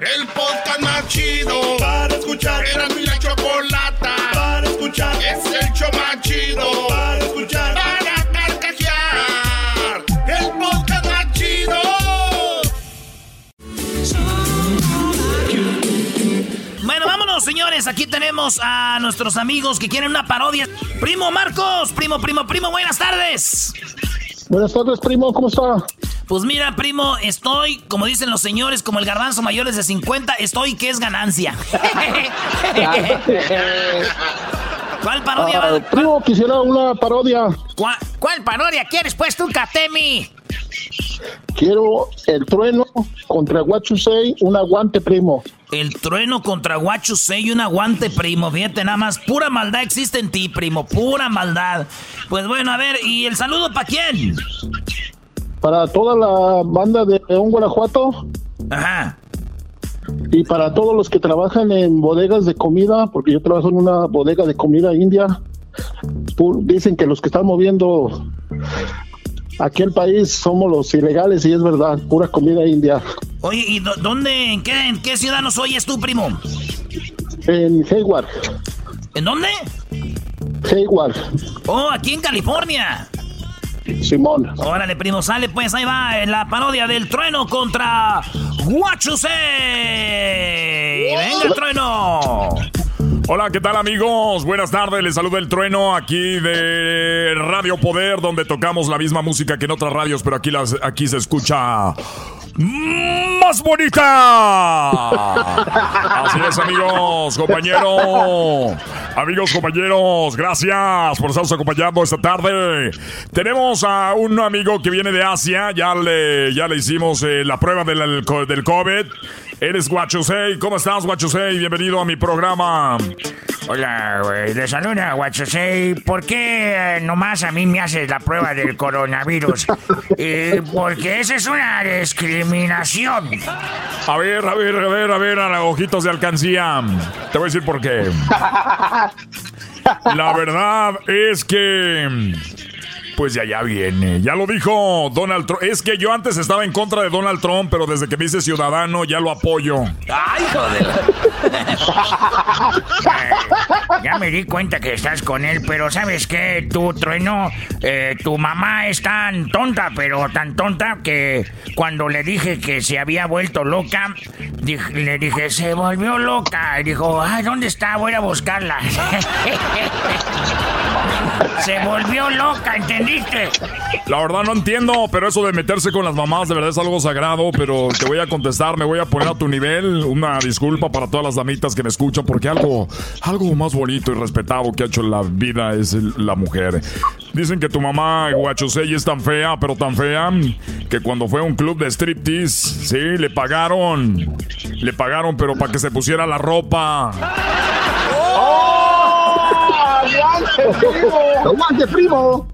El podcast más chido para escuchar. Era mi la chocolata para escuchar. Es el show más chido para escuchar. Para carcajear. El podcast más chido. Bueno, vámonos, señores. Aquí tenemos a nuestros amigos que quieren una parodia. Primo Marcos, primo, primo, primo, buenas tardes. Buenas tardes, primo, ¿cómo está? Pues mira, primo, estoy, como dicen los señores, como el garbanzo mayores de 50, estoy que es ganancia. ¿Cuál parodia? Ah, primo, quisiera una parodia. ¿Cuál, ¿Cuál parodia quieres, pues, tú, Katemi? Quiero el trueno contra Guachusei, un aguante, primo. El trueno contra Guachusei y un aguante, primo. Fíjate, nada más, pura maldad existe en ti, primo, pura maldad. Pues bueno, a ver, ¿y el saludo para quién? Para toda la banda de León, Guanajuato. Ajá. Y para todos los que trabajan en bodegas de comida, porque yo trabajo en una bodega de comida india. Dicen que los que están moviendo aquí el país somos los ilegales y es verdad, pura comida india. Oye, ¿y dó- dónde, en qué, en qué ciudad nos oyes tú, primo? En Hayward, ¿En dónde? Hayward, Oh, aquí en California. Simón. Órale, primo, sale pues, ahí va en la parodia del trueno contra Guachusei. ¡Venga, el trueno! Hola, ¿qué tal amigos? Buenas tardes, les saluda el trueno aquí de Radio Poder, donde tocamos la misma música que en otras radios, pero aquí, las, aquí se escucha más bonita. Así es, amigos, compañeros. Amigos, compañeros, gracias por estarnos acompañando esta tarde. Tenemos a un amigo que viene de Asia, ya le, ya le hicimos eh, la prueba del, del COVID. Eres Guachusei, ¿cómo estás, Guachusei? Bienvenido a mi programa. Hola, güey. Le saluda, Guachosei. ¿Por qué eh, nomás a mí me haces la prueba del coronavirus? Eh, porque esa es una discriminación. A ver, a ver, a ver, a ver, a ojitos de alcancía. Te voy a decir por qué. La verdad es que. Pues de allá viene. Ya lo dijo Donald Trump. Es que yo antes estaba en contra de Donald Trump, pero desde que me hice ciudadano ya lo apoyo. ¡Ay, joder! Ya me di cuenta que estás con él, pero ¿sabes qué? Tú, Trueno, eh, tu mamá es tan tonta, pero tan tonta que cuando le dije que se había vuelto loca, le dije, se volvió loca. Y dijo, ay, ¿dónde está? Voy a buscarla. se volvió loca, ¿entendiste? La verdad no entiendo, pero eso de meterse con las mamás de verdad es algo sagrado, pero te voy a contestar, me voy a poner a tu nivel. Una disculpa para todas las damitas que me escuchan, porque algo, algo más bonito y respetado que ha hecho en la vida es la mujer. Dicen que tu mamá, Guachosei, es tan fea, pero tan fea, que cuando fue a un club de striptease, sí, le pagaron. Le pagaron, pero para que se pusiera la ropa. ¡Aguante, primo!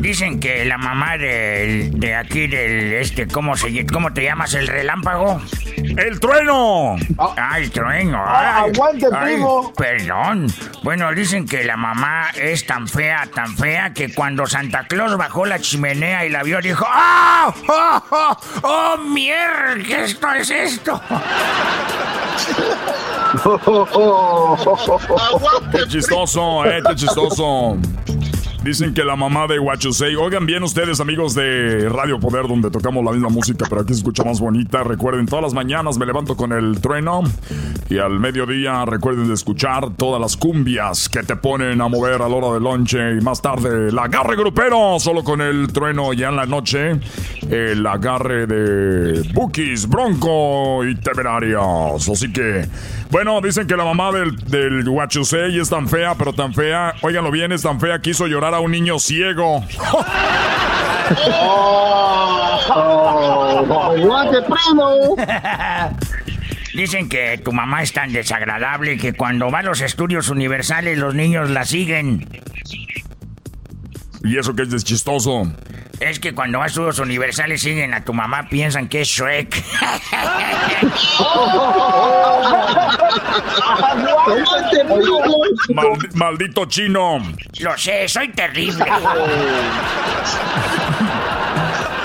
Dicen que la mamá de, de aquí, del este, ¿cómo, se, ¿cómo te llamas? ¿El relámpago? ¡El trueno! Ah, el trueno. Ah, aguante, primo. Perdón. Bueno, dicen que la mamá es tan fea, tan fea, que cuando Santa Claus bajó la chimenea y la vio, dijo, ¡Oh! ¡Oh! ¡Oh! ¡Oh, mierda! ¿Qué esto es esto? ¡Qué chistoso, eh! ¡Qué chistoso! Dicen que la mamá de Huachusei. Oigan bien ustedes, amigos de Radio Poder, donde tocamos la misma música, pero aquí se escucha más bonita. Recuerden, todas las mañanas me levanto con el trueno. Y al mediodía recuerden de escuchar todas las cumbias que te ponen a mover a la hora del lonche. Y más tarde, el agarre grupero, solo con el trueno. Ya en la noche, el agarre de Bookies, Bronco y Temerarios. Así que, bueno, dicen que la mamá del, del Huachusei es tan fea, pero tan fea. Óiganlo bien, es tan fea, quiso llorar a un niño ciego. Dicen que tu mamá es tan desagradable que cuando va a los estudios universales los niños la siguen. ¿Y eso que es chistoso? Es que cuando va a estudios universales siguen a tu mamá, piensan que es Shrek. maldito chino. Lo sé, soy terrible.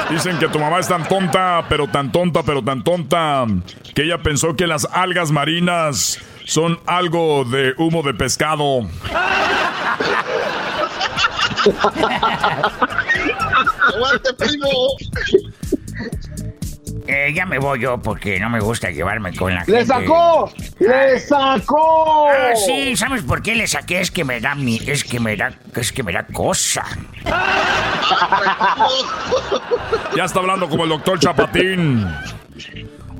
Dicen que tu mamá es tan tonta, pero tan tonta, pero tan tonta, que ella pensó que las algas marinas son algo de humo de pescado. ¡Aguante, primo! Eh, ya me voy yo porque no me gusta llevarme con la ¡Le sacó! ¡Le sacó! Ah, sí, ¿sabes por qué le saqué? Es que me da mi, es que me da, es que me da cosa. ya está hablando como el doctor Chapatín.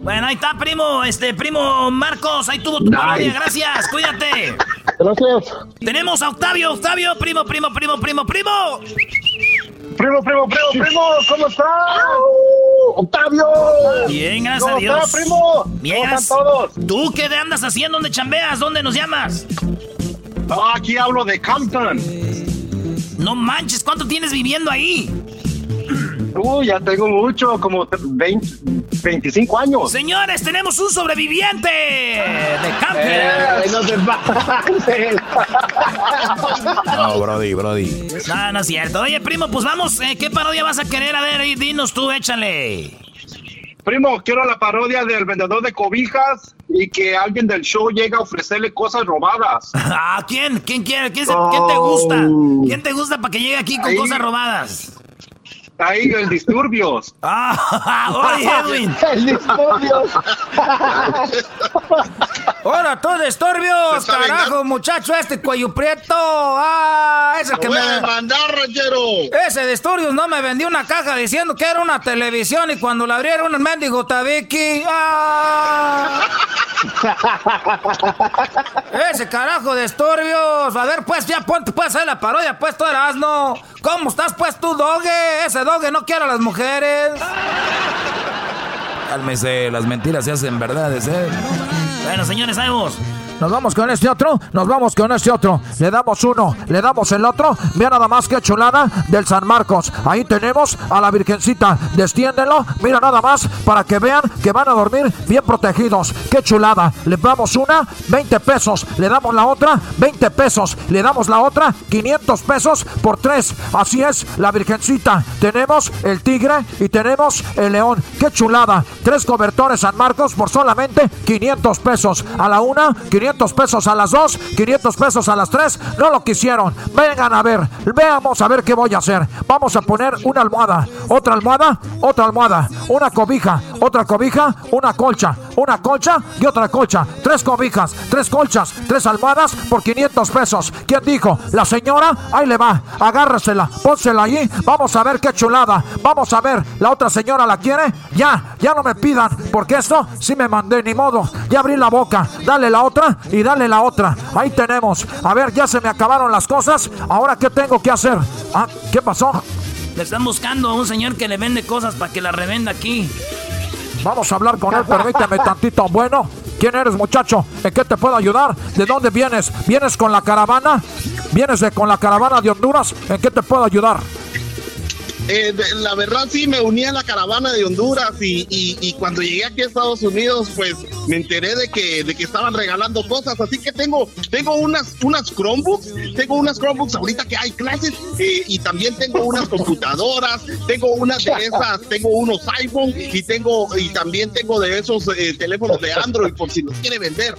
Bueno, ahí está, primo. Este, primo Marcos, ahí tuvo tu nice. Gracias, cuídate. Gracias. Tenemos a Octavio, Octavio, primo, primo, primo, primo, primo. Primo, primo, primo, primo, ¿cómo estás? Octavio. Bien, gracias a Dios. Está, primo? Bien, ¿Cómo están todos? ¿Tú qué andas haciendo? ¿Dónde chambeas? ¿Dónde nos llamas? Ah, aquí hablo de Compton. No manches, ¿cuánto tienes viviendo ahí? Uy, ya tengo mucho, como 20, 25 años. Señores, tenemos un sobreviviente de Compton. Eh, no Brody, Brody. No, no es cierto. Oye, primo, pues vamos, eh, ¿qué parodia vas a querer? A ver, dinos tú, échale. Primo, quiero la parodia del vendedor de cobijas y que alguien del show llegue a ofrecerle cosas robadas. ¿A quién? ¿Quién quiere? ¿Quién, ¿quién te gusta? Oh. ¿Quién te gusta para que llegue aquí con cosas robadas? Ahí el disturbios. Ah, oye, Edwin. el disturbios. Ahora tú disturbios, carajo, muchacho, este cuello prieto. Ah, ese que me. A mandar, ranchero. Ese disturbios no me vendió una caja diciendo que era una televisión y cuando la abrieron el mendigo tabiqui. Ah. ese carajo de disturbios. A ver, pues ya ponte pues ahí la parodia, pues tú eras, no. ¿Cómo estás, pues tú, doge? Ese doge no quiere a las mujeres. Cálmese, las mentiras se hacen verdades, ¿eh? Bueno, señores, vamos. Nos vamos con este otro, nos vamos con este otro. Le damos uno, le damos el otro. Mira nada más que chulada del San Marcos. Ahí tenemos a la Virgencita. Destiéndelo, mira nada más para que vean que van a dormir bien protegidos. Qué chulada. Le damos una, 20 pesos. Le damos la otra, 20 pesos. Le damos la otra, 500 pesos por tres. Así es, la Virgencita. Tenemos el tigre y tenemos el león. Qué chulada. Tres cobertores San Marcos por solamente 500 pesos. A la una, 500 500 pesos a las 2, 500 pesos a las 3. No lo quisieron. Vengan a ver. Veamos a ver qué voy a hacer. Vamos a poner una almohada, otra almohada, otra almohada, una cobija, otra cobija, una colcha, una colcha y otra colcha. Tres cobijas, tres colchas, tres almohadas por 500 pesos. ¿Quién dijo? La señora, ahí le va. Agárresela, pónsela allí. Vamos a ver qué chulada. Vamos a ver. ¿La otra señora la quiere? Ya, ya no me pidan. Porque esto sí me mandé, ni modo. Ya abrí la boca. Dale la otra y dale la otra. Ahí tenemos. A ver, ya se me acabaron las cosas. Ahora, ¿qué tengo que hacer? Ah, ¿qué pasó? Le están buscando a un señor que le vende cosas para que la revenda aquí. Vamos a hablar con él, permíteme tantito. Bueno, ¿quién eres, muchacho? ¿En qué te puedo ayudar? ¿De dónde vienes? ¿Vienes con la caravana? ¿Vienes de, con la caravana de Honduras? ¿En qué te puedo ayudar? Eh, la verdad sí me uní a la caravana de Honduras y, y, cuando llegué aquí a Estados Unidos pues me enteré de que, de que estaban regalando cosas. Así que tengo tengo unas unas Chromebooks. Tengo unas Chromebooks ahorita que hay clases eh, y también tengo unas computadoras. Tengo unas de esas tengo unos iPhone y tengo y también tengo de esos eh, teléfonos de Android por si los quiere vender.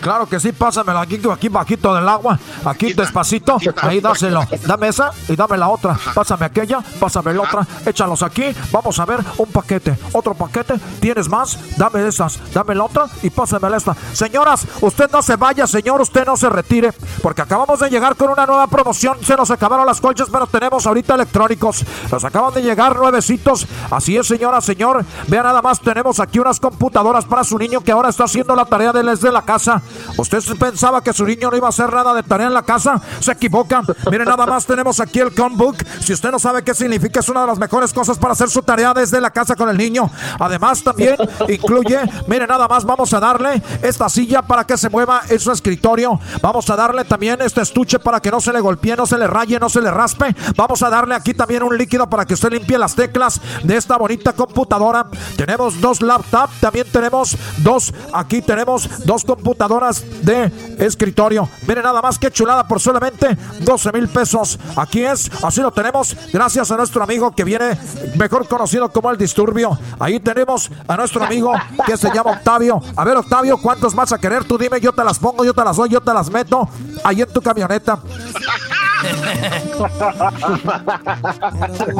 Claro que sí, pásamelo aquí, aquí bajito del agua, aquí despacito, ahí dáselo. Dame esa y dame la otra. Pásame aquella, pásame la otra, échalos aquí. Vamos a ver un paquete, otro paquete. ¿Tienes más? Dame esas, dame la otra y pásamela esta. Señoras, usted no se vaya, señor, usted no se retire, porque acabamos de llegar con una nueva promoción. Se nos acabaron las colchas, pero tenemos ahorita electrónicos. Nos acaban de llegar nuevecitos. Así es, señora, señor. Vea nada más, tenemos aquí unas computadoras para su niño que ahora está haciendo la tarea de desde la casa. ¿Usted pensaba que su niño no iba a hacer nada de tarea en la casa? Se equivoca. Mire, nada más tenemos aquí el Chromebook. Si usted no sabe qué significa, es una de las mejores cosas para hacer su tarea desde la casa con el niño. Además, también incluye, mire, nada más vamos a darle esta silla para que se mueva en su escritorio. Vamos a darle también este estuche para que no se le golpee, no se le raye, no se le raspe. Vamos a darle aquí también un líquido para que usted limpie las teclas de esta bonita computadora. Tenemos dos laptops, también tenemos dos, aquí tenemos dos computadoras de escritorio. Mire nada más que chulada por solamente 12 mil pesos. Aquí es, así lo tenemos, gracias a nuestro amigo que viene, mejor conocido como el Disturbio. Ahí tenemos a nuestro amigo que se llama Octavio. A ver, Octavio, ¿cuántos vas a querer? Tú dime, yo te las pongo, yo te las doy, yo te las meto ahí en tu camioneta.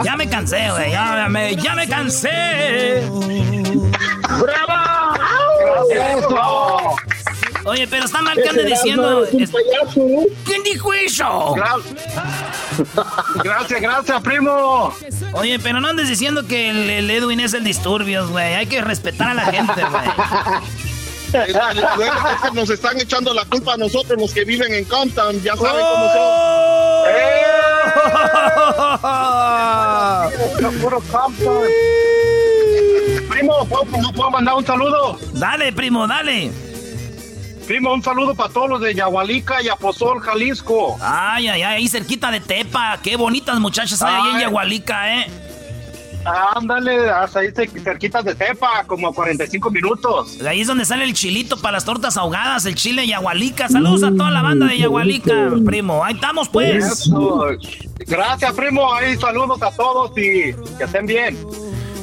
ya me cansé, güey. Ya me, ya me cansé. ¡Bravo! Oye, pero está mal que ande diciendo. ¿Quién dijo eso? Gracias, gracias, primo. Oye, pero no andes diciendo que el, Edwin es el disturbios, güey. Hay que respetar a la gente, güey. nos están echando la culpa a nosotros, los que viven en Compton. Ya saben cómo son. ¡Eh! ¡Puro Compton! Primo, ¿puedo, ¿puedo mandar un saludo? Dale, primo, dale. Primo, un saludo para todos los de Yahualica y Aposol, Jalisco. Ay, ay, ay, ahí cerquita de Tepa. Qué bonitas muchachas hay ahí en Yahualica, ¿eh? Ándale, hasta ahí cerquita de Tepa, como 45 minutos. Ahí es donde sale el chilito para las tortas ahogadas, el chile Yahualica. Saludos a toda la banda de Yahualica, primo. Ahí estamos, pues. Gracias, primo. Ahí saludos a todos y que estén bien.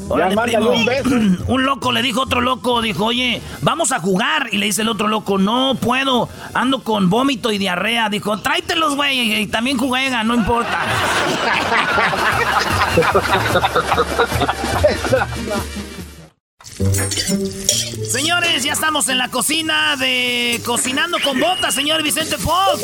un loco le dijo a otro loco, dijo, oye, vamos a jugar. Y le dice el otro loco, no puedo, ando con vómito y diarrea. Dijo, tráetelos, güey, y también juegan, no importa. Señores, ya estamos en la cocina de Cocinando con Botas, señor Vicente Fox.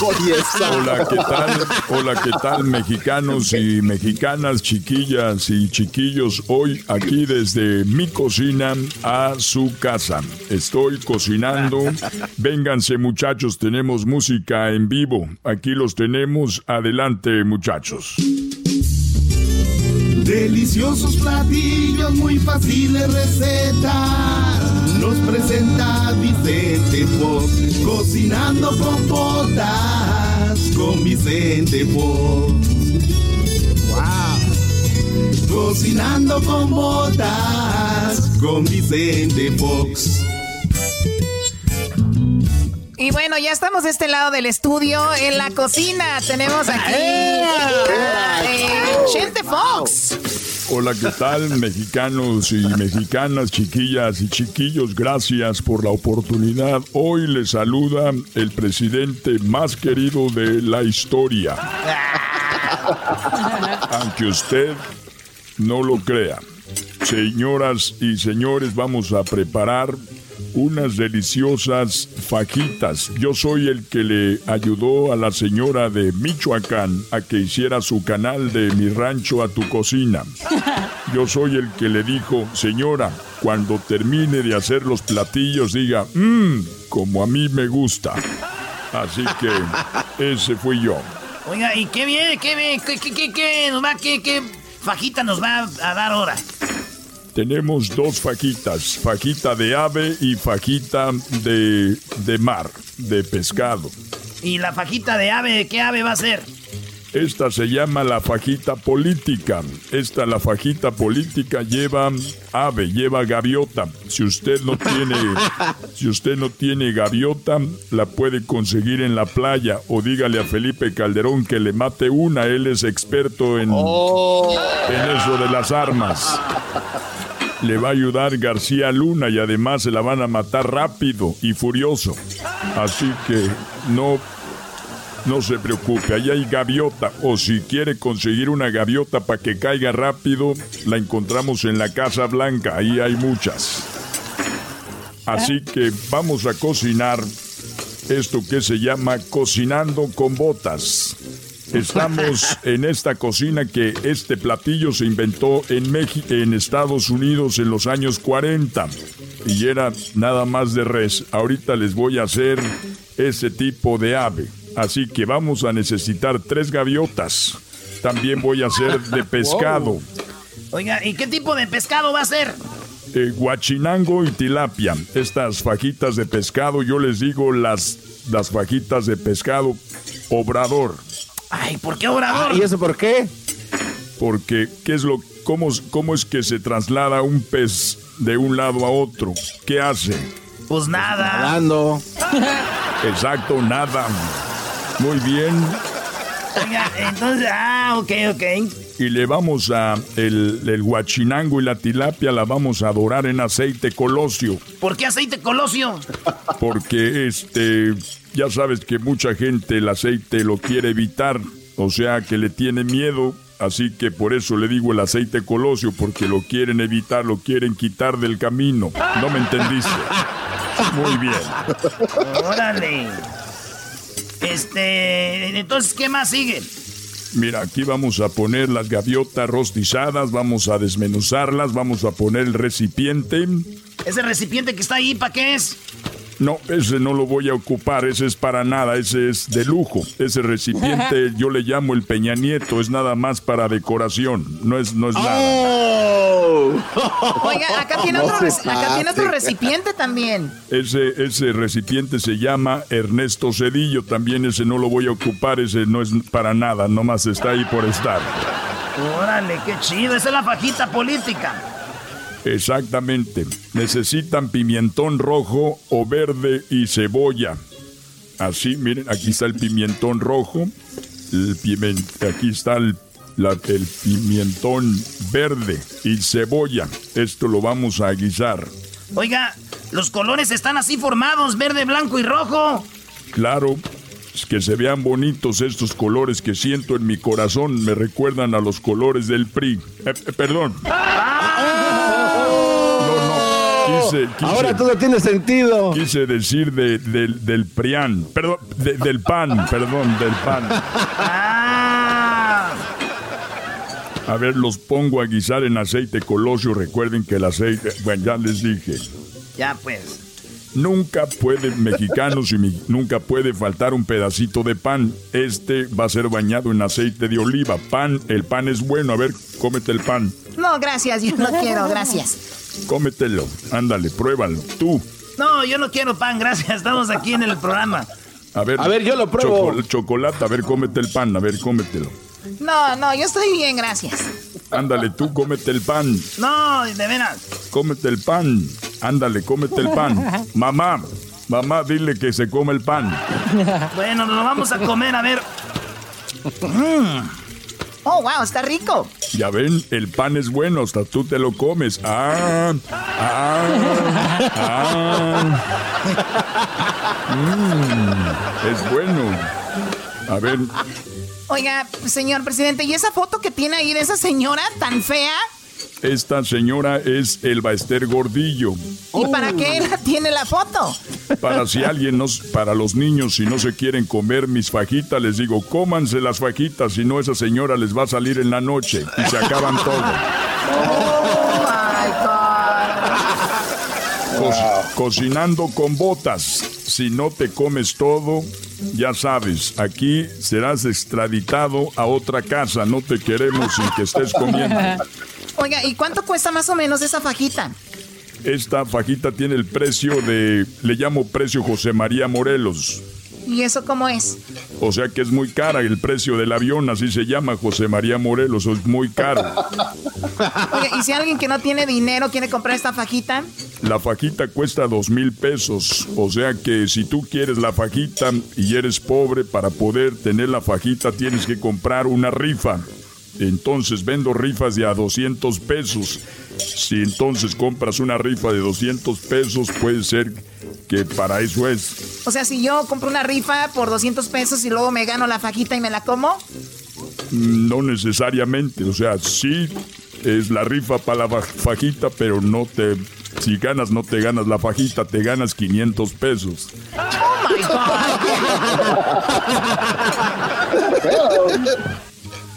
Hola, ¿qué tal? Hola, ¿qué tal, mexicanos y mexicanas, chiquillas y chiquillos? Hoy aquí desde mi cocina a su casa. Estoy cocinando. Vénganse, muchachos, tenemos música en vivo. Aquí los tenemos. Adelante, muchachos. Deliciosos platillos, muy fáciles recetas. Nos presenta Vicente Fox, cocinando con botas, con Vicente Fox. Wow. Cocinando con botas, con Vicente Fox. Y bueno, ya estamos de este lado del estudio. En la cocina tenemos aquí a eh, Fox. Hola, ¿qué tal, mexicanos y mexicanas, chiquillas y chiquillos? Gracias por la oportunidad. Hoy les saluda el presidente más querido de la historia. Aunque usted no lo crea. Señoras y señores, vamos a preparar unas deliciosas fajitas. Yo soy el que le ayudó a la señora de Michoacán a que hiciera su canal de Mi Rancho a tu Cocina. Yo soy el que le dijo, señora, cuando termine de hacer los platillos diga, mmm, como a mí me gusta. Así que ese fui yo. Oiga, ¿y qué bien, qué bien, qué, qué, qué, qué, qué fajita nos va a dar ahora? Tenemos dos fajitas, fajita de ave y fajita de, de mar, de pescado. ¿Y la fajita de ave, qué ave va a ser? Esta se llama la fajita política. Esta, la fajita política, lleva ave, lleva gaviota. Si usted no tiene, si usted no tiene gaviota, la puede conseguir en la playa o dígale a Felipe Calderón que le mate una. Él es experto en, oh. en eso de las armas. Le va a ayudar García Luna y además se la van a matar rápido y furioso. Así que no, no se preocupe, ahí hay gaviota. O si quiere conseguir una gaviota para que caiga rápido, la encontramos en la Casa Blanca, ahí hay muchas. Así que vamos a cocinar esto que se llama cocinando con botas. Estamos en esta cocina que este platillo se inventó en México, en Estados Unidos en los años 40 y era nada más de res. Ahorita les voy a hacer ese tipo de ave. Así que vamos a necesitar tres gaviotas. También voy a hacer de pescado. Oiga, ¿y qué tipo de pescado va a ser? Eh, guachinango y tilapia. Estas fajitas de pescado, yo les digo las, las fajitas de pescado obrador. Ay, ¿por qué obrador? ¿Y eso por qué? Porque, ¿qué es lo, cómo, ¿cómo es que se traslada un pez de un lado a otro? ¿Qué hace? Pues nada. Nadando. Exacto, nada. Muy bien. Oiga, entonces, ah, ok, ok. Y le vamos a, el, el guachinango y la tilapia la vamos a dorar en aceite colosio. ¿Por qué aceite colosio? Porque, este, ya sabes que mucha gente el aceite lo quiere evitar. O sea, que le tiene miedo. Así que por eso le digo el aceite colosio, porque lo quieren evitar, lo quieren quitar del camino. ¿No me entendiste? Muy bien. Órale. Este, entonces, ¿qué más sigue? Mira, aquí vamos a poner las gaviotas rostizadas, vamos a desmenuzarlas, vamos a poner el recipiente. Ese recipiente que está ahí, ¿para qué es? No, ese no lo voy a ocupar, ese es para nada, ese es de lujo. Ese recipiente yo le llamo el Peña Nieto, es nada más para decoración, no es, no es nada. Oiga, acá tiene, No otro, acá tiene otro recipiente también. Ese, ese recipiente se llama Ernesto Cedillo, también ese no lo voy a ocupar, ese no es para nada, nomás está ahí por estar. Órale, qué chido. Esa es la fajita política. Exactamente. Necesitan pimentón rojo o verde y cebolla. Así, miren, aquí está el pimentón rojo. El pimen- aquí está el, la- el pimentón verde y cebolla. Esto lo vamos a guisar. Oiga, los colores están así formados, verde, blanco y rojo. Claro, que se vean bonitos estos colores que siento en mi corazón. Me recuerdan a los colores del PRI. Eh, eh, perdón. No. Quise, quise- Ahora todo tiene sentido. Quise decir de- del- del PRIAN, perdón, de- del PAN, perdón, del PAN. A ver, los pongo a guisar en aceite colosio. Recuerden que el aceite, bueno, ya les dije. ya pues. Nunca puede, mexicanos y mi- nunca puede faltar un pedacito de pan. Este va a ser bañado en aceite de oliva. Pan, el pan es bueno. A ver, cómete el pan. No, gracias, yo no quiero, gracias. Cómetelo. Ándale, pruébalo. Tú. No, yo no quiero pan, gracias. Estamos aquí en el programa. A ver. A ver, yo lo pruebo. choco- chocolate, a ver, cómete el pan. A ver, cómetelo. No, no, yo estoy bien, gracias. Ándale, tú cómete el pan. No, de veras. Cómete el pan. Ándale, cómete el pan. Mamá, mamá, dile que se come el pan. Bueno, nos lo vamos a comer, a ver. Mm. Oh, wow, está rico. Ya ven, el pan es bueno, hasta tú te lo comes. Ah, ah, ah. Mm, es bueno. A ver, Oiga, señor presidente, ¿y esa foto que tiene ahí de esa señora tan fea? Esta señora es Elba Ester Gordillo. ¿Y para qué la tiene la foto? Para si alguien nos, para los niños, si no se quieren comer mis fajitas, les digo, cómanse las fajitas, si no esa señora les va a salir en la noche y se acaban todo. Oh, my God. Co- cocinando con botas. Si no te comes todo, ya sabes, aquí serás extraditado a otra casa. No te queremos sin que estés comiendo. Oiga, ¿y cuánto cuesta más o menos esa fajita? Esta fajita tiene el precio de, le llamo precio José María Morelos. ¿Y eso cómo es? O sea que es muy cara el precio del avión, así se llama José María Morelos, es muy caro. Oiga, ¿y si alguien que no tiene dinero quiere comprar esta fajita? La fajita cuesta dos mil pesos, o sea que si tú quieres la fajita y eres pobre, para poder tener la fajita tienes que comprar una rifa. Entonces vendo rifas de a 200 pesos. Si entonces compras una rifa de 200 pesos, puede ser que para eso es. O sea, si yo compro una rifa por 200 pesos y luego me gano la fajita y me la como. No necesariamente, o sea, sí es la rifa para la fajita, pero no te si ganas, no te ganas la fajita, te ganas 500 pesos. Oh my God.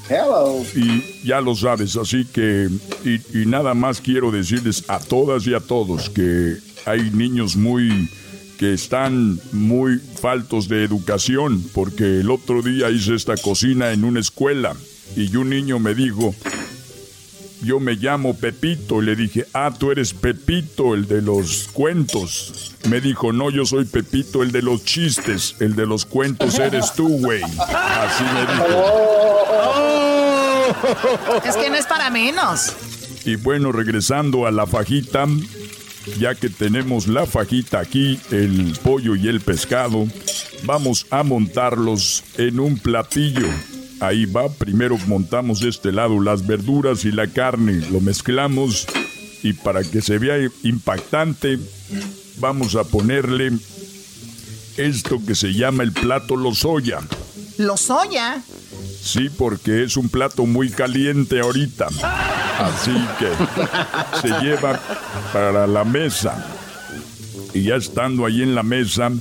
Hello. Y ya lo sabes, así que. Y, y, nada más quiero decirles a todas y a todos que hay niños muy. que están muy faltos de educación, porque el otro día hice esta cocina en una escuela y un niño me dijo: yo me llamo Pepito. Le dije, ah, tú eres Pepito, el de los cuentos. Me dijo, no, yo soy Pepito, el de los chistes. El de los cuentos eres tú, güey. Así me dijo. Es que no es para menos. Y bueno, regresando a la fajita, ya que tenemos la fajita aquí, el pollo y el pescado, vamos a montarlos en un platillo. Ahí va, primero montamos de este lado las verduras y la carne, lo mezclamos y para que se vea impactante vamos a ponerle esto que se llama el plato lozoya. ¿Lozoya? Sí, porque es un plato muy caliente ahorita. Así que se lleva para la mesa. Y ya estando ahí en la mesa,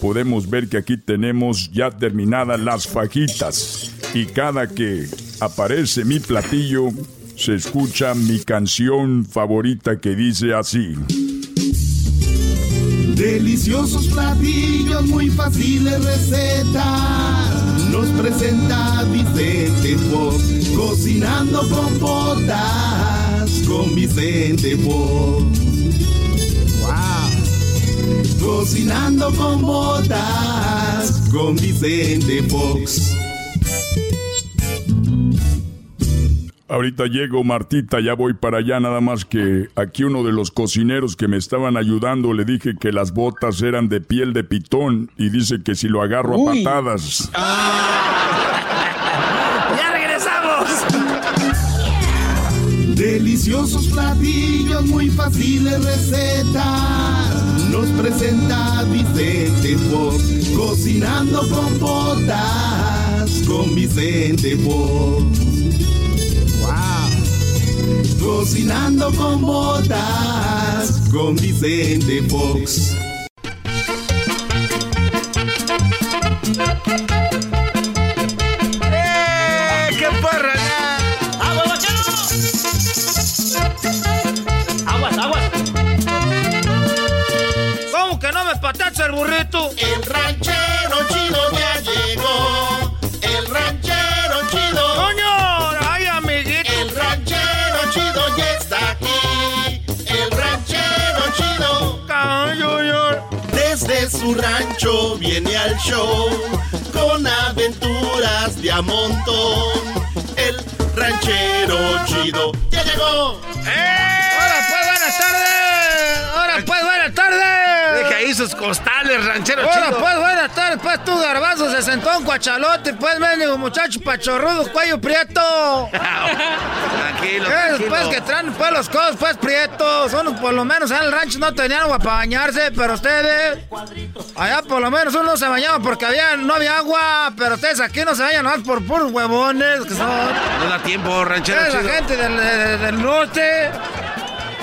podemos ver que aquí tenemos ya terminadas las fajitas y cada que aparece mi platillo, se escucha mi canción favorita que dice así. Deliciosos platillos, muy fáciles recetas. Nos presenta Vicente Fox, cocinando con botas con Vicente Fox. Wow. Cocinando con botas con Vicente Fox. Ahorita llego, Martita, ya voy para allá, nada más que aquí uno de los cocineros que me estaban ayudando le dije que las botas eran de piel de pitón y dice que si lo agarro a patadas. ¡Ya regresamos! Deliciosos platillos, muy fáciles recetas. Nos presenta Vicente Fox, cocinando con botas con Vicente Fox. Cocinando con botas con Vicente Fox. ¡Eh! ¡Qué porra! ¡Agua, ¡Aguas, aguas! ¿Cómo que no me patacha el burrito? El ranchero Su rancho viene al show con aventuras de a montón. El ranchero chido ya llegó. ¡Eh! Sus costales, ranchero chido. pues, buenas tardes, pues tú, garbanzo, se sentó un cuachalote, pues, mendigo muchacho pachorrudo, cuello prieto. Tranquilo, Eh, tranquilo. Pues que traen pues los codos pues prietos. Unos por lo menos en el rancho no tenían agua para bañarse, pero ustedes. Allá por lo menos uno se bañaba porque había, no había agua, pero ustedes aquí no se bañan más por puros huevones que son. No da tiempo, ranchero la gente del, de- del norte.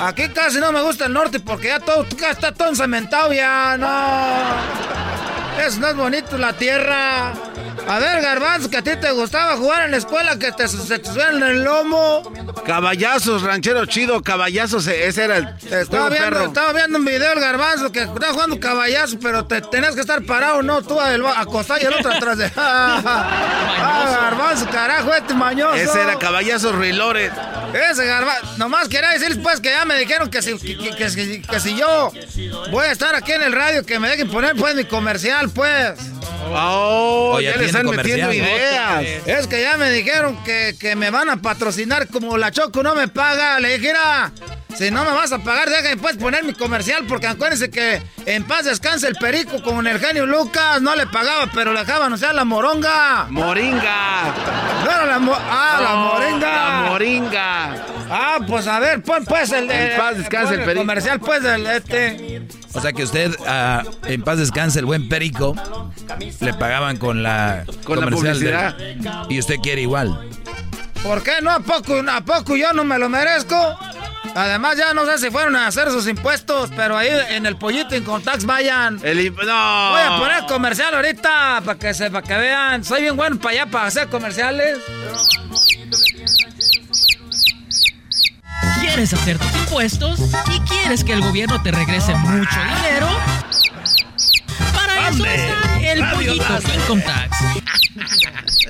Aquí casi no me gusta el norte porque ya todo está todo encementado ya, no. Eso no es bonito la tierra. A ver, Garbanzo, que a ti te gustaba jugar en la escuela, que te, se te en el lomo. Caballazos, ranchero chido, caballazos, e- ese era el Estaba viendo, perro. estaba viendo un video el garbanzo que estaba jugando caballazo, pero te tenías que estar parado, no, tú del- acostado y el otro atrás de. ah, garbanzo, carajo, este mañoso. Ese era caballazos Rilores. Ese garbanzo. Nomás quería decirles pues que ya me dijeron que si, que, que- que que si yo voy a estar aquí en el radio, que me dejen poner pues mi comercial, pues. Oh, Oh, ya, ya le están metiendo ideas. Es que ya me dijeron que, que me van a patrocinar como la Choco no me paga. Le dije, "Mira, si no me vas a pagar, déjame pues poner mi comercial, porque acuérdense que en paz descanse el perico con el genio Lucas. No le pagaba, pero le dejaban, o sea, la moronga. Moringa. No era la mo- Ah, la moringa. la moringa. Ah, pues a ver, pon pues el de. En paz descanse pon el perico. comercial, pues del este. O sea que usted, ah, en paz descanse, el buen Perico, le pagaban con la, Con la de- publicidad. y usted quiere igual. ¿Por qué no? ¿A poco, ¿A poco yo no me lo merezco? Además, ya no sé si fueron a hacer sus impuestos, pero ahí en el pollito Income Tax vayan. El imp- no. Voy a poner comercial ahorita para que, se, para que vean. Soy bien bueno para allá para hacer comerciales. ¿Quieres hacer tus impuestos y quieres que el gobierno te regrese mucho dinero? Para eso está el pollito Income Tax.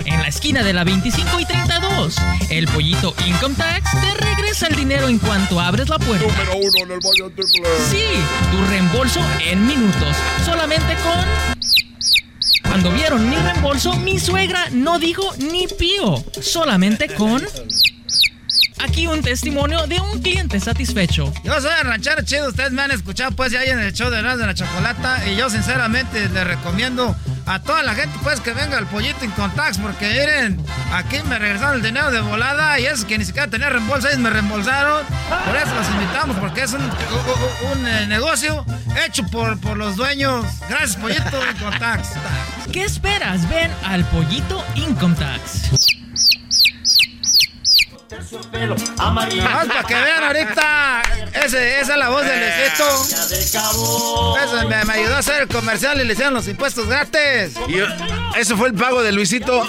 En la esquina de la 25 y 32, el pollito Income Tax te regresa el dinero en cuanto abres la puerta. Número uno en el Valle Triple. Sí, tu reembolso en minutos, solamente con... Cuando vieron mi reembolso, mi suegra no dijo ni pío, solamente con... Aquí un testimonio de un cliente satisfecho. Yo soy el ranchero chido, ustedes me han escuchado pues ya en el show de Erasmo de la Chocolata y yo sinceramente les recomiendo a toda la gente pues que venga al pollito Income Tax porque miren, aquí me regresaron el dinero de volada y es que ni siquiera tenía reembolso, ellos me reembolsaron. Por eso los invitamos porque es un, un- un, eh, negocio hecho por, por los dueños. Gracias pollito Income Tax. ¿Qué esperas? Ven al pollito Income Tax. Nomás para que vean ahorita, ese, esa es la voz del Luisito. Ese me, me ayudó a hacer el comercial y le hicieron los impuestos gratis. Y ¿Eso fue el pago de Luisito?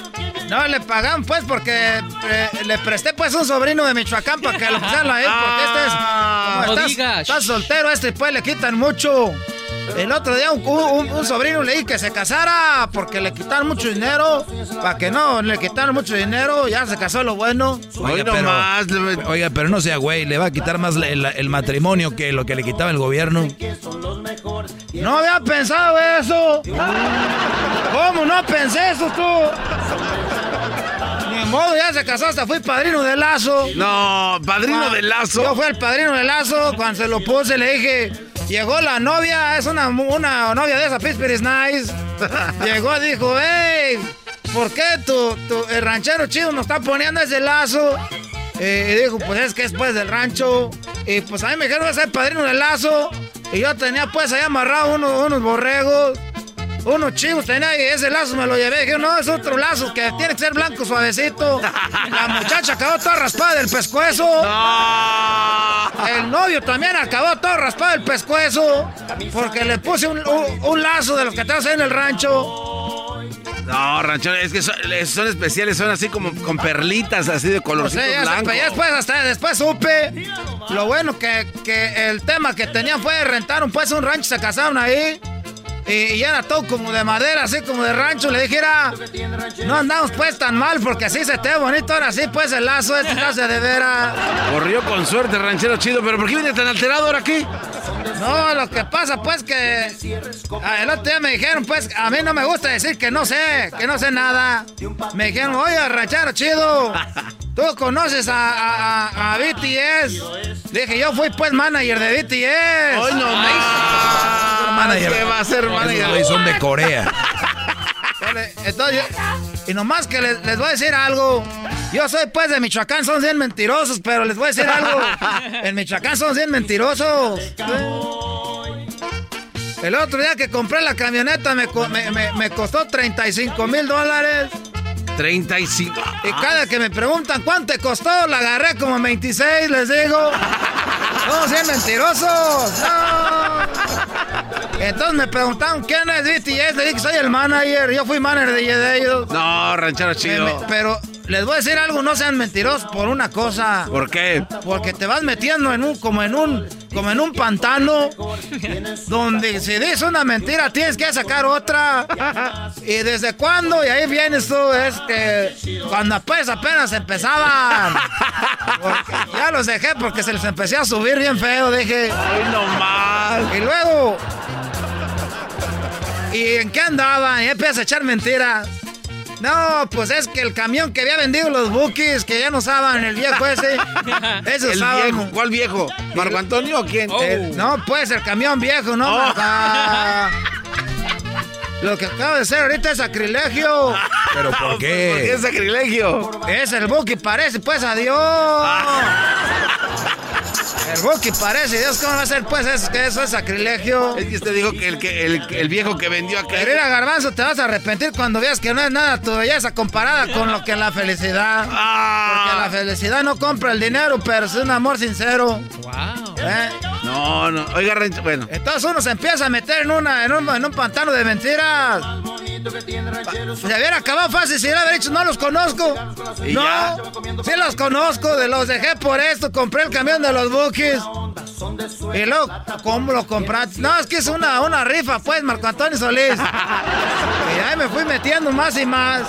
No, le pagan pues porque eh, le presté pues un sobrino de Michoacán para que lo pusieran ahí, porque este es... como No estás, digas. estás soltero, este pues le quitan mucho. El otro día un, un- un sobrino le dije que se casara porque le quitaron mucho dinero. Para que no, le quitaron mucho dinero, ya se casó lo bueno. Oiga, pero, oiga, pero no sea güey, le va a quitar más el, el matrimonio que lo que le quitaba el gobierno. No había pensado eso. ¿Cómo no pensé eso tú? Ni modo, ya se casó, hasta fui padrino de lazo. No, padrino Ah, de lazo. Yo fui el padrino de lazo. Cuando se lo puse, le dije. Llegó la novia, es una, una novia de esa Pittsburgh is nice. Llegó y dijo, hey, ¿por qué tu, tu- el ranchero chido nos está poniendo ese lazo? Eh, y dijo, pues es que es pues del rancho. Y pues a mí me dijeron que ser padrino del lazo. Y yo tenía pues ahí amarrado unos, unos borregos. Unos chivos tenía y ese lazo me lo llevé. Dije, no, es otro lazo que tiene que ser blanco suavecito. La muchacha acabó toda raspada del pescuezo. El novio también acabó todo raspado del pescuezo. Porque le puse un, un- un lazo de los que traes ahí en el rancho. No, ranchero, es que son, son especiales, son así como con perlitas, así de O colorcito sea, ya, blanco. supe, ya después, hasta después supe. Lo bueno que, que el tema que tenían fue rentaron pues un rancho, se casaron ahí. Y, y era todo como de madera, así como de rancho. Le dijera, no andamos pues tan mal porque así se te ve bonito. Ahora sí, pues el lazo este lazo de veras. Corrió con suerte, ranchero chido, pero ¿por qué viene tan alterado ahora aquí? No, lo que pasa pues que ah, el otro día me dijeron pues a mí no me gusta decir que no sé, que no sé nada. Me dijeron, oye, ranchero chido, tú conoces a, a- a- a BTS. Dije, yo fui pues manager de BTS. Hoy no Manager. ¿Qué va a ser Esos manager? güeyes son de Corea. Entonces, y nomás que les, les voy a decir algo. Yo soy pues de Michoacán, son bien mentirosos, pero les voy a decir algo. En Michoacán son bien mentirosos. El otro día que compré la camioneta me, me- me- me costó 35 mil dólares. 35. Y cada que me preguntan cuánto te costó, la agarré como 26, les digo. Somos bien mentirosos. No. Entonces me preguntaron quién es BTS, le dije que soy el manager, yo fui manager de, de ellos. No, ranchero chido. Me- me- pero les voy a decir algo, no sean mentirosos por una cosa. ¿Por qué? Porque te vas metiendo en un, como en un, como en un pantano, donde si dices una mentira tienes que sacar otra. ¿Y desde cuándo? Y ahí vienes tú, es que cuando pues apenas empezaban. Porque ya los dejé porque se les empecé a subir bien feo, dije. Ay, no más. Y luego. ¿Y en qué andaban? Y empiezas a echar mentiras. No, pues es que el camión que había vendido los bookies, que ya no usaban, el viejo ese. Ese El usaban. viejo, ¿cuál viejo? ¿Marco Antonio o quién? El- no, pues el camión viejo, ¿no? Oh. Ah. Lo que acaba de ser ahorita es sacrilegio. ¿Pero por qué? ¿Por qué es sacrilegio? Es el Buki, parece, pues adiós. El Buki parece, Dios, ¿cómo va a ser? Pues es que eso es sacrilegio. Es que usted dijo que el, que el, el viejo que vendió acá. Pero mira, Garbanzo, te vas a arrepentir cuando veas que no es nada tu belleza comparada con lo que es la felicidad. Ah. Porque la felicidad no compra el dinero, pero es un amor sincero. Wow. ¿Eh? No, no. Oiga, Rancho, bueno. Entonces uno se empieza a meter en, una, en, un, en un pantano de mentiras. Se hubiera acabado fácil si hubiera dicho, no los conozco. ¿Y no, ya? sí los conozco, de los dejé por esto, compré el camión de los buques. Y luego, ¿cómo lo compraste? No, es que es una, una rifa, pues, Marco Antonio Solís. y ahí me fui metiendo más y más.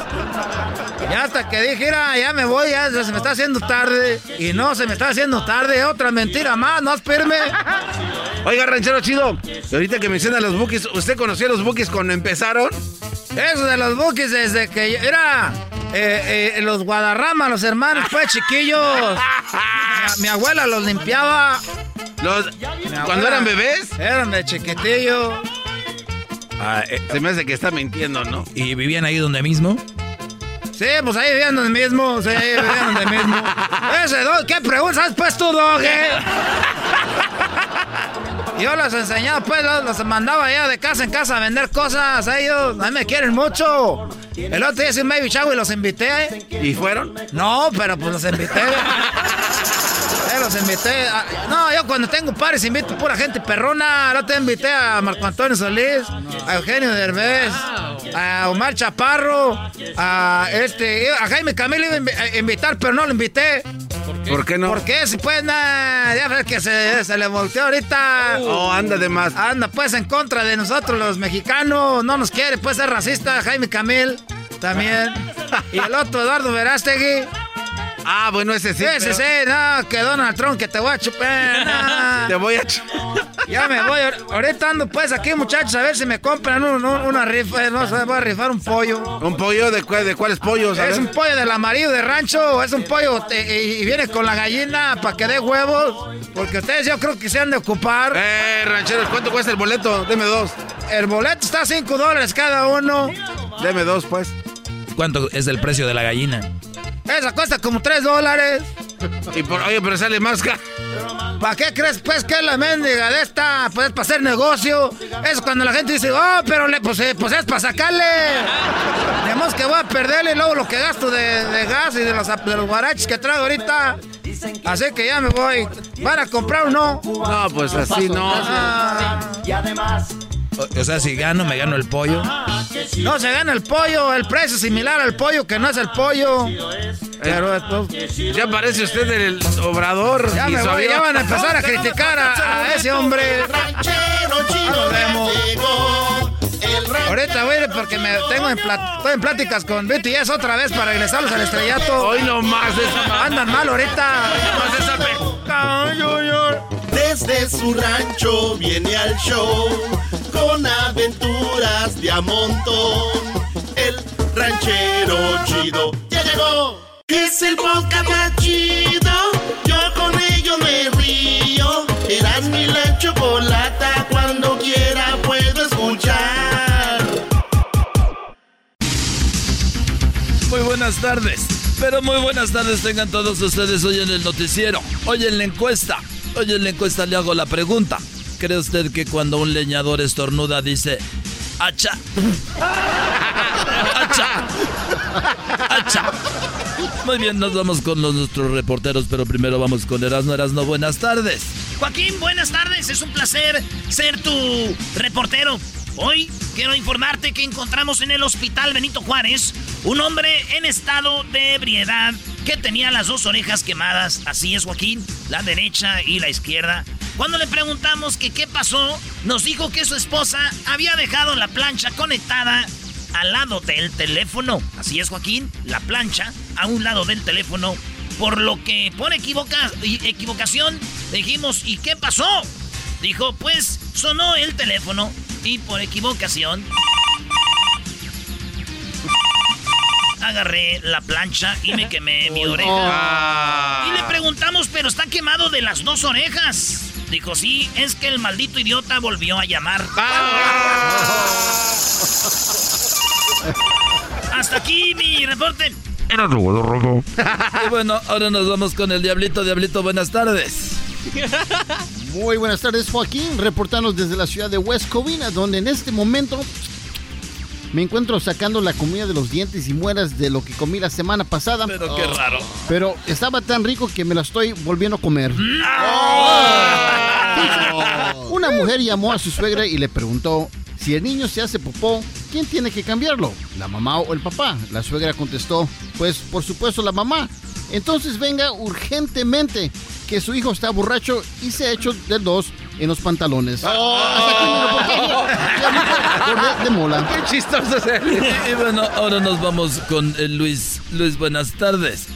Y hasta que dije, "Mira, ya me voy, ya se me está haciendo tarde. Y no, se me está haciendo tarde, otra mentira más, no espérame. Oiga, ranchero chido. Ahorita que menciona los buques, ¿usted conocía los buques cuando empezaron? Eso de los buques desde que era eh, eh, los Guadarrama, los hermanos, pues chiquillos. Mi, mi abuela los limpiaba. Los, ¿Cuando eran bebés? Eran de chiquitillo. Ah, eh, Se me hace que está mintiendo, ¿no? ¿Y vivían ahí donde mismo? Sí, pues ahí vivían donde mismo. Sí, ahí vivían donde mismo. Ese dog, ¿qué preguntas pues tú, dog? eh? Yo los enseñaba, pues, los, los mandaba allá de casa en casa a vender cosas a ellos. A mí me quieren mucho. El otro día hice un baby shower y los invité. ¿Y fueron? No, pero pues los invité. Eh, los invité. a- no, yo cuando tengo pares invito pura gente perrona. No te invité a Marco Antonio Solís, a Eugenio Derbez, a Omar Chaparro, a este, a Jaime Camilo iba a invi- a invitar, pero no lo invité. ¿Por qué no? Porque si pues nada, ya ves que se, se le volteó ahorita. Oh, anda de más. Anda pues en contra de nosotros los mexicanos, no nos quiere pues ser racista, Jaime Camil también. Y el otro Eduardo Verástegui. Ah, bueno, ese sí. Ese pero- sí, no, que Donald Trump que te voy a chupar. no. Te voy a... ch- Ya me voy, ahor- ahorita ando pues aquí muchachos a ver si me compran un- un- una rifa, eh, no sé, voy a rifar un pollo. ¿Un pollo? ¿De, cuál- de cuáles pollos? ¿Es un pollo del amarillo de rancho es un pollo y, y viene con la gallina para que dé huevos? Porque ustedes yo creo que se han de ocupar. Eh, rancheros, ¿cuánto cuesta el boleto? Deme dos. El boleto está a 5 dólares cada uno. Deme dos, pues. ¿Cuánto es el precio de la gallina? Esa cuesta como 3 dólares. Y por, oye, pero sale más caro. ¿Para qué crees pues que es la mendiga de esta? Pues para hacer negocio. Es cuando la gente dice, oh, pero le, pues, eh, pues es para sacarle. Tenemos que voy a perderle luego lo que gasto de, de gas y de los, de los guaraches que traigo ahorita. Así que ya me voy. ¿Van a comprar o no? No, pues así no. Ah, O, o sea, si gano, me gano el pollo. no se gana el pollo, el precio es similar al pollo que no es el pollo. Pero esto- Ya parece usted el obrador. ya y me voy, ya van a empezar a criticar a, a ese hombre. Ahorita voy a ir porque me tengo en, estoy en pláticas con BTS otra vez para regresarlos al estrellato. Hoy no más de esa Andan mal ahorita. más de esa pe- Desde su rancho viene al show con aventuras de a montón. El ranchero chido ya llegó. Es el podcast chido. Yo con ello me río. Eras mi la chocolata. Cuando quiera puedo escuchar. Muy buenas tardes. Pero muy buenas tardes tengan todos ustedes hoy en el noticiero. Hoy en la encuesta. Hoy en la encuesta le hago la pregunta. ¿Cree usted que cuando un leñador estornuda dice hacha? ¡Hacha! ¡Hacha! Muy bien, nos vamos con los, nuestros reporteros, pero primero vamos con Erasno. Erasno, buenas tardes. Joaquín, buenas tardes. Es un placer ser tu reportero. Hoy quiero informarte que encontramos en el hospital Benito Juárez un hombre en estado de ebriedad que tenía las dos orejas quemadas. Así es, Joaquín, la derecha y la izquierda. Cuando le preguntamos que qué pasó, nos dijo que su esposa había dejado la plancha conectada al lado del teléfono. Así es, Joaquín, la plancha a un lado del teléfono. Por lo que por equivoca- equivocación dijimos, ¿y qué pasó? Dijo, pues sonó el teléfono y por equivocación agarré la plancha y me quemé mi oreja. Ah. Y le preguntamos, pero está quemado de las dos orejas. Dijo, sí, es que el maldito idiota volvió a llamar. Hasta aquí mi reporte. Y bueno, ahora nos vamos con el Diablito. Diablito, buenas tardes. Muy buenas tardes, Joaquín. Reportanos desde la ciudad de West Covina, donde en este momento me encuentro sacando la comida de los dientes y mueras de lo que comí la semana pasada. Pero qué raro. Pero estaba tan rico que me la estoy volviendo a comer. Una mujer llamó a su suegra y le preguntó, si el niño se hace popó, ¿quién tiene que cambiarlo? ¿La mamá o el papá? La suegra contestó, pues por supuesto la mamá. Entonces venga urgentemente, que su hijo está borracho y se ha hecho de dos en los pantalones. Hasta aquí mi reportaje. de, de mola. Qué chistoso es Y bueno, ahora nos vamos con el Luis. Luis, buenas tardes.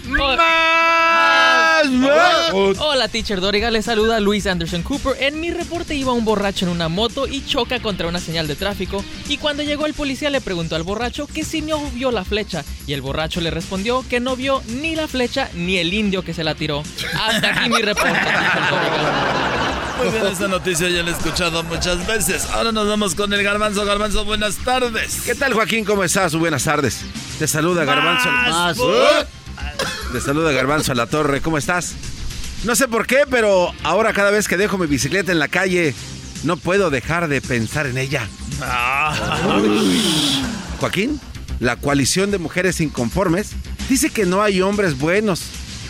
Hola, teacher Doriga. Le saluda Luis Anderson Cooper. En mi reporte iba un borracho en una moto y choca contra una señal de tráfico. Y cuando llegó el policía le preguntó al borracho que si no vio la flecha. Y el borracho le respondió que no vio ni la flecha ni el indio que se la tiró. Hasta aquí mi reporte, teacher Doriga. Muy bien, esta noticia ya la he escuchado muchas veces. Ahora nos vamos con el Garbanzo. Garbanzo, buenas tardes. ¿Qué tal, Joaquín? ¿Cómo estás? Buenas tardes. Te saluda Garbanzo. Más, Te saluda Garbanzo a la torre. ¿Cómo estás? No sé por qué, pero ahora cada vez que dejo mi bicicleta en la calle, no puedo dejar de pensar en ella. Joaquín, la coalición de mujeres inconformes dice que no hay hombres buenos.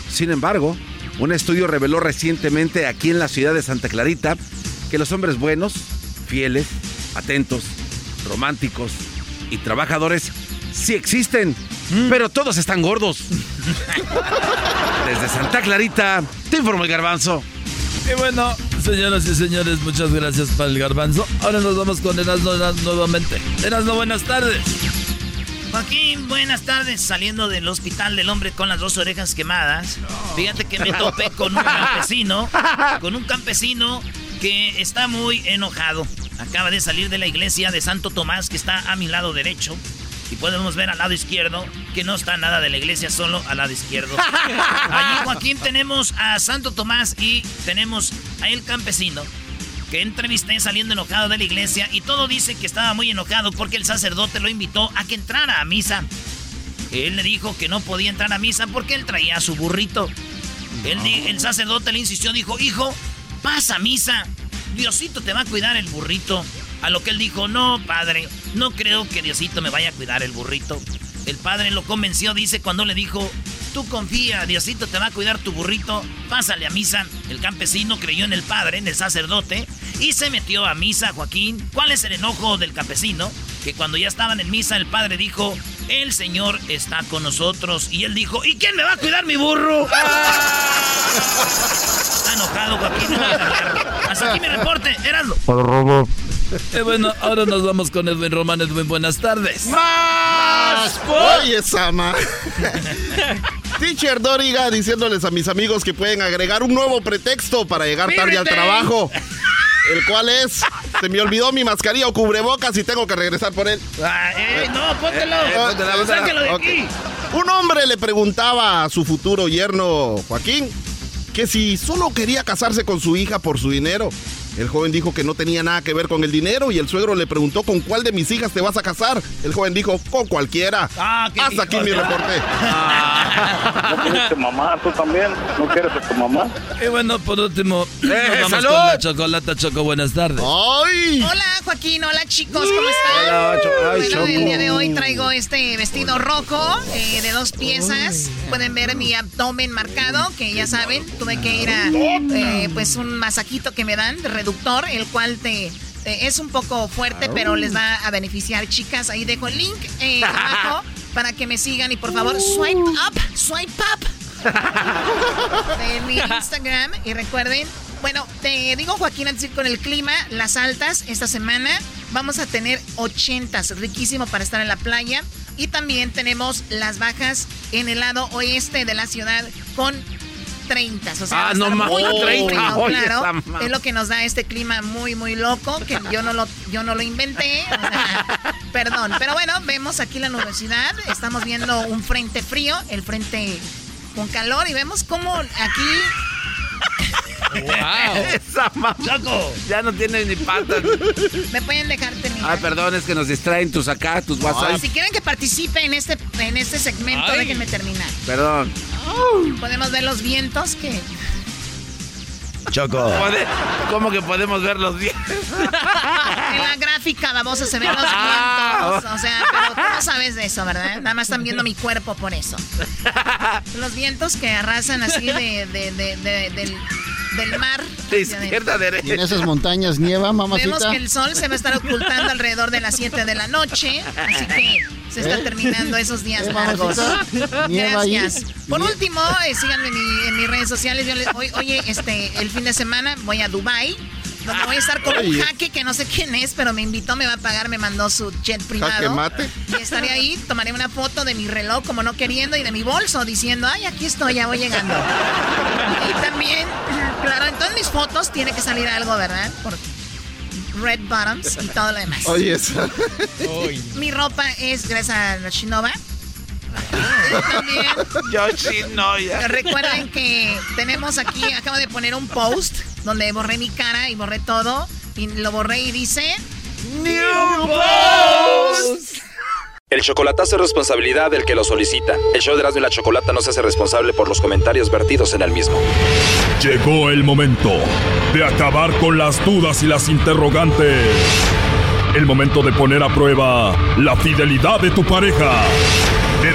Sin embargo, un estudio reveló recientemente aquí en la ciudad de Santa Clarita que los hombres buenos, fieles, atentos, románticos y trabajadores sí existen, pero todos están gordos. Desde Santa Clarita, te informo el garbanzo. Y bueno, señoras y señores, muchas gracias para el garbanzo. Ahora nos vamos con Erasmo nuevamente. Erasmo, buenas tardes. Joaquín, buenas tardes. Saliendo del hospital del hombre con las dos orejas quemadas. Fíjate que me topé con un campesino. Con un campesino que está muy enojado. Acaba de salir de la iglesia de Santo Tomás, que está a mi lado derecho. Y podemos ver al lado izquierdo que no está nada de la iglesia, solo al lado izquierdo. Allí, Joaquín, tenemos a Santo Tomás y tenemos a el campesino que entrevisté saliendo enojado de la iglesia y todo dice que estaba muy enojado porque el sacerdote lo invitó a que entrara a misa. Él le dijo que no podía entrar a misa porque él traía su burrito. El sacerdote le insistió, dijo, hijo, pasa a misa. Diosito te va a cuidar el burrito. A lo que él dijo, no, padre, no creo que Diosito me vaya a cuidar el burrito. El padre lo convenció, dice, cuando le dijo, tú confía, Diosito te va a cuidar tu burrito, pásale a misa. El campesino creyó en el padre, en el sacerdote, y se metió a misa, Joaquín. ¿Cuál es el enojo del campesino? Que cuando ya estaban en misa, el padre dijo, el Señor está con nosotros. Y él dijo, ¿y quién me va a cuidar mi burro? Está enojado, Joaquín. no. Hasta aquí mi reporte, Erasmo. Y bueno, ahora nos vamos con Edwin Román. Edwin, buenas tardes. ¡Más! Oye, Sama. Teacher Doriga diciéndoles a mis amigos que pueden agregar un nuevo pretexto para llegar tarde al trabajo. El cual es, se me olvidó mi mascarilla o cubrebocas y tengo que regresar por él. Ah, eh, no, póntelo. Eh. Sáquelo de Ok. aquí. Un hombre le preguntaba a su futuro yerno, Joaquín, que si solo quería casarse con su hija por su dinero. El joven dijo que no tenía nada que ver con el dinero y el suegro le preguntó con cuál de mis hijas te vas a casar. El joven dijo, con cualquiera. Ah, Hasta aquí mi reporte. ¿No tienes tu mamá? ¿Tú también? ¿No quieres a tu mamá? Y bueno, por último, nos vamos salud. con la chocolata Choco. Buenas tardes. ¡Ay! Hola Joaquín, hola chicos, ¿cómo están? Hola, Cho- ay, bueno, Choco. el día de hoy traigo este vestido rojo eh, de dos piezas. Pueden ver mi abdomen marcado, que ya saben, tuve que ir a eh, pues un masajito que me dan, reductor, el cual te es un poco fuerte, pero les va a beneficiar, chicas. Ahí dejo el link eh, abajo para que me sigan y por favor swipe up, swipe up de mi Instagram. Y recuerden, bueno, te digo Joaquín, antes con el clima, las altas esta semana vamos a tener 80, riquísimo para estar en la playa. Y también tenemos las bajas en el lado oeste de la ciudad con 30. O sea, Ah, no ma- muy oh, frío, 30, oye, claro. Es lo que nos da este clima muy, muy loco, que yo no lo, yo no lo inventé. o sea, perdón. Pero bueno, vemos aquí la nubosidad. Estamos viendo un frente frío, el frente con calor, y vemos cómo aquí Esa mamá. Ya no tiene ni patas. me pueden dejar terminar. Ah, perdón, es que nos distraen tus acá, tus WhatsApp. Si quieren que participe en este, en este segmento, Ay. déjenme terminar. Perdón. Podemos ver los vientos que. Choco. ¿Cómo que podemos ver los dientes? En la gráfica, babosa, se ven los vientos. O sea, pero tú no sabes de eso, ¿verdad? Nada más están viendo mi cuerpo por eso. Los vientos que arrasan así de, de, de, de- del, del mar. De izquierda a derecha. ¿Y en esas montañas nieva, Vemos mamacita? que el sol se va a estar ocultando alrededor de las 7 de la noche. Así que se está ¿Eh? terminando esos días ¿Eh, largos. Gracias. Por último, eh, síganme en, mi- en mis redes sociales. Yo les- hoy- oye, este, el fin de semana voy a Dubai donde voy a estar con un jaque que no sé quién es, pero me invitó, me va a pagar, me mandó su jet privado. ¿Jaque mate? Y estaré ahí, tomaré una foto de mi reloj como no queriendo y de mi bolso diciendo, ay, aquí estoy, ya voy llegando. Y también, claro, en todas mis fotos tiene que salir algo, ¿verdad? Por red bottoms y todo lo demás. Oye, esa. Mi ropa es gracias a Shinova. También Yoshinoya. recuerden que tenemos aquí, acabo de poner un post donde borré mi cara y borré todo. Y lo borré y dice... New Post. El chocolatazo es responsabilidad del que lo solicita. El show de Erasmo y la Chocolata no se hace responsable por los comentarios vertidos en el mismo. Llegó el momento de acabar con las dudas y las interrogantes. El momento de poner a prueba la fidelidad de tu pareja.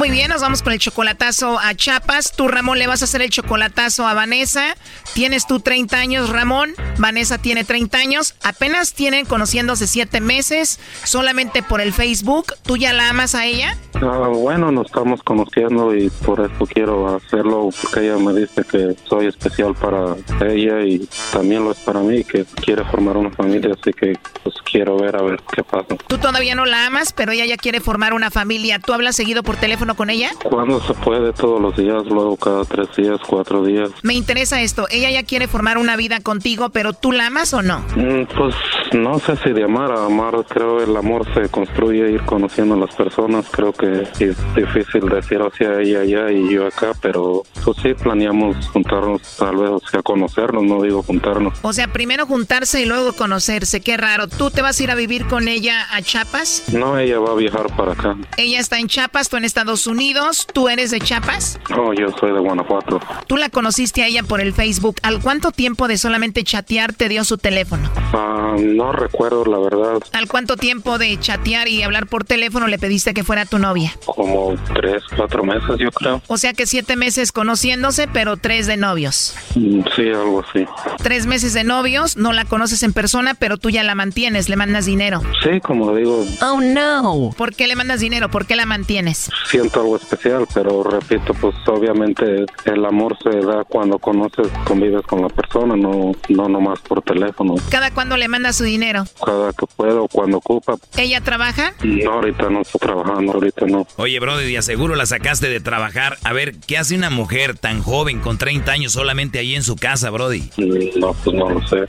Muy bien, nos vamos con el chocolatazo a Chapas. Tú, Ramón, le vas a hacer el chocolatazo a Vanessa. Tienes tú 30 años, Ramón. Vanessa tiene 30 años. Apenas tienen conociéndose 7 meses. Solamente por el Facebook. ¿Tú ya la amas a ella? Ah, bueno, nos estamos conociendo y por eso quiero hacerlo, porque ella me dice que soy especial para ella y también lo es para mí, que quiere formar una familia, así que pues quiero ver a ver qué pasa. Tú todavía no la amas, pero ella ya quiere formar una familia. ¿Tú hablas seguido por teléfono con ella? Cuando se puede, todos los días, luego cada tres días, cuatro días. Me interesa esto. Ella ya quiere formar una vida contigo, pero ¿tú la amas o no? Mm, Pues no sé si de amar a amar, creo el amor se construye ir conociendo a las personas, creo que es difícil decir hacia ella allá y yo acá, pero pues sí planeamos juntarnos tal vez, o sea, conocernos, no digo juntarnos. O sea, primero juntarse y luego conocerse. Qué raro. ¿Tú te vas a ir a vivir con ella a Chiapas? No, ella va a viajar para acá. Ella está en Chiapas, tú en Estados Unidos. ¿Tú eres de Chiapas? No, yo soy de Guanajuato. Tú la conociste a ella por el Facebook. ¿Al cuánto tiempo de solamente chatear te dio su teléfono? Ah, no recuerdo la verdad, ¿Al cuánto tiempo de chatear y hablar por teléfono le pediste que fuera tu novia? como tres, cuatro meses yo creo. O sea que siete meses conociéndose, pero tres de novios. Mm, Sí, algo así. Tres meses de novios, no la conoces en persona, pero tú ya la mantienes, le mandas dinero. Sí, como digo, Oh no. ¿Por qué le mandas dinero? ¿Por qué la mantienes? siento algo especial, pero repito, pues obviamente el amor se da cuando conoces, convives con la persona, no, no nomás por teléfono. ¿Cada cuándo le mandas su dinero? Cada que puedo, cuando ocupa. ¿Ella trabaja? No, ahorita no estoy trabajando, ahorita no. Oye, Brody, aseguro la sacaste de trabajar. A ver, ¿qué hace una mujer tan joven con 30 años solamente ahí en su casa, Brody? No, pues no lo sé.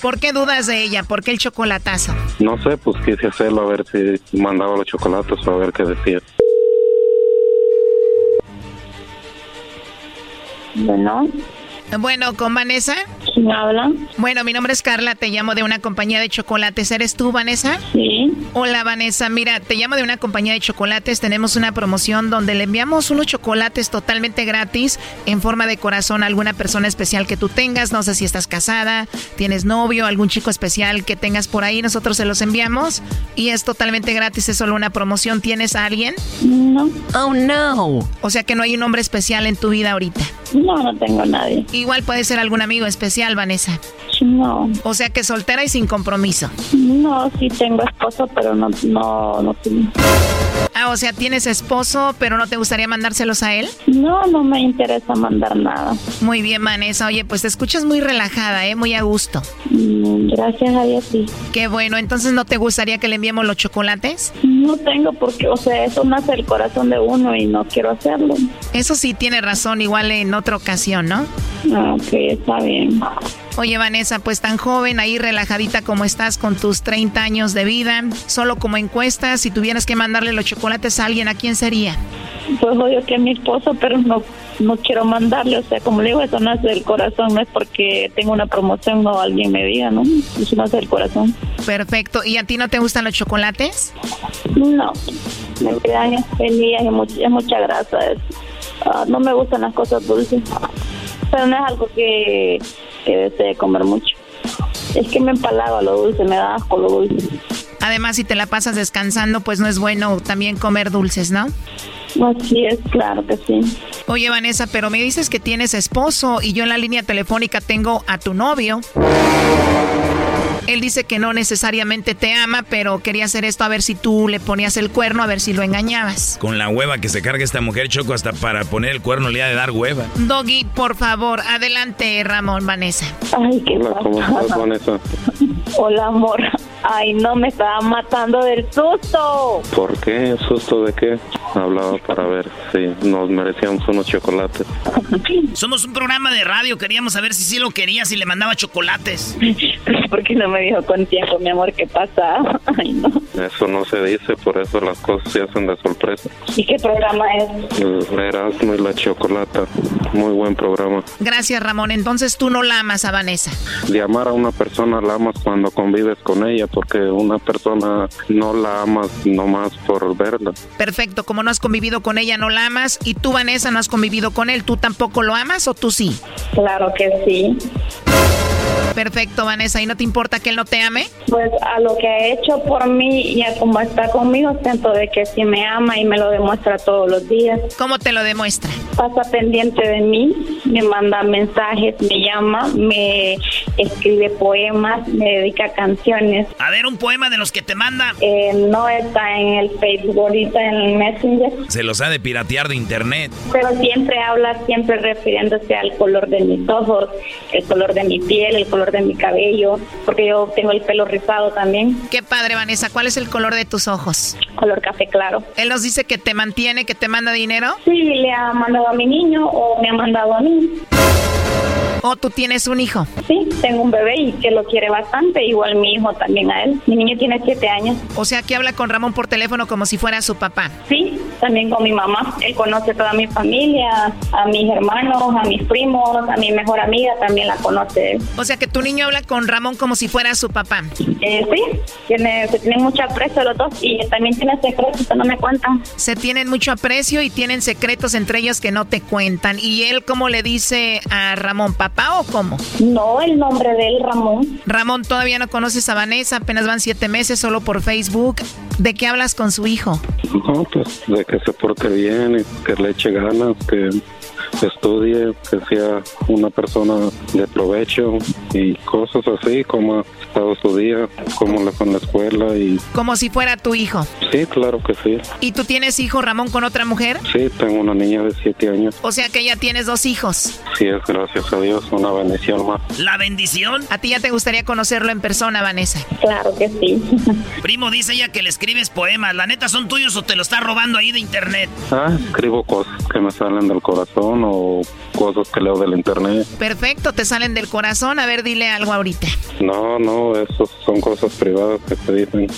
¿Por qué dudas de ella? ¿Por qué el chocolatazo? No sé, pues quise hacerlo a ver si mandaba los chocolates o a ver qué decía. Bueno, Bueno, ¿con Vanessa? ¿quién habla? Bueno, mi nombre es Carla, te llamo de una compañía de chocolates. ¿Eres tú, Vanessa? Sí. Hola, Vanessa. Mira, te llamo de una compañía de chocolates. Tenemos una promoción donde le enviamos unos chocolates totalmente gratis en forma de corazón a alguna persona especial que tú tengas. No sé si estás casada, tienes novio, algún chico especial que tengas por ahí. Nosotros se los enviamos y es totalmente gratis. Es solo una promoción. ¿Tienes a alguien? No. Oh, no. O sea que no hay un hombre especial en tu vida ahorita. No, no tengo nadie. Igual puede ser algún amigo especial, Vanessa. No. O sea que soltera y sin compromiso. No, sí tengo esposo, pero no, no, no tengo. Ah, o sea, tienes esposo, pero no te gustaría mandárselos a él. No, no me interesa mandar nada. Muy bien, Vanessa. Oye, pues te escuchas muy relajada, ¿eh? Muy a gusto. Mm, Gracias a Dios, sí. Qué bueno. Entonces, ¿no te gustaría que le enviemos los chocolates? No tengo porque, o sea, eso nace el corazón de uno y no quiero hacerlo. Eso sí, tiene razón, igual en otra ocasión, ¿no? Ah, ok, está bien. Oye, Vanessa, pues tan joven, ahí relajadita como estás con tus 30 años de vida, solo como encuesta, si tuvieras que mandarle los chocolates a alguien, ¿a quién sería? Pues obvio que a mi esposo, pero no, no quiero mandarle, o sea, como le digo, eso nace del corazón, no es porque tengo una promoción o alguien me diga, ¿no? Eso nace del corazón. Perfecto. ¿Y a ti no te gustan los chocolates? No, me quedan es mucha, es mucha grasa. es- ah, no me gustan las cosas dulces, pero no es algo que, que desee comer mucho. Es que me empalaga lo dulce, me da asco lo dulce. Además, si te la pasas descansando, pues no es bueno también comer dulces, ¿no? Así es, claro que sí. Oye, Vanessa, pero me dices que tienes esposo y yo en la línea telefónica tengo a tu novio. Él dice que no necesariamente te ama, pero quería hacer esto a ver si tú le ponías el cuerno, a ver si lo engañabas. Con la hueva que se carga esta mujer, Choco, hasta para poner el cuerno le ha de dar hueva. Doggy, por favor, adelante, Ramón, Vanessa. Ay, qué Hola, ¿cómo estás, Vanessa? Hola, amor. Ay, no, me estaba matando del susto. ¿Por qué? ¿Susto de qué? Hablaba para ver si nos merecíamos unos chocolates. Somos un programa de radio, queríamos saber si sí lo quería, si le mandaba chocolates. ¿Por qué no me dijo con tiempo, mi amor, qué pasa? Ay, no. Eso no se dice, por eso las cosas se hacen de sorpresa. ¿Y qué programa es? El Erasmo y la Chocolata, muy buen programa. Gracias, Ramón. Entonces tú no la amas a Vanessa. De amar a una persona la amas cuando convives con ella, porque una persona no la amas nomás por verla. Perfecto, como no has convivido con ella, no la amas. Y tú, Vanessa, no has convivido con él. ¿Tú tampoco lo amas o tú sí? Claro que sí. Perfecto, Vanessa. ¿Y no te importa que él no te ame? Pues a lo que ha hecho por mí y a cómo está conmigo, siento de que sí me ama y me lo demuestra todos los días. ¿Cómo te lo demuestra? Pasa pendiente de mí, me manda mensajes, me llama, me escribe poemas, me dedica canciones. A ver, un poema de los que te manda. Eh, no está en el Facebook, ahorita en el Messenger, Se los ha de piratear de internet. pero siempre habla, siempre refiriéndose al color de mis ojos, el color de mi piel, el color de mi cabello, porque yo tengo el pelo rizado también, Qué padre, Vanessa. ¿Cuál es el color de tus ojos? color café claro. Él nos dice que te mantiene, que te manda dinero. Sí, le ha mandado a mi niño o me ha mandado a mí. ¿O tú tienes un hijo? Sí, tengo un bebé y que lo quiere bastante, igual mi hijo también a él. Mi niño tiene siete años. O sea, que habla con Ramón por teléfono como si fuera su papá. Sí, también con mi mamá. Él conoce toda mi familia, a mis hermanos, a mis primos, a mi mejor amiga también la conoce. O sea, que tu niño habla con Ramón como si fuera su papá. Eh, sí, tiene, se tienen mucho aprecio los dos y también tiene secretos que no me cuentan. Se tienen mucho aprecio y tienen secretos entre ellos que no te cuentan. ¿Y él cómo le dice a Ramón, papá o cómo? No, el nombre de él, Ramón. Ramón, todavía no conoces a Vanessa, apenas van siete meses solo por Facebook. ¿De qué hablas con su hijo? No, pues de que se porte bien, y que le eche ganas, que estudie, que sea una persona de provecho y cosas así, como ha estado su día, cómo le fue en la escuela y Como si fuera tu hijo. sí, claro que sí. ¿Y tú tienes hijo, Ramón, con otra mujer? Sí, tengo una niña de siete años. O sea que ya tienes dos hijos. Sí, es gracias a Dios, una bendición más. ¿La bendición? ¿A ti ya te gustaría conocerlo en persona, Vanessa? Claro que sí. Primo, dice ella que le escribes poemas. ¿La neta son tuyos o te lo está robando ahí de internet? Ah, escribo cosas que me salen del corazón o cosas que leo del internet. Perfecto, te salen del corazón. A ver, dile algo ahorita. No, no, eso son cosas privadas que se dicen.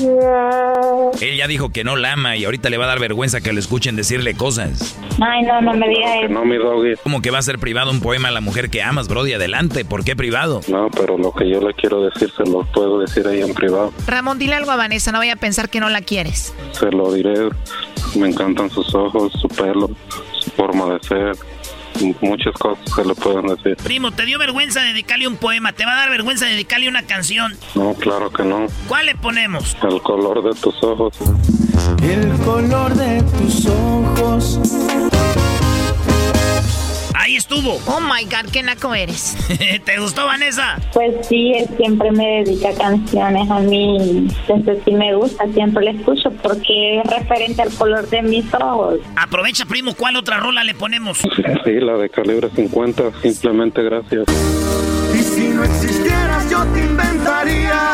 Él ya dijo que no la ama y ahorita le va a dar vergüenza que lo escuchen decirle cosas. Ay, no, no me digas eso. No, mi doggy. ¿Cómo que va a ser privado un poema a la mujer que amas, Brody? Adelante, ¿por qué privado? No, pero lo que yo le quiero decir se lo puedo decir ahí en privado. Ramón, dile algo a Vanessa, no vaya a pensar que no la quieres. Se lo diré. Me encantan sus ojos, su pelo, su forma de ser. Muchas cosas se le pueden decir. Primo, ¿te dio vergüenza dedicarle un poema? ¿Te va a dar vergüenza dedicarle una canción? No, claro que no. ¿Cuál le ponemos? El color de tus ojos. El color de tus ojos. Ahí estuvo. Oh my God, qué naco eres. ¿Te gustó, Vanessa? Pues sí, él siempre me dedica canciones a mí. Entonces sí me gusta, siempre le escucho porque es referente al color de mis ojos. Aprovecha, primo, ¿cuál otra rola le ponemos? Sí, la de calibre 50, simplemente gracias. Y si no existieras, yo te inventaría.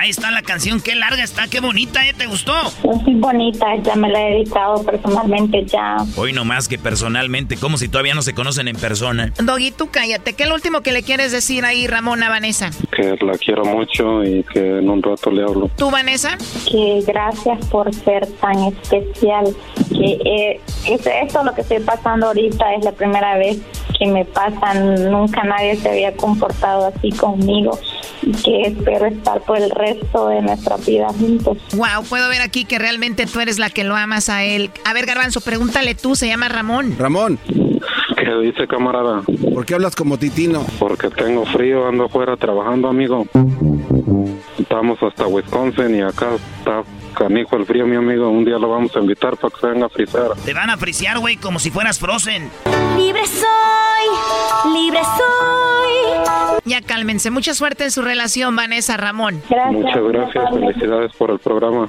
Ahí está la canción, qué larga está, qué bonita, ¿eh? ¿Te gustó? Es muy bonita, ya me la he dedicado personalmente ya. Hoy no más que personalmente, como si todavía no se conocen en persona. Doggy, tú cállate. ¿Qué es lo último que le quieres decir ahí, Ramón, a Vanessa? Que la quiero mucho y que en un rato le hablo. ¿Tú, Vanessa? Que gracias por ser tan especial, eh, es esto lo que estoy pasando ahorita es la primera vez que me pasan, nunca nadie se había comportado así conmigo y que espero estar por el resto de nuestra vida juntos. Wow, puedo ver aquí que realmente tú eres la que lo amas a él. A ver, Garbanzo, pregúntale tú, se llama Ramón. Ramón. ¿Qué dice, camarada? ¿Por qué hablas como titino? Porque tengo frío, ando afuera trabajando, amigo. Estamos hasta Wisconsin y acá está canijo el frío, mi amigo. Un día lo vamos a invitar para que se venga a frizar. Te van a frisear, güey, como si fueras Frozen. Libre soy, libre soy. Ya cálmense. Mucha suerte en su relación, Vanessa Ramón. Muchas gracias, felicidades por el programa.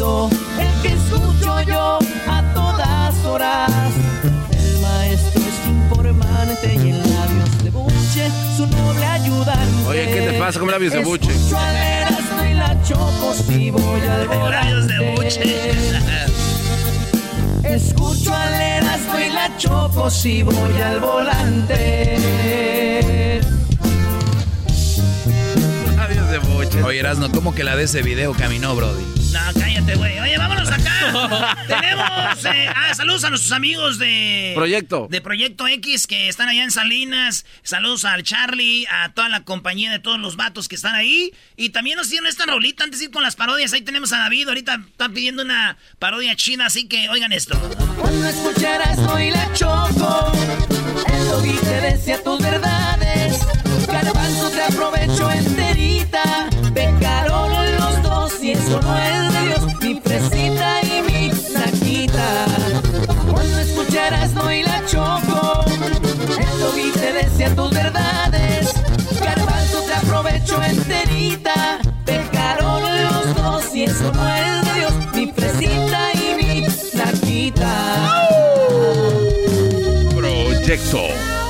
el que escucho yo a todas horas. El maestro es informante y el labios de buche, su noble ayudante. Oye, ¿qué te pasa con labios de buche? Escucho al Erasmo y la choco si voy al Labios de volante. Escucho al Erasmo y la choco si voy al volante. Oye, Erasno, ¿cómo que la de ese video caminó, Brody? No, cállate, güey. Oye, vámonos acá. Tenemos. eh, ah, saludos a nuestros amigos de. Proyecto. De Proyecto X que están allá en Salinas. Saludos al Charlie, a toda la compañía de todos los vatos que están ahí. Y también nos dieron esta rolita antes de ir con las parodias. Ahí tenemos a David. Ahorita está pidiendo una parodia china, así que oigan esto. Cuando escucharas hoy la choco, el decía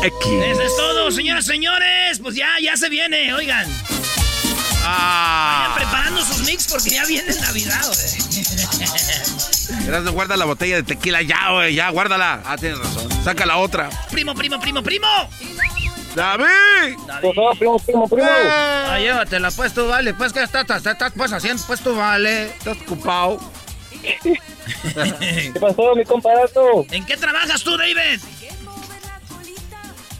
X. Eso es todo, señoras y señores. Pues ya, ya se viene, oigan. Ah. Vayan preparando sus mix porque ya viene Navidad, güey. Guarda la botella de tequila ya, güey, ya, guárdala. Ah, tienes razón. Saca la otra. Primo, primo, primo, primo. ¡David! primo, primo, primo. Ah, llévatela, pues tú vale. Pues que estás, estás, estás pues haciendo, pues tú vale. Estás ocupado. ¿Qué pasó, mi comparato? ¿En qué trabajas tú, David?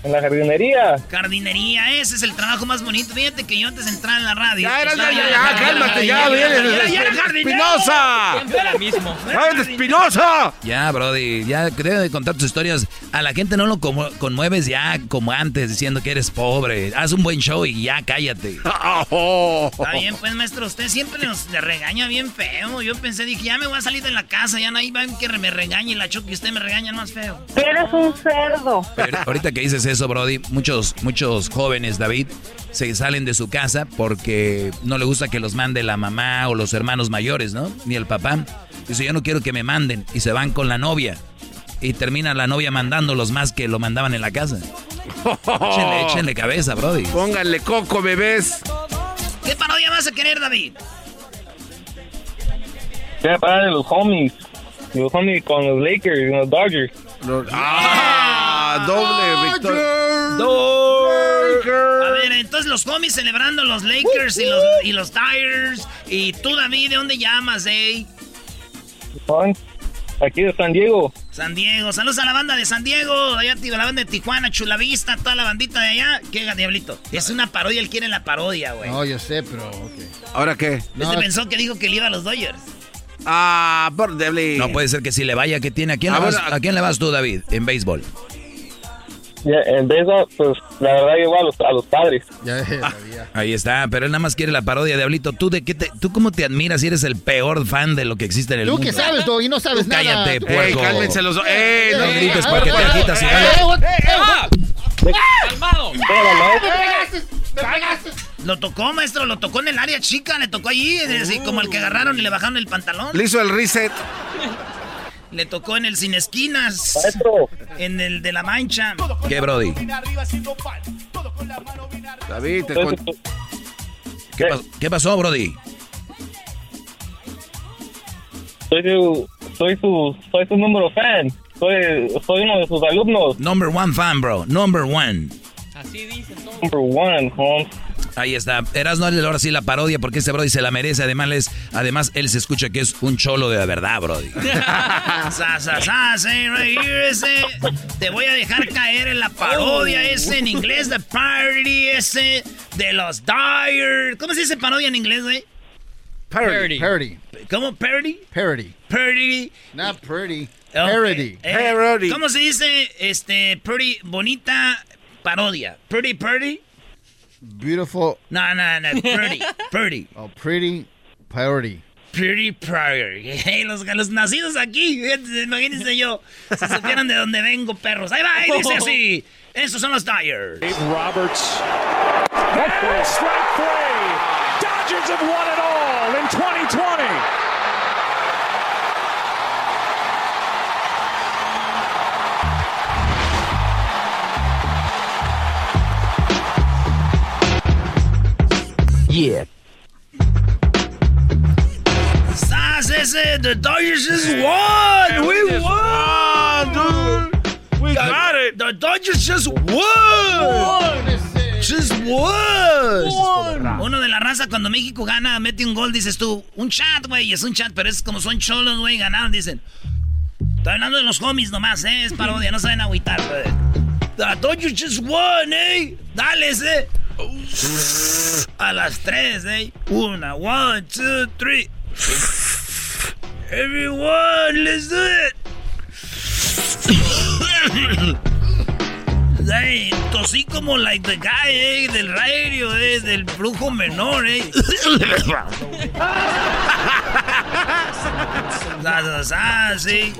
En la jardinería. Jardinería, ese es el trabajo más bonito. Fíjate que yo antes de entrar en la radio. Ya, era, estaba ya, ya, cálmate, ya, Ya, viene. ya, era jardinero. ¡Espinosa! Siempre era mismo. ¡Ay, Espinosa! Ya, Brody, ya debe de contar tus historias. A la gente no lo conmueves ya como antes, diciendo que eres pobre. Haz un buen show y ya cállate. Está bien, pues, maestro, usted siempre nos le regaña bien feo. Yo pensé, dije, ya me voy a salir de la casa, ya no hay van que me regañe y la choque y usted me regaña más feo. Eres un cerdo. Pero ahorita que dices eso, Brody, muchos, muchos jóvenes, David, se salen de su casa porque no le gusta que los mande la mamá o los hermanos mayores, ¿no? Ni el papá. Dice, yo no quiero que me manden. Y se van con la novia. Y termina la novia mandándolos más que lo mandaban en la casa. Échenle, échenle cabeza, Brody. Pónganle coco, bebés. ¿Qué parodia vas a querer, David? Quiero parar de los homies. Los homies con los Lakers y los Dodgers. ¡Ah! Doble victoria. A ver, entonces los homies celebrando los Lakers y los, y los Tigers. Y tú, David, ¿de dónde llamas, eh? Aquí de San Diego. San Diego. Saludos a la banda de San Diego. Allá, tío, la banda de Tijuana, Chulavista, toda la bandita de allá. ¿Qué, Diablito? Es una parodia, él quiere la parodia, güey. No, yo sé, pero. ¿Ahora qué? Este pensó que dijo que le iba a los Dodgers. Ah, por Deble. No puede ser que si le vaya que tiene. ¿A quién, A le ver, vas, a- ¿A quién le vas tú, David, en béisbol? En vez de, pues, la verdad, igual a los, a los padres. Ya, Ahí está, pero él nada más quiere la parodia, Diablito. ¿Tú de qué te, tú cómo te admiras si eres el peor fan de lo que existe en el Tú mundo? que sabes, Doggy, no sabes Tú nada. cállate, Tú- puerco. Ey, cálmense los dos. ¡Eh! No grites a porque ver, te eh, agitas y eh, eh, eh, ¡Calmado! Me pegaste. Lo tocó, maestro, lo tocó en el área chica, le tocó allí, así como el que agarraron y le bajaron el pantalón. Le hizo el reset. Le tocó en el sin esquinas. En el de la mancha. ¿Qué, Brody? David, te ¿Qué, pas- qué pasó, Brody? Soy su, soy su, soy su número fan. Soy, soy uno de sus alumnos. Number one fan, bro. Number one. Así dicen todos. Number one, Holmes. Ahí está. Eras no ahora sí la parodia porque este Brody se la merece. Además, les- además, él se escucha que es un cholo de la verdad, Brody. Sa, sa, sa, say right here, ese. Te voy a dejar caer en la parodia ese en inglés, the parody ese de los Dyer. ¿Cómo se dice parodia en inglés, güey? Parody. Parody. ¿Cómo? Parody? Parody. Parody. Not pretty. Parody. eh, ¿Cómo se dice, este, pretty, bonita parodia? Pretty, pretty? Beautiful. No, no, no, pretty, pretty. Oh, pretty parody. Pretty Prairie. Hey, los, los nacidos aquí, fíjate, imagínense yo, si supieran de dónde vengo, perros. Ahí va, ahí dice así. Oh. Estos son los Dyers. Roberts. Strike three. Dodgers have won it all in 2020. Yeah. Sas ese, the Dodgers just won. we won, dude. We got it. The Dodgers just won. Just won. Uno de la raza cuando México gana, mete un gol, dices tú, un chat, güey, es un chat, pero es como son cholos, güey, ganaron, dicen. Estoy hablando de los homies nomás, eh, es parodia, no saben agüitar, güey. The Dodgers just won, eh. Dale ese. A las tres, eh. Una, one, two, three. Everyone, let's do it. Hey, tosí como like the guy, eh, del radio, eh, del brujo menor, eh. Sa, sa, see?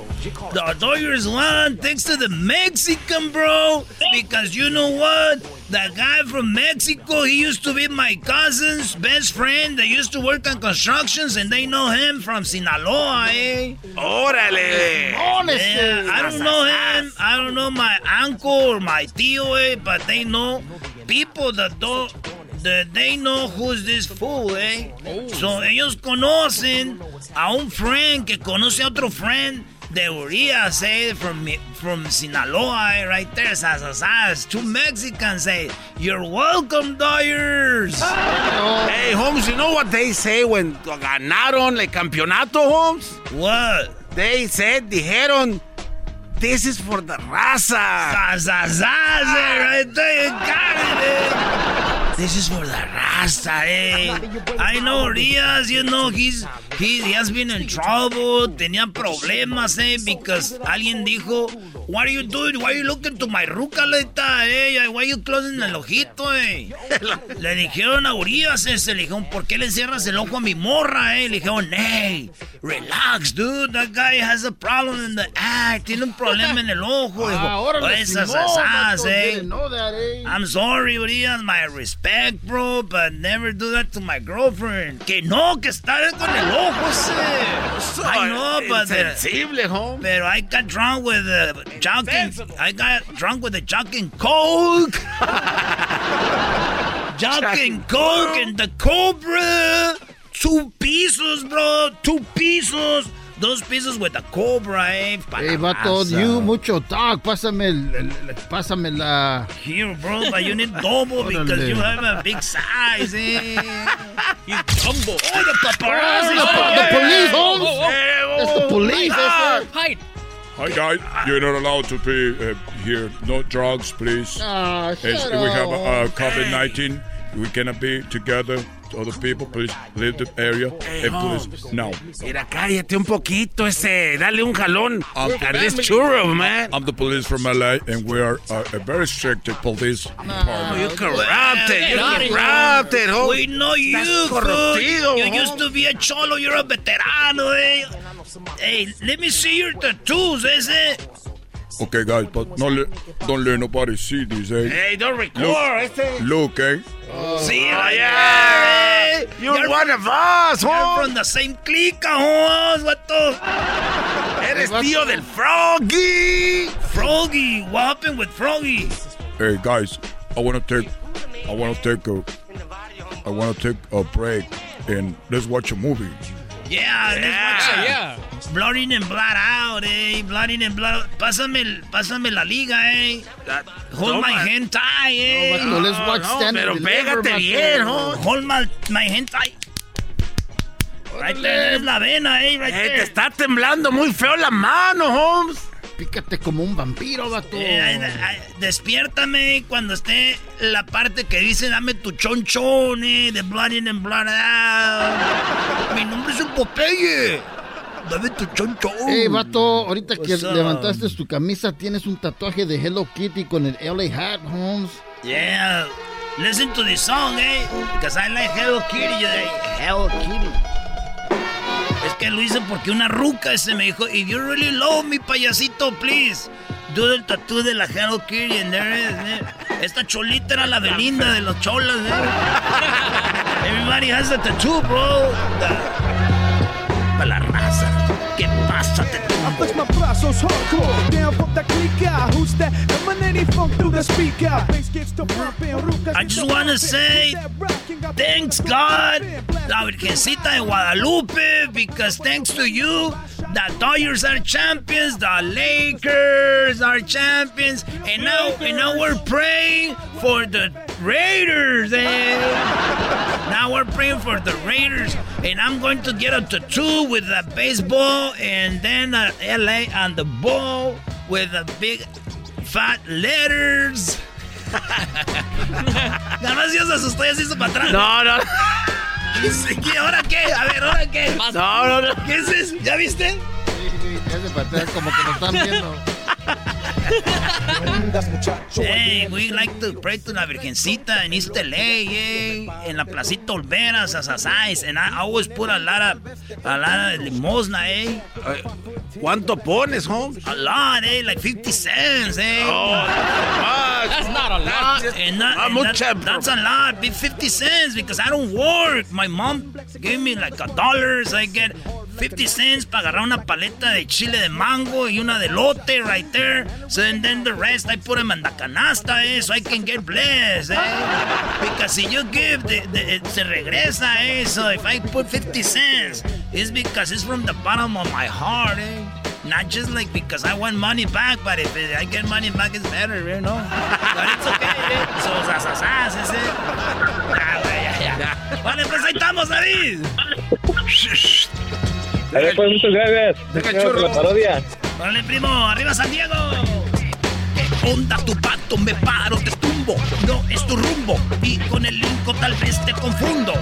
The Dodgers won thanks to the Mexican, bro. Because you know what? That guy from Mexico, he used to be my cousin's best friend. They used to work on constructions, and they know him from Sinaloa, eh? ¡Órale! Yeah, I don't know him. I don't know my uncle or my tío, eh, but they know people that don't. That they know who's this fool, eh? So ellos conocen a un friend que conoce a otro friend de Urias, eh? From from Sinaloa, eh? Right there, sas, sas, sas. Two Mexicans say, "You're welcome, Dyers." Hey, Holmes, you know what they say when ganaron el campeonato, Holmes? What? They said, dijeron, this is for the raza. Eh? Right there, you got it, eh? This is for the Rasta, eh? I know Urias, you know, he's, he, he has been in trouble, tenía problemas, eh? Because alguien dijo, what are you doing? Why are you looking to my ruca, leta, eh? Why are you closing el ojito, eh? Le dijeron a Urias ese, le dijeron, ¿por qué le cierras el ojo a mi morra, eh? Le dijeron, hey, relax, dude, that guy has a problem in the eye, tiene un problema en el ojo. Dijo, Ah, órale, esas, esas, eh. eh. I'm sorry, Urias, my respect, bro, but never do that to my girlfriend. Que no, que está con el ojo ese. I know, but... uh, Insensible, home. Pero I got drunk with the jogging. I got drunk with the jogging coke. jogging coke and the cobra. Two pieces, bro. Two pieces. Dos pieces with the cobra, eh. pa' Hey, la vato, you mucho talk. Pásame el, el- el- pásame la. Here, bro, but you need double because you have a big size, eh? You jumbo. Oh, the paparazzi. Oh, the police, Holmes. It's the police. Ah. that's it. Hi guys, you're not allowed to be uh, here. No drugs, please. Ah, As shut we have uh. COVID-19. We cannot be together. Other people, please leave the area. Hey, and please, now. Mira, cállate un poquito ese. Dale un jalón. a this churro, man. I'm the police from LA, and we are uh, a very strict police department. You corrupted. You corrupted. We know you, corruptido, You used to be a cholo. You're a veterano, eh? Hey, let me see your tattoos, ese. Okay, guys, but no let, don't let nobody see this, eh? Hey, don't record. Look, este. look eh? See you Oh, right yeah, there, eh? You're one of us, You're Holmes. from the same clique, Holmes. What the? Eres tío del Froggy. Froggy. What happened with Froggy? Hey, guys, I want to take, I want to take a, I want to take a break and let's watch a movie. Yeah, let's watch it. yeah. Blood in and blood out, eh. Blood in and blood out. Pásame, el- pásame la liga, eh. Hold my hand tie, eh. No, vato, let's watch No, Stand pero pégate bien, ¿no? Hold my, my hand tie. Right there, es la vena, eh. Right Eh, there. te está temblando muy feo la mano, Holmes. Pícate como un vampiro, vato. Eh, ay, ay, despiértame cuando esté la parte que dice dame tu chonchón, eh, de blood in and blood out. Mi nombre es el Popeye. Dame tu chonchón. Hey, vato, ahorita que up? levantaste tu camisa, tienes un tatuaje de Hello Kitty con el LA Hat, Holmes. Yeah, listen to this song, eh, because I like Hello Kitty. Hello Kitty. Es que lo hice porque una ruca ese me dijo, if you really love me, payasito, please, do the tattoo de la Hello Kitty and there is, eh. Esta cholita era la Belinda de los cholas, eh. Everybody has a tattoo, bro. Para la raza. ¿Qué pasa, te I flex my brazos hardcore, down the clica. Who's that? Emanating funk through the speaker. Bass gets to pumping, I just want to say thanks God, la Virgencita de Guadalupe, because thanks to you, the Dodgers are champions, the Lakers are champions, and now and now we're praying for the Raiders. Eh? Now we're praying for the Raiders, and I'm going to get a tattoo with a baseball and then a LA on the ball with a big fat letters. Nada más Dios se asustó y así hizo para atrás. No, no. Sí, ¿Y ahora qué? A ver, ¿ahora qué? No, no, no. ¿Qué es eso? ¿Ya viste? Te hace para atrás como que nos están viendo. Hey, we like to pray to la Virgencita in East LA, eh, en la placita Olveras, as asais, and I always put a lot of, a lot of limosna, eh. ¿Cuánto pones, Holmes? A lot, eh, like 50 cents, eh. Oh, that's not a lot. And that, Ah, and mucha, that- that's a lot, be 50 cents, because I don't work. My mom gave me like a dollar, so I get 50 cents para agarrar una paleta de chile de mango y una de lote right there. So and then the rest I put them in the canasta, eh, so I can get blessed, eh. Because if you give, the, the, se regresa, eh. So if I put 50 cents, it's because it's from the bottom of my heart, eh. Not just like because I want money back, but if I get money back, it's better, you know? But it's okay, eh. So, sasasas. Ah, ya. Vale, pues ahí estamos, David. Ahí pues, muchas gracias. La parodia. Vale, primo, arriba San Diego. ¿Qué onda tu pato? Me paro, te tumbo. No es tu rumbo. Y con el linko tal vez te confundo.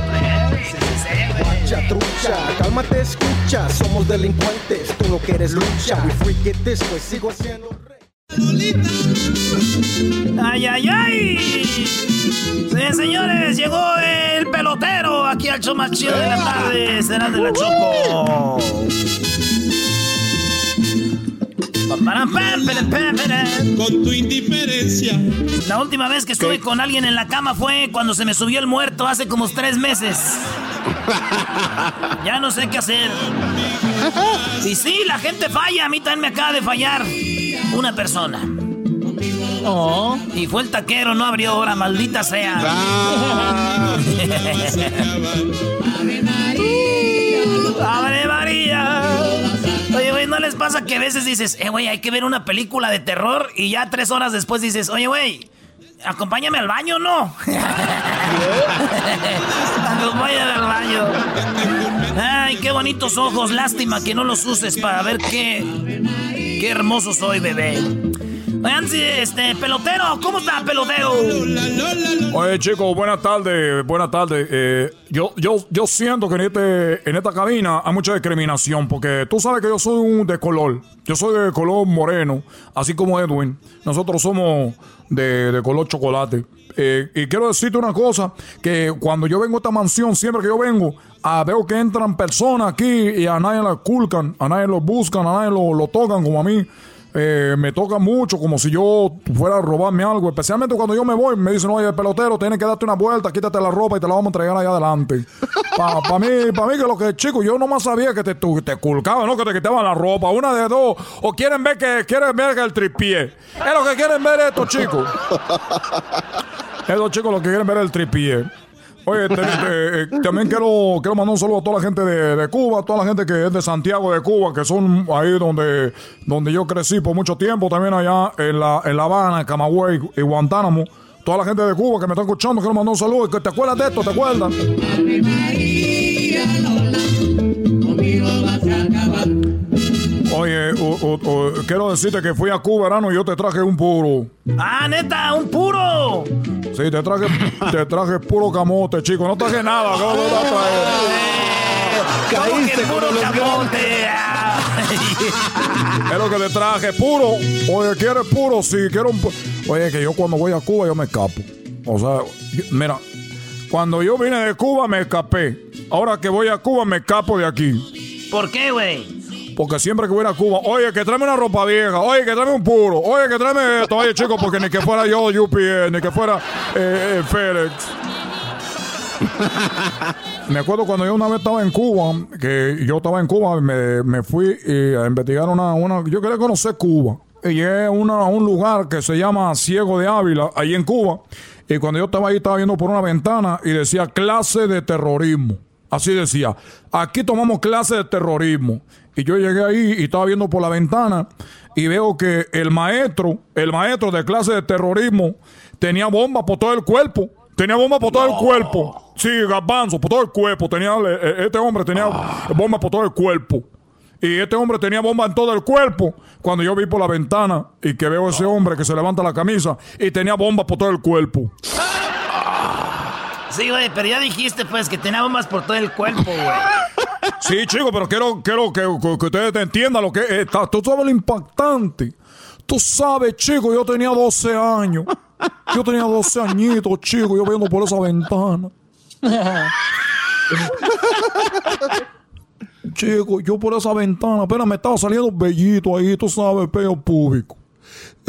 Guacha, trucha, cálmate, escucha. Somos delincuentes, tú no quieres lucha. We it this way, sigo siendo. ¡Ay, ay, ay! Sí, señores, llegó el pelotero aquí al show más chido de la tarde. Será de la Choco. Con tu indiferencia. La última vez que estuve con alguien en la cama fue cuando se me subió el muerto hace como tres meses. Ya no sé qué hacer. Y sí, la gente falla. A mí también me acaba de fallar una persona. Y fue el taquero, no abrió ahora, maldita sea. ¡Abre María! Oye, güey, ¿no les pasa que a veces dices, eh, güey, hay que ver una película de terror y ya tres horas después dices, oye, güey, acompáñame al baño, ¿no? acompáñame al baño. Ay, qué bonitos ojos, lástima que no los uses para ver qué, qué hermoso soy, bebé. Este, pelotero, ¿cómo está, pelotero? Oye, chicos, buenas tardes, buenas tardes. Eh, yo, yo, yo siento que en, este, en esta cabina hay mucha discriminación, porque tú sabes que yo soy un de color. Yo soy de color moreno, así como Edwin. Nosotros somos de, de color chocolate. Eh, y quiero decirte una cosa, que cuando yo vengo a esta mansión, siempre que yo vengo, ah, veo que entran personas aquí y a nadie la culcan, a nadie lo buscan, a nadie lo, lo tocan como a mí. Eh, me toca mucho como si yo fuera a robarme algo, especialmente cuando yo me voy, me dicen, oye, pelotero, tienes que darte una vuelta, quítate la ropa y te la vamos a entregar allá adelante. Para mí, para mí que lo que chico, yo nomás sabía que te, tú- te culcaban, ¿no? Que te quitaban la ropa, una de dos, o quieren ver que quieren ver que el tripié. Es lo que quieren ver estos chicos. Estos chicos lo que quieren ver el tripié. Oye, eh, también quiero, quiero mandar un saludo a toda la gente de, de Cuba, toda la gente que es de Santiago de Cuba, que son ahí donde, donde yo crecí por mucho tiempo, también allá en La, en la Habana, Camagüey y Guantánamo. Toda la gente de Cuba que me está escuchando, quiero mandar un saludo. ¿Te acuerdas de esto? ¿Te acuerdas? Oye, o- o- o, quiero decirte que fui a Cuba, verano, y yo te traje un puro. ¡Ah, neta! ¡Un puro! Sí, te traje, te traje puro camote, chico. No traje nada. ¿cómo te vas a traer? Caíste puro camote. Es lo que te traje, puro. Oye, ¿quieres puro? Sí, quiero un pu- Oye, que yo cuando voy a Cuba yo me escapo. O sea, yo- mira, cuando yo vine de Cuba me escapé. Ahora que voy a Cuba me escapo de aquí. ¿Por qué, güey? Porque siempre que voy a Cuba, oye, que tráeme una ropa vieja, oye, que tráeme un puro, oye, que tráeme esto, oye, chico, porque ni que fuera yo UPS, ni que fuera eh, eh, FedEx. Me acuerdo cuando yo una vez estaba en Cuba, que yo estaba en Cuba, me, me fui eh, a investigar una, una. Yo quería conocer Cuba. Y llegué a un lugar que se llama Ciego de Ávila, ahí en Cuba. Y cuando yo estaba ahí, estaba viendo por una ventana y decía clase de terrorismo. Así decía, aquí tomamos clase de terrorismo. Y yo llegué ahí y estaba viendo por la ventana y veo que el maestro, el maestro de clase de terrorismo, tenía bombas por todo el cuerpo. Tenía bombas por todo el cuerpo. Sí, garbanzo, por todo el cuerpo. Tenía, eh, eh, este hombre tenía bombas por todo el cuerpo. Y este hombre tenía bomba en todo el cuerpo. Cuando yo vi por la ventana y que veo a ese hombre que se levanta la camisa y tenía bombas por todo el cuerpo. Sí, güey, pero ya dijiste, pues, que tenía bombas por todo el cuerpo, güey. Sí, chico, pero quiero, quiero que, que- que ustedes te entiendan lo que es. Tú sabes lo impactante. Tú sabes, chico, yo tenía 12 años. Yo tenía 12 añitos, chico, yo viendo por esa ventana. Chico, yo por esa ventana apenas me estaba saliendo bellito ahí, tú sabes, peo público.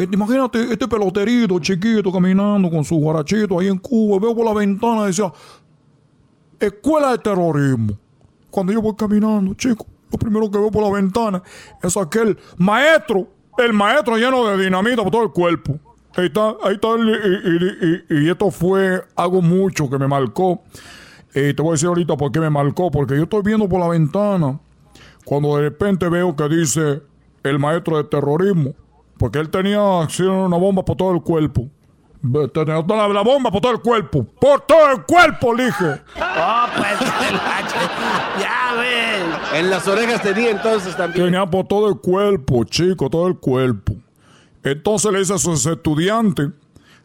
Eh, Imagínate este peloterito chiquito caminando con su guarachito ahí en Cuba. Veo por la ventana y decía, Escuela de Terrorismo. Cuando yo voy caminando, chico, lo primero que veo por la ventana es aquel maestro, el maestro lleno de dinamita por todo el cuerpo. Ahí está, ahí está, y, y- esto fue algo mucho que me marcó. Y te voy a decir ahorita por qué me marcó, porque yo estoy viendo por la ventana, cuando de repente veo que dice el maestro de terrorismo, porque él tenía así, una bomba por todo el cuerpo. Tenía toda la, la bomba por todo el cuerpo. Por todo el cuerpo, le dije. Oh, pues, ya, güey. En las orejas tenía entonces también. Tenía por todo el cuerpo, chico, todo el cuerpo. Entonces le dice a sus estudiantes,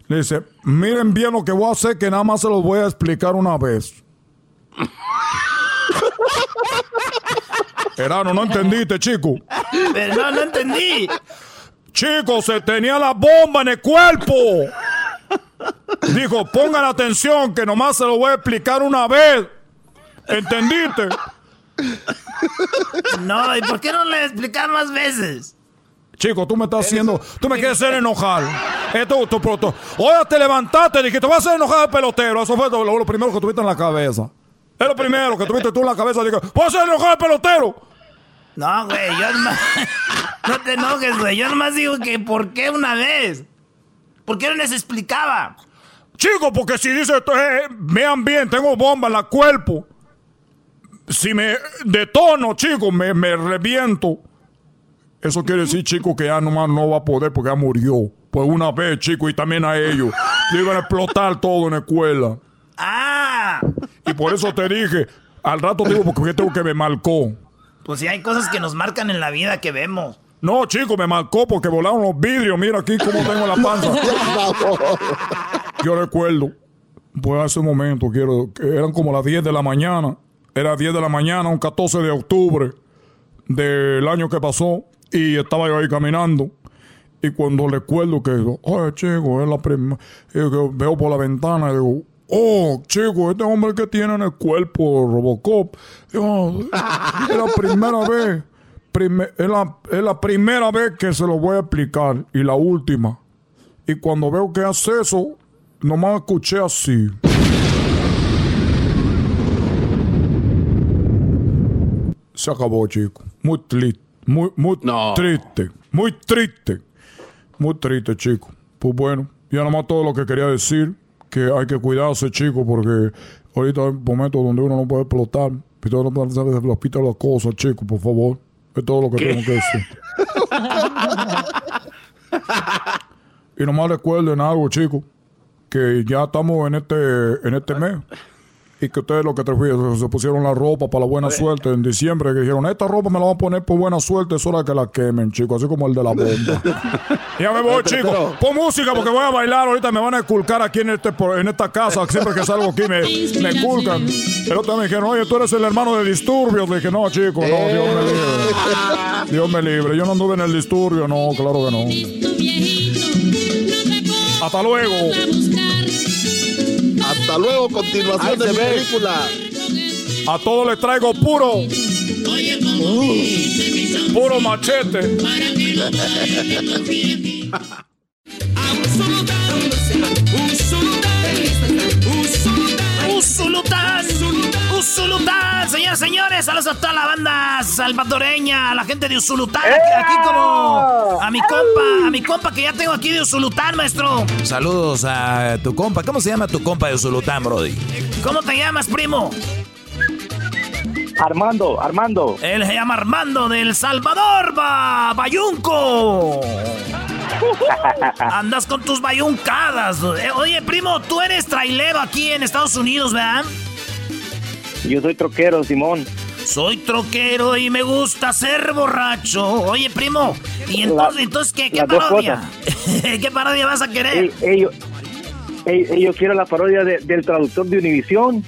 le dice, miren bien lo que voy a hacer, que nada más se los voy a explicar una vez. Erano, no entendiste, chico. Pero no, no entendí. Chico, se tenía la bomba en el cuerpo. Dijo, pongan atención, que nomás se lo voy a explicar una vez. ¿Entendiste? No, ¿y por qué no le explicar más veces? Chico, tú me estás haciendo. Tú me quieres hacer enojar. Esto, tu, tu, tu- Oye, te levantaste, dijiste, te voy a hacer enojar el pelotero. Eso fue lo, lo primero que tuviste en la cabeza. Es lo primero que tuviste tú en la cabeza. Dije, voy a hacer enojar el pelotero. No, güey, yo nomás... No te enojes, güey. Yo nomás digo que ¿por qué una vez? ¿Por qué no les explicaba? Chico, porque si dice, eh, vean bien, tengo bomba en la cuerpo. Si me detono, chico, me, me reviento. Eso quiere decir, chico, que ya nomás no va a poder porque ya murió. Pues una vez, chico, y también a ellos. Le iban a explotar todo en la escuela. ¡Ah! Y por eso te dije, al rato digo porque tengo que me marcó. Pues si hay cosas que nos marcan en la vida que vemos. No, chico, me marcó porque volaron los vidrios. Mira aquí cómo tengo la panza. Yo recuerdo, pues hace un momento, quiero, que eran como las 10 de la mañana. Era 10 de la mañana, un 14 de octubre del año que pasó. Y estaba yo ahí caminando. Y cuando recuerdo que, oye, chico, es la primera. Veo por la ventana y digo, oh, chico, este hombre que tiene en el cuerpo Robocop. Es la primera vez. es, la, es la primera vez que se lo voy a explicar y la última. Y cuando veo que hace eso, nomás escuché así. Se acabó, chico. Muy triste. Muy, muy triste. Muy triste. Muy triste, chico. Pues bueno, ya nomás todo lo que quería decir, que hay que cuidarse, chico, porque ahorita hay momentos donde uno no puede explotar. Y todo no puede hacer las cosas, chico, por favor. Es todo lo que ¿Qué? tengo que decir. y nomás recuerden algo, chicos, que ya estamos en este, en este mes. Y que ustedes lo que te se, se pusieron la ropa para la buena suerte en diciembre, que dijeron, esta ropa me la van a poner por buena suerte, es hora que la quemen, chicos, así como el de la bomba. ya me voy, chicos. Pon música porque voy a bailar, ahorita me van a esculcar aquí en, este, en esta casa, siempre que salgo aquí me, me esculcan. Pero también dijeron, oye, tú eres el hermano de disturbios. Le dije, no, chicos, no, Dios me libre. Dios me libre, yo no anduve en el disturbio, no, claro que no. Hasta luego. Hasta luego, continuación Ahí de mi película. A todos les traigo puro. Puro machete. Usulután, señores, señores, saludos a toda la banda salvadoreña, a la gente de Usulután, aquí, aquí como a mi compa, a mi compa que ya tengo aquí de Usulután, maestro. Saludos a tu compa. ¿Cómo se llama tu compa de Zulután, Brody? ¿Cómo te llamas, primo? Armando, Armando. Él se llama Armando del Salvador, ba, Bayunco. Andas con tus bayuncadas. Eh, Oye, primo, tú eres trailero aquí en Estados Unidos, ¿verdad? Yo soy troquero, Simón. Soy troquero y me gusta ser borracho. Oye, primo, ¿y entonces, La- entonces qué, qué parodia? ¿Qué parodia vas a querer? Ey, ey, yo, ey, ey, yo quiero la parodia de- del traductor de Univisión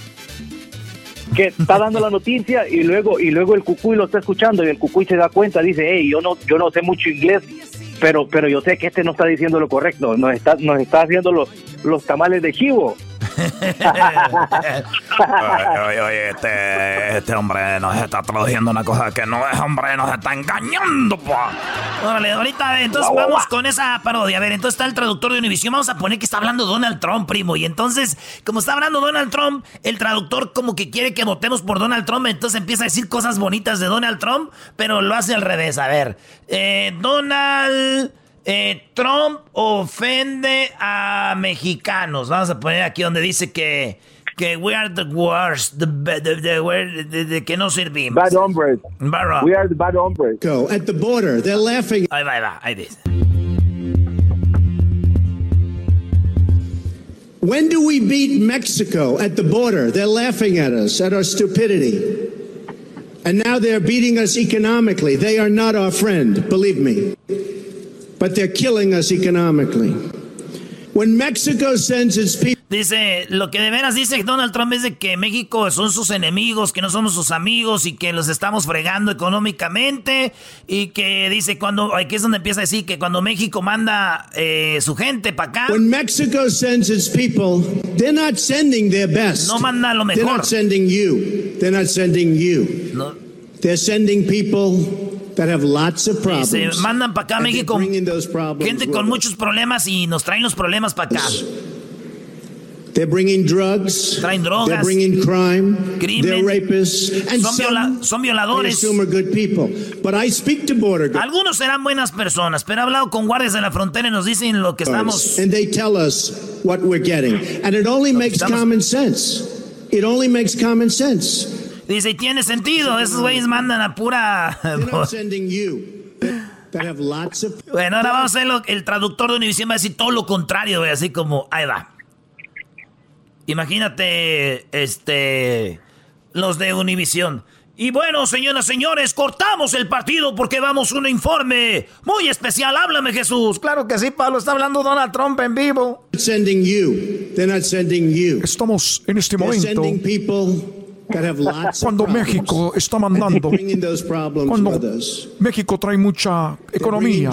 que está dando la noticia y luego y luego el cucuy lo está escuchando y el cucuy se da cuenta dice hey yo no yo no sé mucho inglés pero pero yo sé que este no está diciendo lo correcto nos está nos está haciendo los los tamales de chivo Oye, oye, oye, este, este hombre nos está traduciendo una cosa que no es, hombre, nos está engañando, pa. Órale, ahorita, a ver, entonces Guau, vamos guau. con esa parodia. A ver, entonces está el traductor de Univision. Vamos a poner que está hablando Donald Trump, primo. Y entonces, como está hablando Donald Trump, el traductor como que quiere que votemos por Donald Trump. Entonces empieza a decir cosas bonitas de Donald Trump, pero lo hace al revés. A ver, eh, Donald eh, Trump ofende a mexicanos. Vamos a poner aquí donde dice que, que we are the worst, the, be- the- the- we're- de- de que no servimos. bad hombres Bad we are the bad hombres Go at the border. They're laughing. Ahí va, ahí va, ahí dice. When do we beat Mexico at the border? They're laughing at us, at our stupidity. And now they're beating us economically. They are not our friend, believe me. But they're killing us economically. When Mexico sends its people. Dice, lo que de veras dice Donald Trump es de que México son sus enemigos, que no somos sus amigos y que los estamos fregando económicamente y que dice cuando, aquí es donde empieza a decir que cuando México manda eh, su gente para acá, When Mexico sends its people, they're not sending their best. No manda lo They're mejor. not sending you. They're not sending you. No. They're sending people that have lots of problems. dice, mandan para acá a México gente con muchos problemas y nos traen los problemas para acá. They're bringing drugs. Traen drogas. They're bringing crime. Crimen. They're rapists. And Son viola- some son I violadores. are good people. But I speak to border guards. Algunos serán buenas personas, pero he hablado con guardias de la frontera y nos dicen lo que estamos... And they tell us what we're getting. And it only makes common sense. It only makes common sense. Dice, y tiene sentido, esos güeyes mandan a pura... Bueno, ahora vamos a ver lo- el traductor de Univision va a decir todo lo contrario, güey, así como, ahí va. Imagínate, este, los de Univision. Y bueno, señoras y señores, cortamos el partido porque vamos a un informe muy especial. Háblame, Jesús. Claro que sí, Pablo. Está hablando Donald Trump en vivo. sending you. They're not sending you. Estamos en este They're momento cuando. México está mandando Bringing those problems cuando. México trae mucha economía,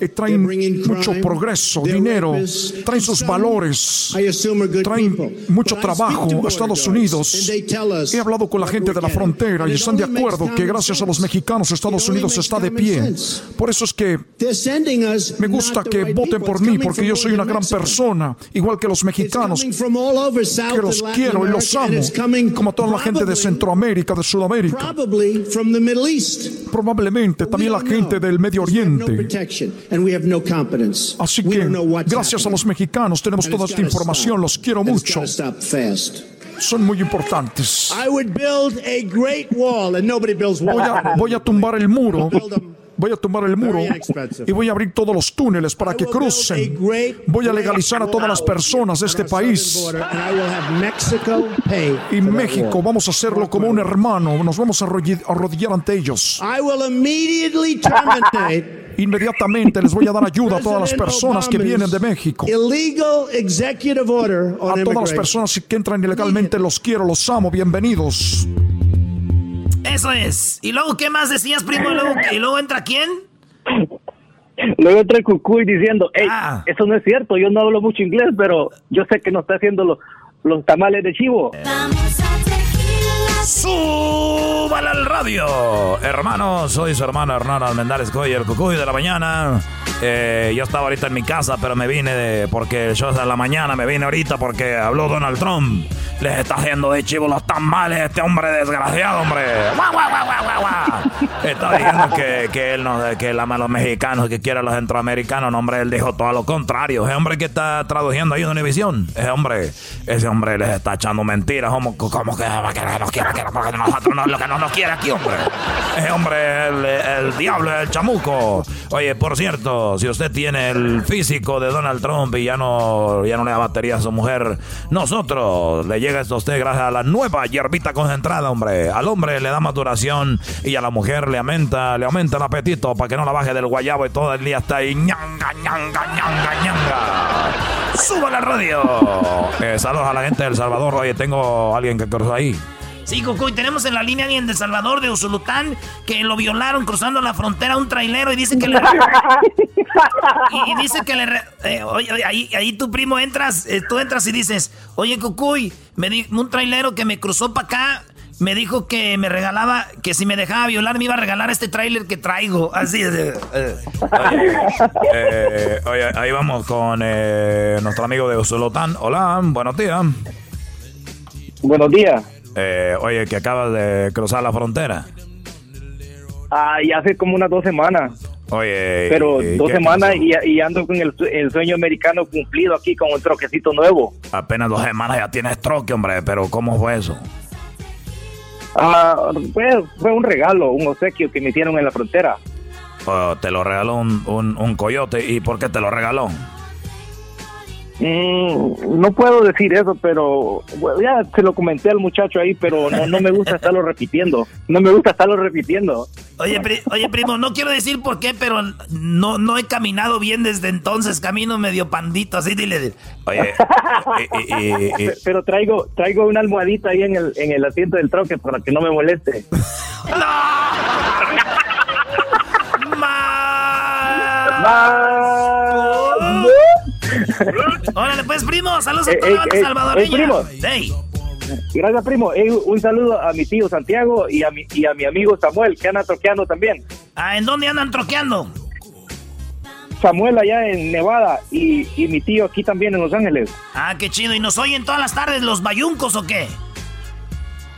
eh, traen mucho progreso, dinero, traen sus valores, traen mucho trabajo a Estados Unidos. He hablado con la gente de la frontera y están de acuerdo que gracias a los mexicanos Estados Unidos está de pie. Por eso es que me gusta que voten por mí porque yo soy una gran persona, igual que los mexicanos, que los quiero y los amo, como toda la gente de Centroamérica, de Sudamérica. Probablemente también la gente del Medio Oriente. Así que, gracias a los mexicanos, tenemos toda esta información. Los quiero mucho. Son muy importantes. Voy a, voy a tumbar el muro voy a tomar el muro y voy a abrir todos los túneles para que crucen. Voy a legalizar a todas las personas de este país. Y México, vamos a hacerlo como un hermano. Nos vamos a arrodillar ante ellos. Inmediatamente les voy a dar ayuda a todas las personas que vienen de México. A todas las personas que entran ilegalmente los quiero, los amo, bienvenidos. Eso es. ¿Y luego qué más decías, primo? ¿Y luego, entra quién? Luego entra el cucuy diciendo, hey, ah. eso no es cierto, yo no hablo mucho inglés, pero yo sé que no está haciendo los, los tamales de chivo. ¡Súbala al radio! Hermanos, soy su hermano Hernán Almendares Coy, el cucuy de la mañana. Eh, yo estaba ahorita en mi casa, pero me vine porque yo de la mañana me vine ahorita porque habló Donald Trump. Les está haciendo de chivo los tamales este hombre desgraciado, hombre. Está diciendo que, que él no, que él ama a los mexicanos, que quiere a los centroamericanos. No, hombre, él dijo todo lo contrario. Ese hombre que está traduciendo ahí en Univisión, ese hombre, ese hombre les está echando mentiras. Como, como que, que nos quiere, que nosotros no, lo que no nos quiere aquí, hombre. Ese hombre, el, el diablo, el chamuco. Oye, por cierto, si usted tiene el físico de Donald Trump y ya no, ya no le da batería a su mujer, nosotros le llega esto a usted gracias a la nueva hierbita concentrada, hombre. Al hombre le da maturación y a la mujer le aumenta, le aumenta el apetito para que no la baje del guayabo y todo el día está ahí ñanga, ñanga, ñanga, ñanga. ¡Suba la radio! Eh, saludos a la gente del Salvador. Oye, tengo a alguien que cruzó ahí. Sí, Cucuy, tenemos en la línea alguien de Salvador, de Usulután, que lo violaron cruzando la frontera un trailero y dice que le... y, dice que le... Eh, oye, ahí, ahí tu primo entras, eh, tú entras y dices, oye, Cucuy, me di, un trailero que me cruzó para acá me dijo que me regalaba, que si me dejaba violar me iba a regalar este trailer que traigo. Así es. Eh, oye, ahí vamos con nuestro amigo de Usulután. Hola, buenos días. Buenos días. Eh, oye, que acabas de cruzar la frontera. Ah, y hace como unas dos semanas. Oye. Pero dos semanas y, ando con el, sueño americano cumplido aquí con un troquecito nuevo. Apenas dos semanas ya tienes troque, hombre, pero ¿cómo fue eso? Ah, fue, fue un regalo, un obsequio que me hicieron en la frontera. Oh, te lo regaló un, un, un coyote. ¿Y por qué te lo regaló? Mm, no puedo decir eso, pero ya se lo comenté al muchacho ahí, pero no, me gusta estarlo repitiendo. No me gusta estarlo repitiendo. Oye, oye, primo, no quiero decir por qué, pero no, no he caminado bien desde entonces. Camino medio pandito, así dile. Oye, pero traigo traigo una almohadita ahí en el, en el asiento del troque para que no me moleste. Órale, pues, primo. Saludos a eh, toda la banda salvadoreña. primo. Gracias, primo. un saludo a mi tío Santiago y a mi, y a mi amigo Samuel, que andan troqueando también. Ah, ¿en dónde andan troqueando? Samuel allá en Nevada y, y, mi tío aquí también en Los Ángeles. Ah, qué chido. ¿Y nos oyen todas las tardes los bayuncos o qué?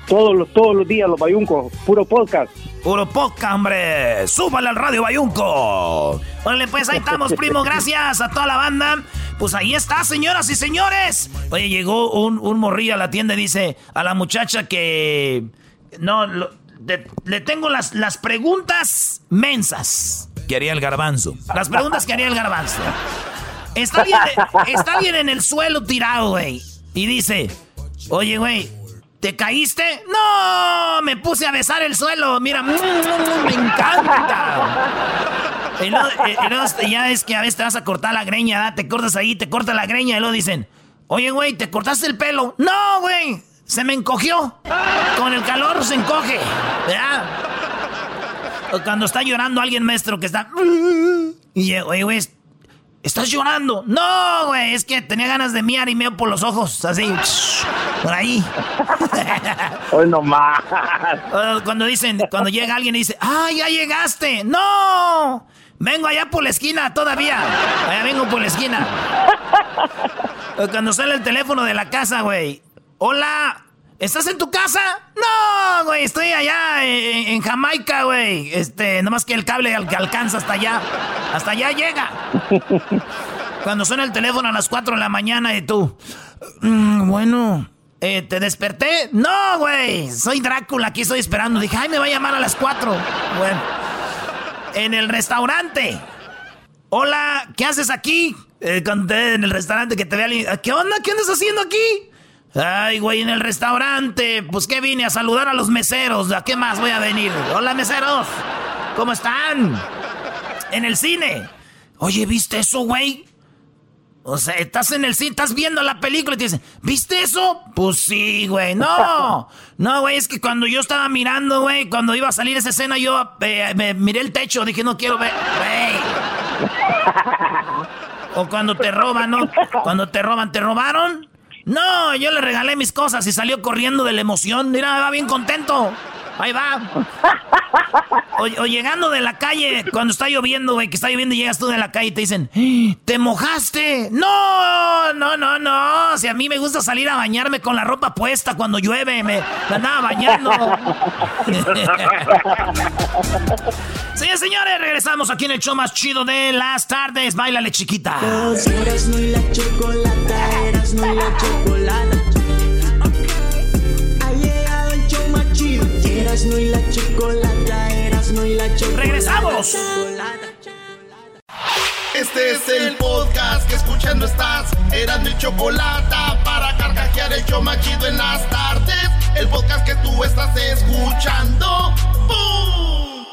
Todos los, todos los días los bayuncos, puro podcast. Puro podcast, hombre. Súbale al radio bayunco. Órale, pues ahí estamos, primo. Gracias a toda la banda. Pues ahí está, señoras y señores. Oye, llegó un, un morrillo a la tienda y dice a la muchacha que... No, le tengo las, las preguntas mensas. Que haría el garbanzo. Las preguntas que haría el garbanzo. Está bien, está bien en el suelo tirado, güey. Y dice, oye, güey, ¿Te caíste? No, me puse a besar el suelo. Mira, me encanta. Y luego, ya es que a veces te vas a cortar la greña, te cortas ahí, te corta la greña y luego dicen, oye, güey, ¿te cortaste el pelo? No, güey, se me encogió. Con el calor se encoge. O cuando está llorando alguien, maestro, que está... Y, oye, güey, ¿estás llorando? No, güey, es que tenía ganas de miar y meo por los ojos, así, por ahí. Hoy no más. Cuando dicen, cuando llega alguien y dice, ¡ah, ya llegaste! ¡No! Vengo allá por la esquina todavía. Allá vengo por la esquina. Cuando sale el teléfono de la casa, güey. Hola, ¿estás en tu casa? No, güey, estoy allá en, Jamaica, güey. Este, nomás que el cable al, que alcanza hasta allá. Hasta allá llega. Cuando suena el teléfono a las 4 de la mañana y tú. Mm, bueno. Eh, ¿Te desperté? No, güey. Soy Drácula, aquí estoy esperando. Dije, ay, me va a llamar a las 4. Bueno. En el restaurante. Hola, ¿qué haces aquí? Eh, conté en el restaurante que te vea. ¿Qué onda? ¿Qué andas haciendo aquí? Ay, güey, en el restaurante. Pues que vine a saludar a los meseros. ¿A qué más voy a venir? Hola, meseros. ¿Cómo están? En el cine. Oye, ¿viste eso, güey? O sea, estás en el cine, estás viendo la película y te dicen, ¿viste eso? Pues sí, güey. No, no, güey, es que cuando yo estaba mirando, güey, cuando iba a salir esa escena, yo eh, me miré el techo, dije, no quiero ver. O cuando te roban, ¿no? Cuando te roban, ¿te robaron? No, yo le regalé mis cosas y salió corriendo de la emoción. Mira, va bien contento. Ahí va. O, llegando de la calle, cuando está lloviendo, güey, que está lloviendo y llegas tú de la calle y te dicen, ¿te mojaste? No, no, no, no. Si a mí me gusta salir a bañarme con la ropa puesta cuando llueve, me, andaba bañando. sí, señores, regresamos aquí en el show más chido de las tardes. Báilale, chiquita. Eras no la chocolata, eras no la chocolata. Erasno y la chocolata, Erasno y la chocolata. ¡Regresamos! Este es el podcast que escuchando estás. Eran mi chocolata para carcajear el yo machido en las tardes. El podcast que tú estás escuchando. ¡Bum!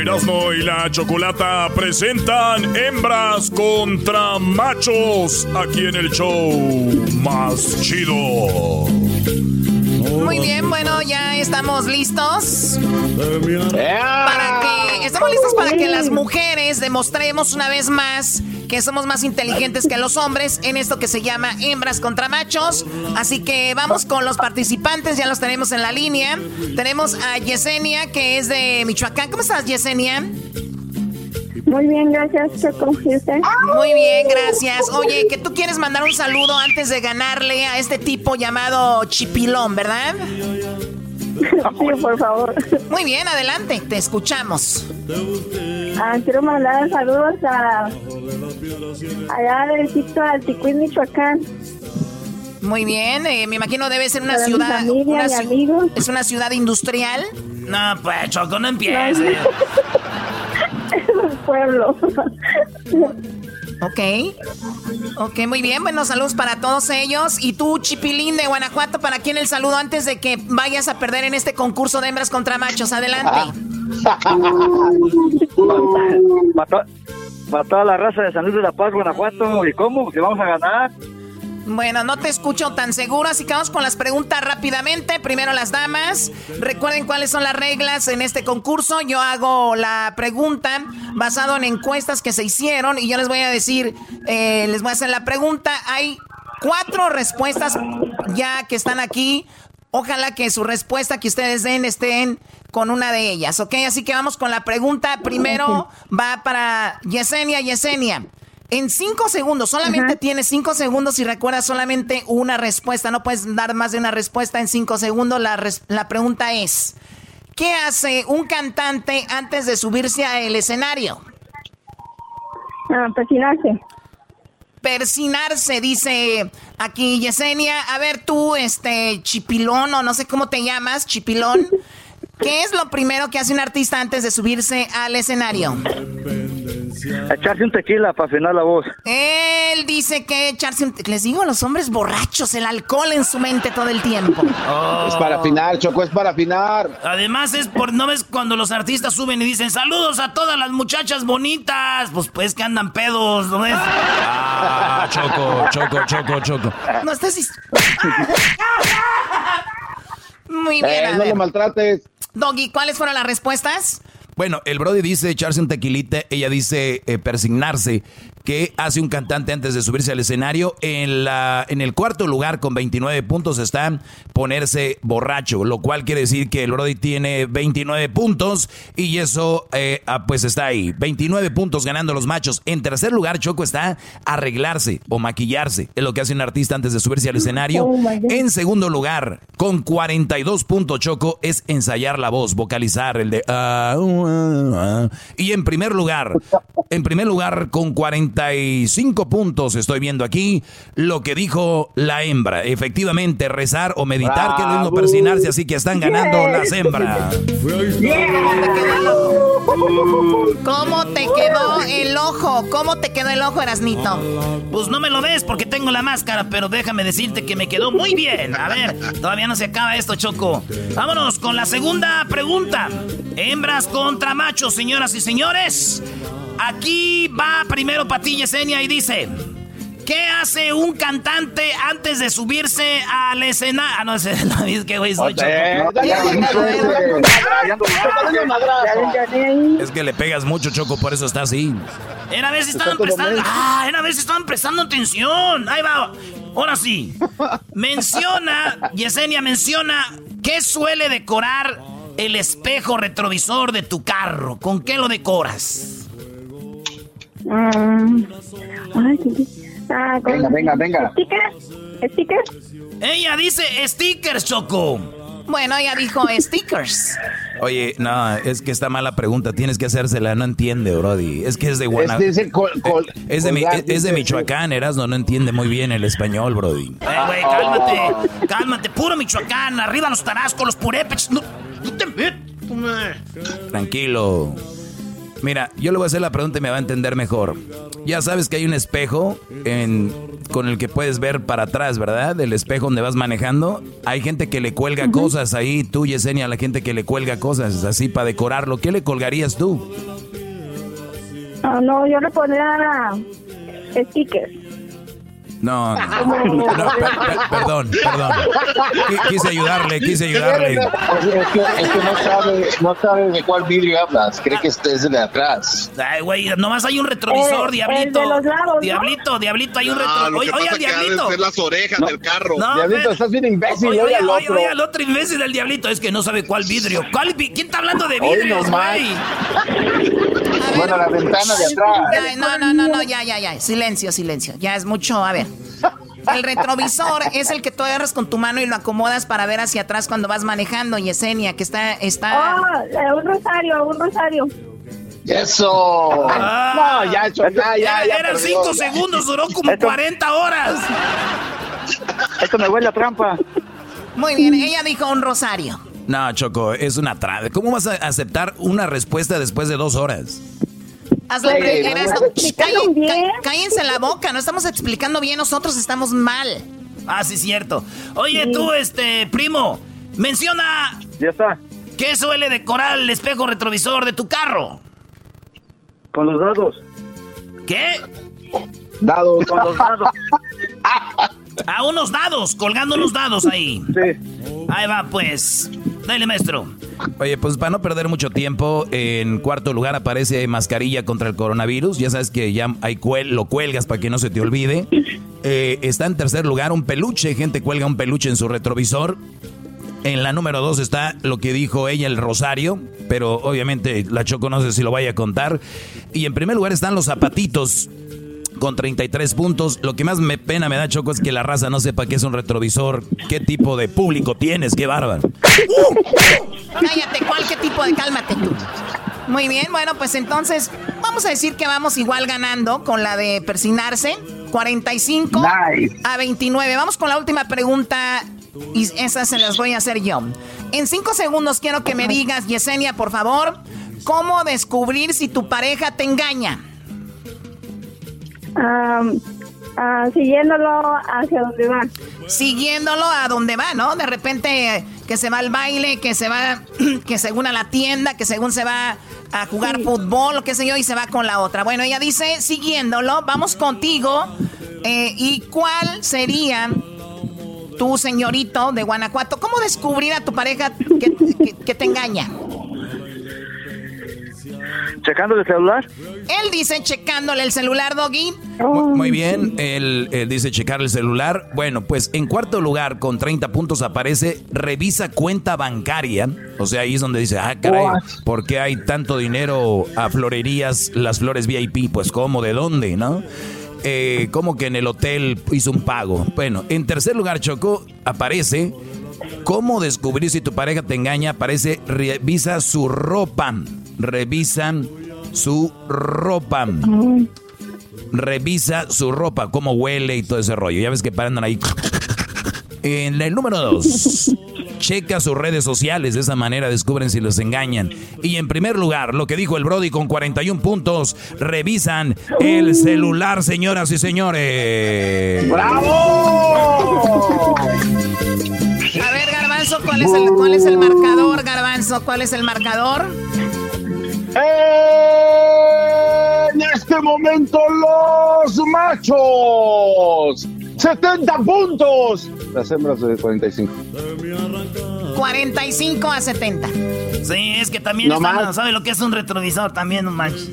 Erasmo y la Chocolata presentan hembras contra machos aquí en el show más chido. Muy bien, bueno, ya estamos listos. Para que estamos listos para que las mujeres demostremos una vez más que somos más inteligentes que los hombres en esto que se llama hembras contra machos. Así que vamos con los participantes, ya los tenemos en la línea. Tenemos a Yesenia, que es de Michoacán. ¿Cómo estás, Yesenia? Muy bien, gracias, Choco. Muy bien, gracias. Oye, que tú quieres mandar un saludo antes de ganarle a este tipo llamado Chipilón, ¿verdad? Sí, por favor. Muy bien, adelante, te escuchamos. Ah, quiero mandar saludos a allá del sitio Alticuín, Michoacán. Muy bien, eh, me imagino debe ser una ciudad. una ¿Es una ciudad industrial? No, pues Choco, no empieces. es un pueblo. Ok. Ok, muy bien. Bueno, saludos para todos ellos. Y tú, Chipilín de Guanajuato, ¿para quién el saludo antes de que vayas a perder en este concurso de hembras contra machos? Adelante. para, toda la raza de San Luis de la Paz, Guanajuato. ¿Y cómo? ¿Que vamos a ganar? Bueno, no te escucho tan seguro, así que vamos con las preguntas rápidamente. Primero las damas. Recuerden cuáles son las reglas en este concurso. Yo hago la pregunta basado en encuestas que se hicieron y yo les voy a decir, eh, les voy a hacer la pregunta. Hay cuatro respuestas ya que están aquí. Ojalá que su respuesta que ustedes den estén con una de ellas, ¿ok? Así que vamos con la pregunta. Primero va para Yesenia. Yesenia. En cinco segundos, solamente tienes cinco segundos y recuerdas solamente una respuesta. No puedes dar más de una respuesta en cinco segundos. La, la pregunta es, ¿qué hace un cantante antes de subirse al escenario? Ah, persinarse. Persinarse, dice aquí Yesenia. A ver tú, este, Chipilón, o no sé cómo te llamas, Chipilón. ¿Qué es lo primero que hace un artista antes de subirse al escenario? Echarse un tequila para afinar la voz. Él dice que echarse un Les digo, los hombres borrachos, el alcohol en su mente todo el tiempo. Es para afinar, Choco, es para afinar. Además es por, ¿no ves cuando los artistas suben y dicen saludos a todas las muchachas bonitas? Pues pues que andan pedos, ¿no ves? Ah, Choco, Choco, Choco, Choco. No estás... Muy bien. Eh, no lo maltrates. Doggy, ¿cuáles fueron las respuestas? Bueno, el Brody dice echarse un tequilita, ella dice eh, persignarse. ¿Qué hace un cantante antes de subirse al escenario? En, la, en el cuarto lugar con 29 puntos está ponerse borracho, lo cual quiere decir que el Brody tiene 29 puntos y eso eh, ah, pues está ahí. 29 puntos ganando los machos. En tercer lugar, Choco está arreglarse o maquillarse. Es lo que hace un artista antes de subirse al escenario. Oh, en segundo lugar, con 42 puntos, Choco, es ensayar la voz, vocalizar el de... uh. Y en primer lugar, en primer lugar, con 45 puntos, estoy viendo aquí lo que dijo la hembra. Efectivamente, rezar o meditar, que es lo mismo persinarse, así que están ganando las hembras. ¿Cómo te quedó el ojo? ¿Cómo te quedó el ojo, Erasnito? Pues no me lo ves porque tengo la máscara, pero déjame decirte que me quedó muy bien. A ver, todavía no se acaba esto, Choco. Vámonos con la segunda pregunta. Hembras contra machos, señoras y señores. Aquí va primero Patilla Yesenia y dice... ¿Qué hace un cantante antes de subirse al escenario? Ah, no, ese- no, es que güey soy. Es que le pegas mucho, Choco, por eso está así. Era a ver si estaban prestando. Ah, era a ver si estaban prestando atención. Ahí va. Ahora sí. Menciona, Yesenia menciona, ¿qué suele decorar el espejo retrovisor de tu carro? ¿Con qué lo decoras? Ay. Ah, con- Venga, venga, venga. ¿Stickers? ¿Stickers? Ella dice stickers, Choco. Bueno, ella dijo stickers. Oye, no, es que está mala pregunta. Tienes que hacérsela. No entiende, Brody. Es que es de Guanajuato. Es col- es, de, es Michoacán, Erasmo. No entiende muy bien el español, Brody. Eh, güey, cálmate. Cálmate. Puro Michoacán. Arriba los tarascos, los purépechs. No, no te metas. Tranquilo. Mira, yo le voy a hacer la pregunta y me va a entender mejor. Ya sabes que hay un espejo en, con el que puedes ver para atrás, ¿verdad? El espejo donde vas manejando. Hay gente que le cuelga cosas ahí. Tú, Yesenia, a la gente que le cuelga cosas así para decorarlo. ¿Qué le colgarías tú? Ah, no, yo le pondría stickers. No, no, no, per- per- perdón, perdón. Qui- Quise ayudarle, quise ayudarle. Es, que, es que no sabe, no sabe de cuál vidrio hablas. Cree que este es el de atrás. Ay, güey, nomás hay un retrovisor, Eh, diablito. el de los lados, ¿no? Diablito, diablito, hay un No, retrovisor. Oye, oye, que diablito. las orejas del carro. No, Diablito, ve- estás bien imbécil. Oye, Oye, oye, al otro. oye, al otro imbécil del diablito. Es que no sabe cuál vidrio. ¿Cuál vi- ¿Quién está hablando de vidrios, güey? Bueno, la ventana de atrás. Ay, no, no, no, no, ya, ya, ya. Silencio, silencio. Ya es mucho. A ver. El retrovisor es el que tú agarras con tu mano y lo acomodas para ver hacia atrás cuando vas manejando, Yesenia, que está, está. Oh, un rosario, un rosario. Eso. Ah. no, ya, hecho, ya, ya, ya. Eran perdió, cinco ya. segundos, duró como 40 horas. Esto me huele a trampa. Muy bien, ella dijo un rosario. No, Choco, es una trave. ¿Cómo vas a aceptar una respuesta después de dos horas? Hazle Oye, pre- ¿no eres- me Shh, explicaron calle- bien? ca- cállense la boca, no estamos explicando bien, nosotros estamos mal. Ah, sí, cierto. Oye, tú, este, primo, menciona Ya está. qué suele decorar el espejo retrovisor de tu carro. Con los dados. ¿Qué? Dados. Con los dados. A unos dados, colgando unos dados ahí. Sí. Ahí va, pues. Dale, maestro. Oye, pues para no perder mucho tiempo, en cuarto lugar aparece mascarilla contra el coronavirus. Ya sabes que ya hay lo cuelgas para que no se te olvide. Eh, está en tercer lugar un peluche, gente cuelga un peluche en su retrovisor. En la número dos está lo que dijo ella, el rosario, pero obviamente la Choco no sé si lo vaya a contar. Y en primer lugar están los zapatitos con 33 puntos. Lo que más me pena me da Choco es que la raza no sepa qué es un retrovisor, qué tipo de público tienes, qué bárbaro. Cállate, ¿cuál qué tipo de cálmate tú? Muy bien, bueno, pues entonces vamos a decir que vamos igual ganando con la de persignarse. 45 Nice. a 29. Vamos con la última pregunta y esas se las voy a hacer yo. En cinco segundos quiero que me digas, Yesenia, por favor, ¿cómo descubrir si tu pareja te engaña? Ah, siguiéndolo hacia donde va. Siguiéndolo a donde va, ¿no? De repente que se va al baile, que se va, que según a la tienda, que según se va a jugar fútbol, o qué sé yo, y se va con la otra. Bueno, ella dice, siguiéndolo, vamos contigo. eh, ¿Y cuál sería tú, señorito de Guanajuato, ¿cómo descubrir a tu pareja que, que te engaña? ¿Checando el celular? Él dice checándole el celular, Doggy. Muy bien, él, dice checar el celular. Bueno, pues en cuarto lugar, con 30 puntos, aparece revisa cuenta bancaria. O sea, ahí es donde dice, ah, caray, ¿por qué hay tanto dinero a florerías, las flores VIP? Pues, ¿cómo? ¿De dónde? ¿No? Eh, como que en el hotel hizo un pago. Bueno, en tercer lugar, Choco, aparece cómo descubrir si tu pareja te engaña. Aparece revisa su ropa revisan su ropa. Revisa su ropa, cómo huele y todo ese rollo. Ya ves que paran ahí. En el número dos, checa sus redes sociales. De esa manera descubren si los engañan. Y en primer lugar, lo que dijo el Brody con 41 puntos, revisan el celular, señoras y señores. ¡Bravo! A ver, Garbanzo, ¿cuál es el, cuál es el marcador, Garbanzo? ¿Cuál es el marcador? En este momento los machos. 70 puntos. Las hembras de 45. 45 a 70. Sí, es que también no están, ¿sabe lo que es un retrovisor? También, no manches.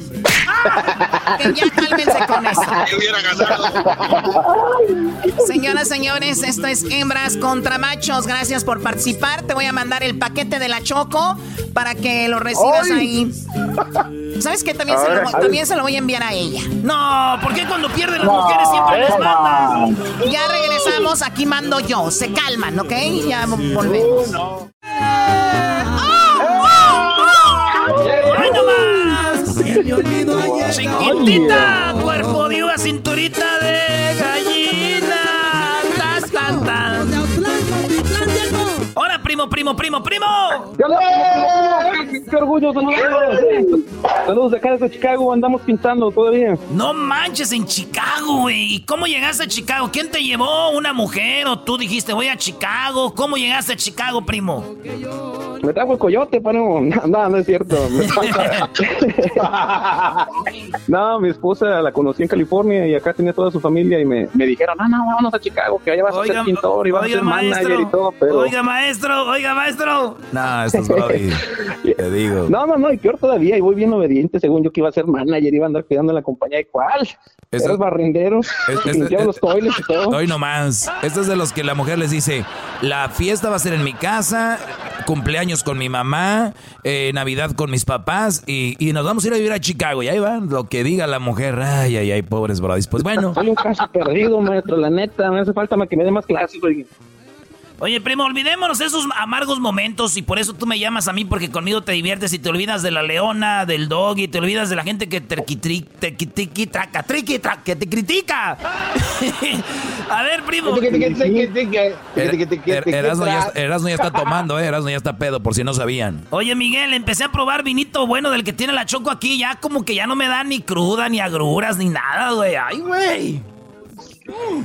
que ya cálmense con eso. Señoras, señores, esto es hembras contra machos. Gracias por participar. Te voy a mandar el paquete de la Choco para que lo recibas ahí. ¿Sabes qué? También, se lo, también se lo voy a enviar a ella. No, ¿por qué cuando pierden las mujeres siempre les mandan? Ya regresamos, aquí mando yo. Se calman, ¿ok? Ya volvemos. No. ¡Ay, no más! Chiquitita, cuerpo de uva, cinturita de primo, primo, primo, primo! ¡Qué orgullo! Saludos. Saludos de acá desde Chicago. Andamos pintando todavía. No manches, en Chicago, güey. ¿Y cómo llegaste a Chicago? ¿Quién te llevó? ¿Una mujer? ¿O tú dijiste voy a Chicago? ¿Cómo llegaste a Chicago, primo? Me trajo el coyote, pero no, no es cierto. no, mi esposa la conocí en California y acá tenía toda su familia y me, me dijeron, no, no, vámonos a Chicago, que allá vas a ser pintor y vas a ser manager y todo. Pero... Oiga, maestro, oiga, maestro. No, esto es Brody, te digo. No, no, no, y peor todavía, y voy bien obediente, según yo que iba a ser manager, iba a andar cuidando la compañía de cuál. Eres barrendero, es, los toiles y todo. Hoy nomás. Esto es de los que la mujer les dice, la fiesta va a ser en mi casa, cumpleaños con mi mamá, eh, Navidad con mis papás y, y, nos vamos a ir a vivir a Chicago. Y ahí van, lo que diga la mujer. Ay, ay, ay, pobres brodis. Pues bueno. Soy un caso perdido, maestro, la neta. Me hace falta que me dé más clases, güey. Oye, primo, olvidémonos esos amargos momentos y por eso tú me llamas a mí porque conmigo te diviertes y te olvidas de la leona, del dog y te olvidas de la gente que te traca, triqui, que te critica. a ver, primo. Erasmo ya, ya está tomando, eh, Erasmo ya está pedo, por si no sabían. Oye, Miguel, empecé a probar vinito bueno del que tiene la choco aquí, ya como que ya no me da ni cruda, ni agruras, ni nada, güey. Ay, güey.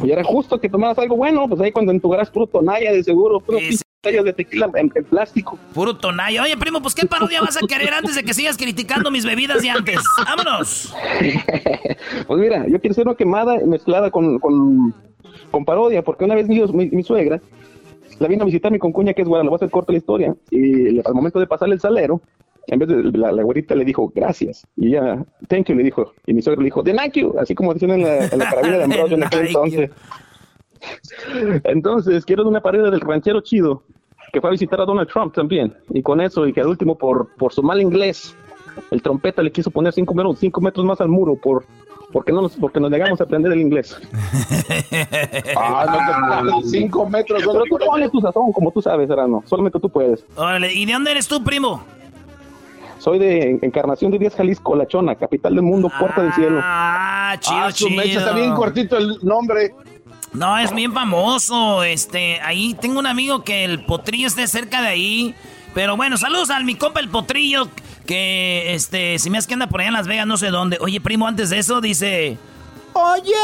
Y era justo que tomaras algo bueno, pues ahí cuando entugarás puro tonalla de seguro, puro de tequila en, plástico. Puro tonalla. Oye, primo, pues ¿qué parodia vas a querer antes de que sigas criticando mis bebidas de antes? ¡Vámonos! pues mira, yo quiero hacer una quemada mezclada con, con, con parodia, porque una vez mi, mi, suegra la vino a visitarme con cuña que es guara, le voy a hacer corta la historia, y al momento de pasarle el salero, en vez de la, la güerita le dijo gracias y ella thank you le dijo y mi suegro le dijo de thank you así como decían en la, en la carabina de Ambrosio en aquel entonces entonces quiero de una pared del ranchero chido que fue a visitar a Donald Trump también y con eso y que al último por por su mal inglés el trompeta le quiso poner cinco metros, cinco metros más al muro por porque no nos, porque nos negamos a aprender el inglés. ah, no cinco metros. Pero tú pones tu sazón, como tú sabes, Arano. Solamente tú puedes. Órale, ¿y de dónde eres tú, primo? Soy de Encarnación de Díaz, Jalisco, La Chona, capital del mundo, puerta del cielo. Ah, chido, ah, chido. está bien cortito el nombre. No, es bien famoso. Este, ahí tengo un amigo que el potrillo esté cerca de ahí. Pero bueno, saludos al mi compa el potrillo. Que este, si me hace que anda por allá en Las Vegas, no sé dónde. Oye, primo, antes de eso dice. Oye.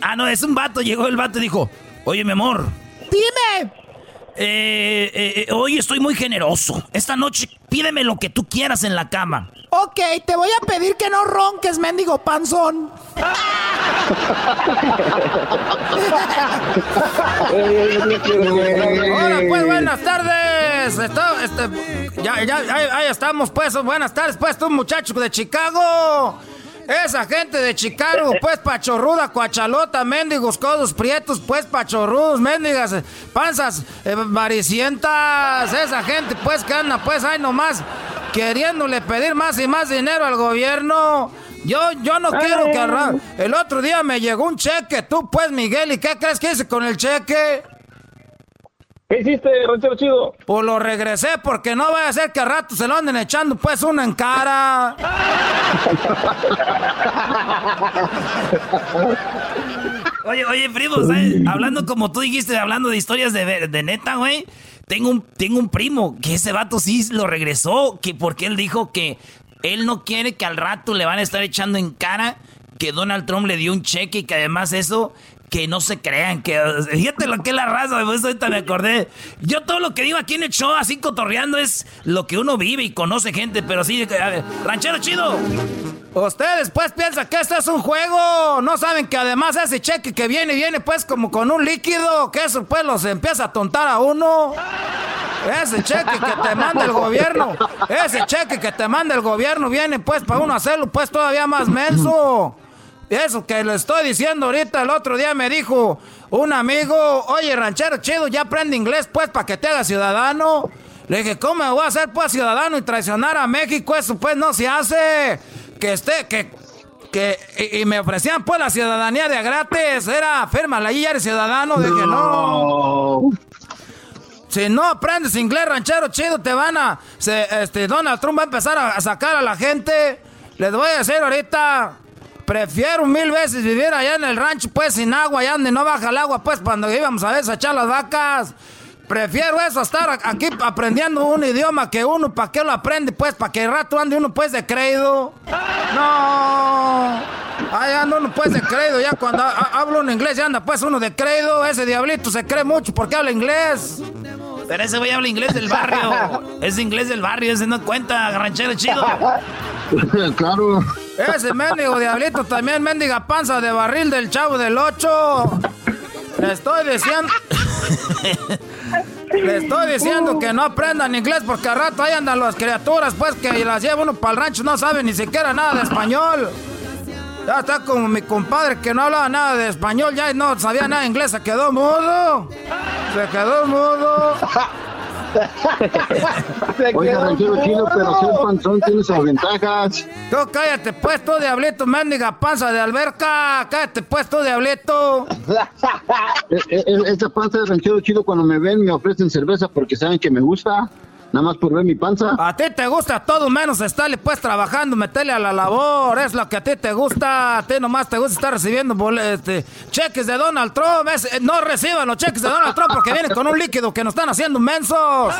Ah, no, es un vato. Llegó el vato y dijo: Oye, mi amor. Dime. Eh, eh, hoy estoy muy generoso. Esta noche pídeme lo que tú quieras en la cama. Ok, te voy a pedir que no ronques, mendigo panzón. Hola, pues buenas tardes. Está- este, ya, ya, ahí, ahí estamos, pues. Buenas tardes, pues, tú, muchacho de Chicago. Esa gente de Chicago, pues, pachorruda, cuachalota, mendigos, codos prietos, pues, pachorrudos, mendigas, panzas eh. Esa gente, pues, que anda, pues, ahí nomás, queriéndole pedir más y más dinero al gobierno. Yo, yo no quiero que... El otro día me llegó un cheque, tú, pues, Miguel, ¿y qué crees que hice con el cheque? ¿Qué hiciste, ranchero chido? Pues lo regresé porque no vaya a ser que a rato se lo anden echando pues uno en cara. Oye, oye, primo, ¿sabes? hablando como tú dijiste, hablando de historias de, de neta, güey. Tengo un, tengo un primo que ese vato sí lo regresó, que porque él dijo que él no quiere que al rato le van a estar echando en cara que Donald Trump le dio un cheque y que además eso, que no se crean, que fíjate lo que es la raza, eso ahorita me acordé. Yo todo lo que digo aquí en el show, así cotorreando, es lo que uno vive y conoce gente, pero sí, a ver, ranchero chido. Ustedes pues piensan que esto es un juego. No saben que además ese cheque que viene, viene pues como con un líquido. Que eso pues los empieza a tontar a uno. Ese cheque que te manda el gobierno. Ese cheque que te manda el gobierno viene pues para uno hacerlo pues todavía más menso. Eso que le estoy diciendo ahorita, el otro día me dijo un amigo, oye ranchero chido, ya aprende inglés pues para que te hagas ciudadano. Le dije, ¿cómo me voy a hacer pues ciudadano y traicionar a México? Eso pues no se hace. Que esté, que, que, y, y me ofrecían pues la ciudadanía de gratis. Era, fírmala ahí, ya eres ciudadano. Dije, no. Si no aprendes inglés ranchero chido, te van a. se- este, Donald Trump va a empezar a, a sacar a la gente. Les voy a decir ahorita. Prefiero mil veces vivir allá en el rancho, pues sin agua, allá donde no baja el agua, pues cuando íbamos a desechar las vacas. Prefiero eso a estar aquí aprendiendo un idioma que uno, ¿para qué lo aprende? Pues para que el rato ande uno pues de creído. No. Ahí anda uno pues de creído, ya cuando ha- ha- habla uno inglés ya anda pues uno de creído. Ese diablito se cree mucho porque habla inglés. Pero ese güey habla inglés del barrio. Es inglés del barrio, ese no cuenta, ranchero chido. claro. Ese mendigo diablito también, mendiga panza de barril del chavo del 8. Le estoy diciendo. Le estoy diciendo que no aprendan inglés porque al rato ahí andan las criaturas, pues que las lleva uno para el rancho, no saben ni siquiera nada de español. Ya está como mi compadre que no hablaba nada de español, ya no sabía nada de inglés, se quedó mudo. Se quedó mudo. Oiga, ranchero chido, pero ser panzón tiene sus ventajas. Tú cállate pues, tú diablito, mendiga panza de alberca. Cállate pues, tú diablito. E- e- Esta panza de ranchero chido, cuando me ven, me ofrecen cerveza porque saben que me gusta. Nada más por ver mi panza. A ti te gusta todo menos estarle pues trabajando, meterle a la labor, es lo que a ti te gusta, a ti nomás te gusta estar recibiendo este, cheques de Donald Trump, es- eh, no reciban los cheques de Donald Trump porque vienen con un líquido que nos están haciendo mensos.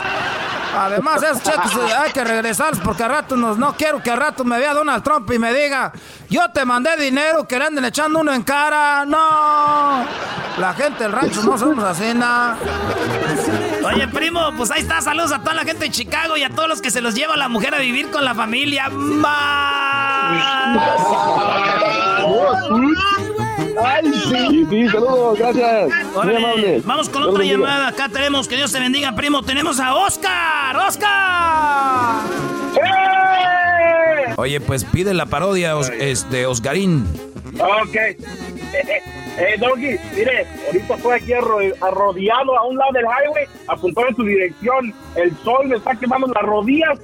Además, esos cheques eh, hay que regresarlos porque a rato nos, no quiero que a rato me vea Donald Trump y me diga, yo te mandé dinero que le anden echando uno en cara. No, la gente del rancho no somos así, nada. Oye, primo, pues ahí está. Saludos a toda la gente de Chicago y a todos los que se los lleva la mujer a vivir con la familia. Ay, sí, sí, saludos, gracias. Muy amable. Vamos con otra llamada. Acá tenemos, que Dios te bendiga, primo. Tenemos a Oscar. ¡Oscar! Oye, pues pide la parodia Os- este, Oscarín. Ok. Eh, eh, eh, Doggy, mire, ahorita estoy aquí arro- arrodillado a un lado del highway, apuntado en su dirección. El sol me está quemando las rodillas,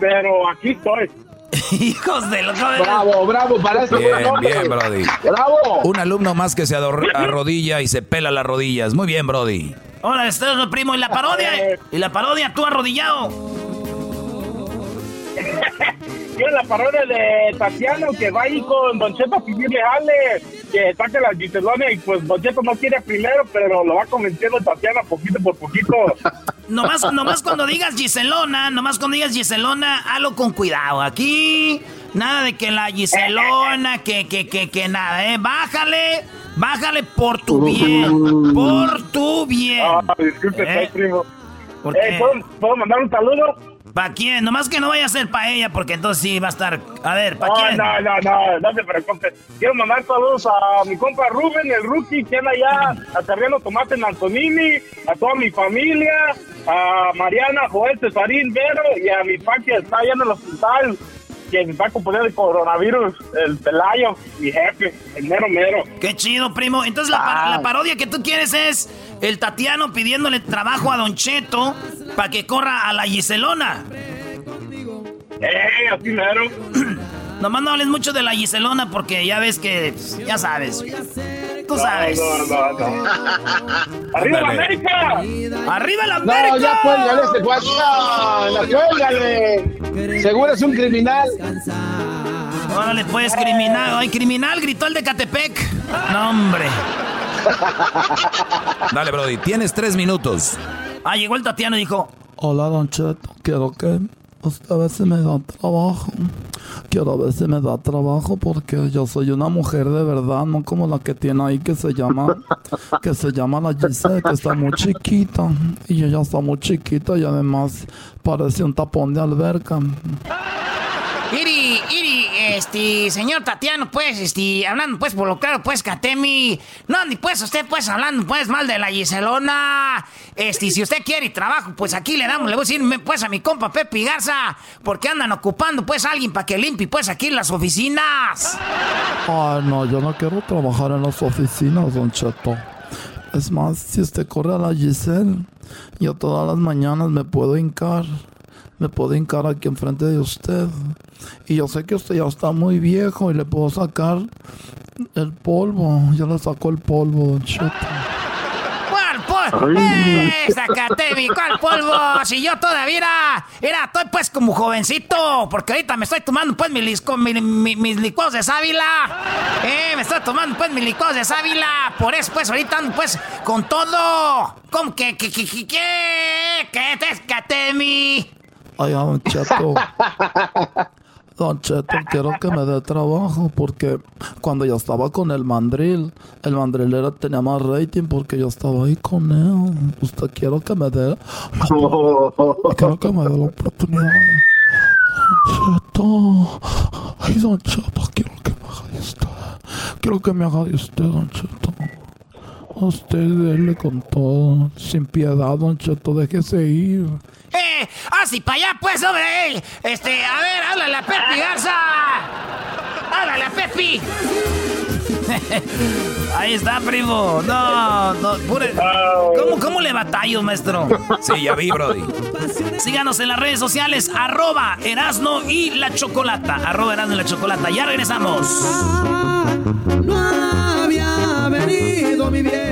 pero aquí estoy. Hijos de los... Bravo, bravo, para eso. Bien, bien, Brody. Bravo. Un alumno más que se arrodilla y se pela las rodillas. Muy bien, Brody. Hola, estás primo. ¿Y la parodia? ¿Y la parodia tú arrodillado? Tiene la parodia de Tatiana que va ahí con Don Cheto a pedirle jale, que saque la Giselona y pues Don Cheto no quiere primero, pero lo va convenciendo Tatiana poquito por poquito. Nomás, nomás cuando digas Giselona, nomás cuando digas Giselona, hazlo con cuidado. Aquí, nada de que la Giselona, que, que, que, que nada, ¿eh? Bájale, Bájale por tu bien. Por tu bien. Ah, disculpe, ¿Eh? primo. ¿Por Eh, qué? ¿puedo, puedo mandar un saludo? ¿Para quién? Nomás que no vaya a ser para ella, porque entonces sí va a estar. A ver, ¿para No, quién? no, no, no, no te preocupes. Quiero mandar saludos a mi compa Rubén, el rookie, que anda allá acarreando tomate en Antonini, a toda mi familia, a Mariana, Joel, Cesarín, Vero, y a mi pa que está allá en el hospital, que me va a componer el coronavirus, el Pelayo, mi jefe, el mero mero. Qué chido, primo. Entonces la, par- la parodia que tú quieres es el Tatiano pidiéndole trabajo a Don Cheto para que corra a la Giselona. Eh, así mero. Nomás no hables mucho de la Giselona porque ya ves que, ya sabes. Tú sabes. No, no, no, no. ¡Arriba la América! ¡Arriba la No, América! ya cuélgale ese cuate. No, no, cuélgale. Seguro es un criminal. Órale, pues, criminal. Ay, criminal, gritó el de Catepec. No, hombre. Dale, Brody, tienes tres minutos. Ah, llegó el Tatiano y dijo, Hola, Don Cheto. Quiero que usted a si me da trabajo. Quiero ver si me da trabajo porque yo soy una mujer de verdad, no como la que tiene ahí que se llama, que se llama la Giselle, que está muy chiquita. Y ella está muy chiquita y además parece un tapón de alberca. Iri, Iri, este, señor Tatiano, pues, este, hablando pues por lo claro, pues, Catemi, no, ni pues usted, pues, hablando pues mal de la Giselona, este, si usted quiere trabajo, pues aquí le damos, le voy a decir, pues, a mi compa Pepe Garza, porque andan ocupando, pues, a alguien para que limpie, pues, aquí las oficinas. Ay, no, yo no quiero trabajar en las oficinas, Don Cheto. Es más, si usted corre a la Giselle, yo todas las mañanas me puedo hincar. Me puedo hincar aquí enfrente de usted. Y yo sé que usted ya está muy viejo y le puedo sacar el polvo. Yo le saco el polvo, Don Cheto. ¿Cuál polvo? Ay. ¡Eh, Zacatemi, cuál polvo! Si yo todavía era, era, estoy pues como jovencito, porque ahorita me estoy tomando pues mis, lisco- mi- mi- mis licuados de sábila. Eh, me estoy tomando pues mis licuados de sábila. Por eso pues ahorita ando pues con todo. ¿Cómo que, que, que, que, que, que te Zacatemi? Ay, Don Cheto. Don Cheto, quiero que me dé trabajo porque cuando yo estaba con el mandril, el mandril era, tenía más rating porque yo estaba ahí con él. Usted quiero que me dé. quiero que me dé la oportunidad. Don Cheto. Ay, Don Cheto, quiero que me haga de usted. Quiero que me haga de usted, Don Cheto. Usted déle con todo, sin piedad, Don Cheto, déjese ir. ¡Eh! ¡Ah, sí, para allá, pues, hombre! eh. Este, a ver, háblale a Pepi Garza. ¡Háblale a Pepi! Ahí está, primo. No, no, pure- ¿Cómo, ¿Cómo le batallo, maestro? Sí, ya vi, Brody. Síganos en las redes sociales, arroba Erasno y la Chocolata. Arroba Erasno y la Chocolata. Ya regresamos. No había venido mi bien.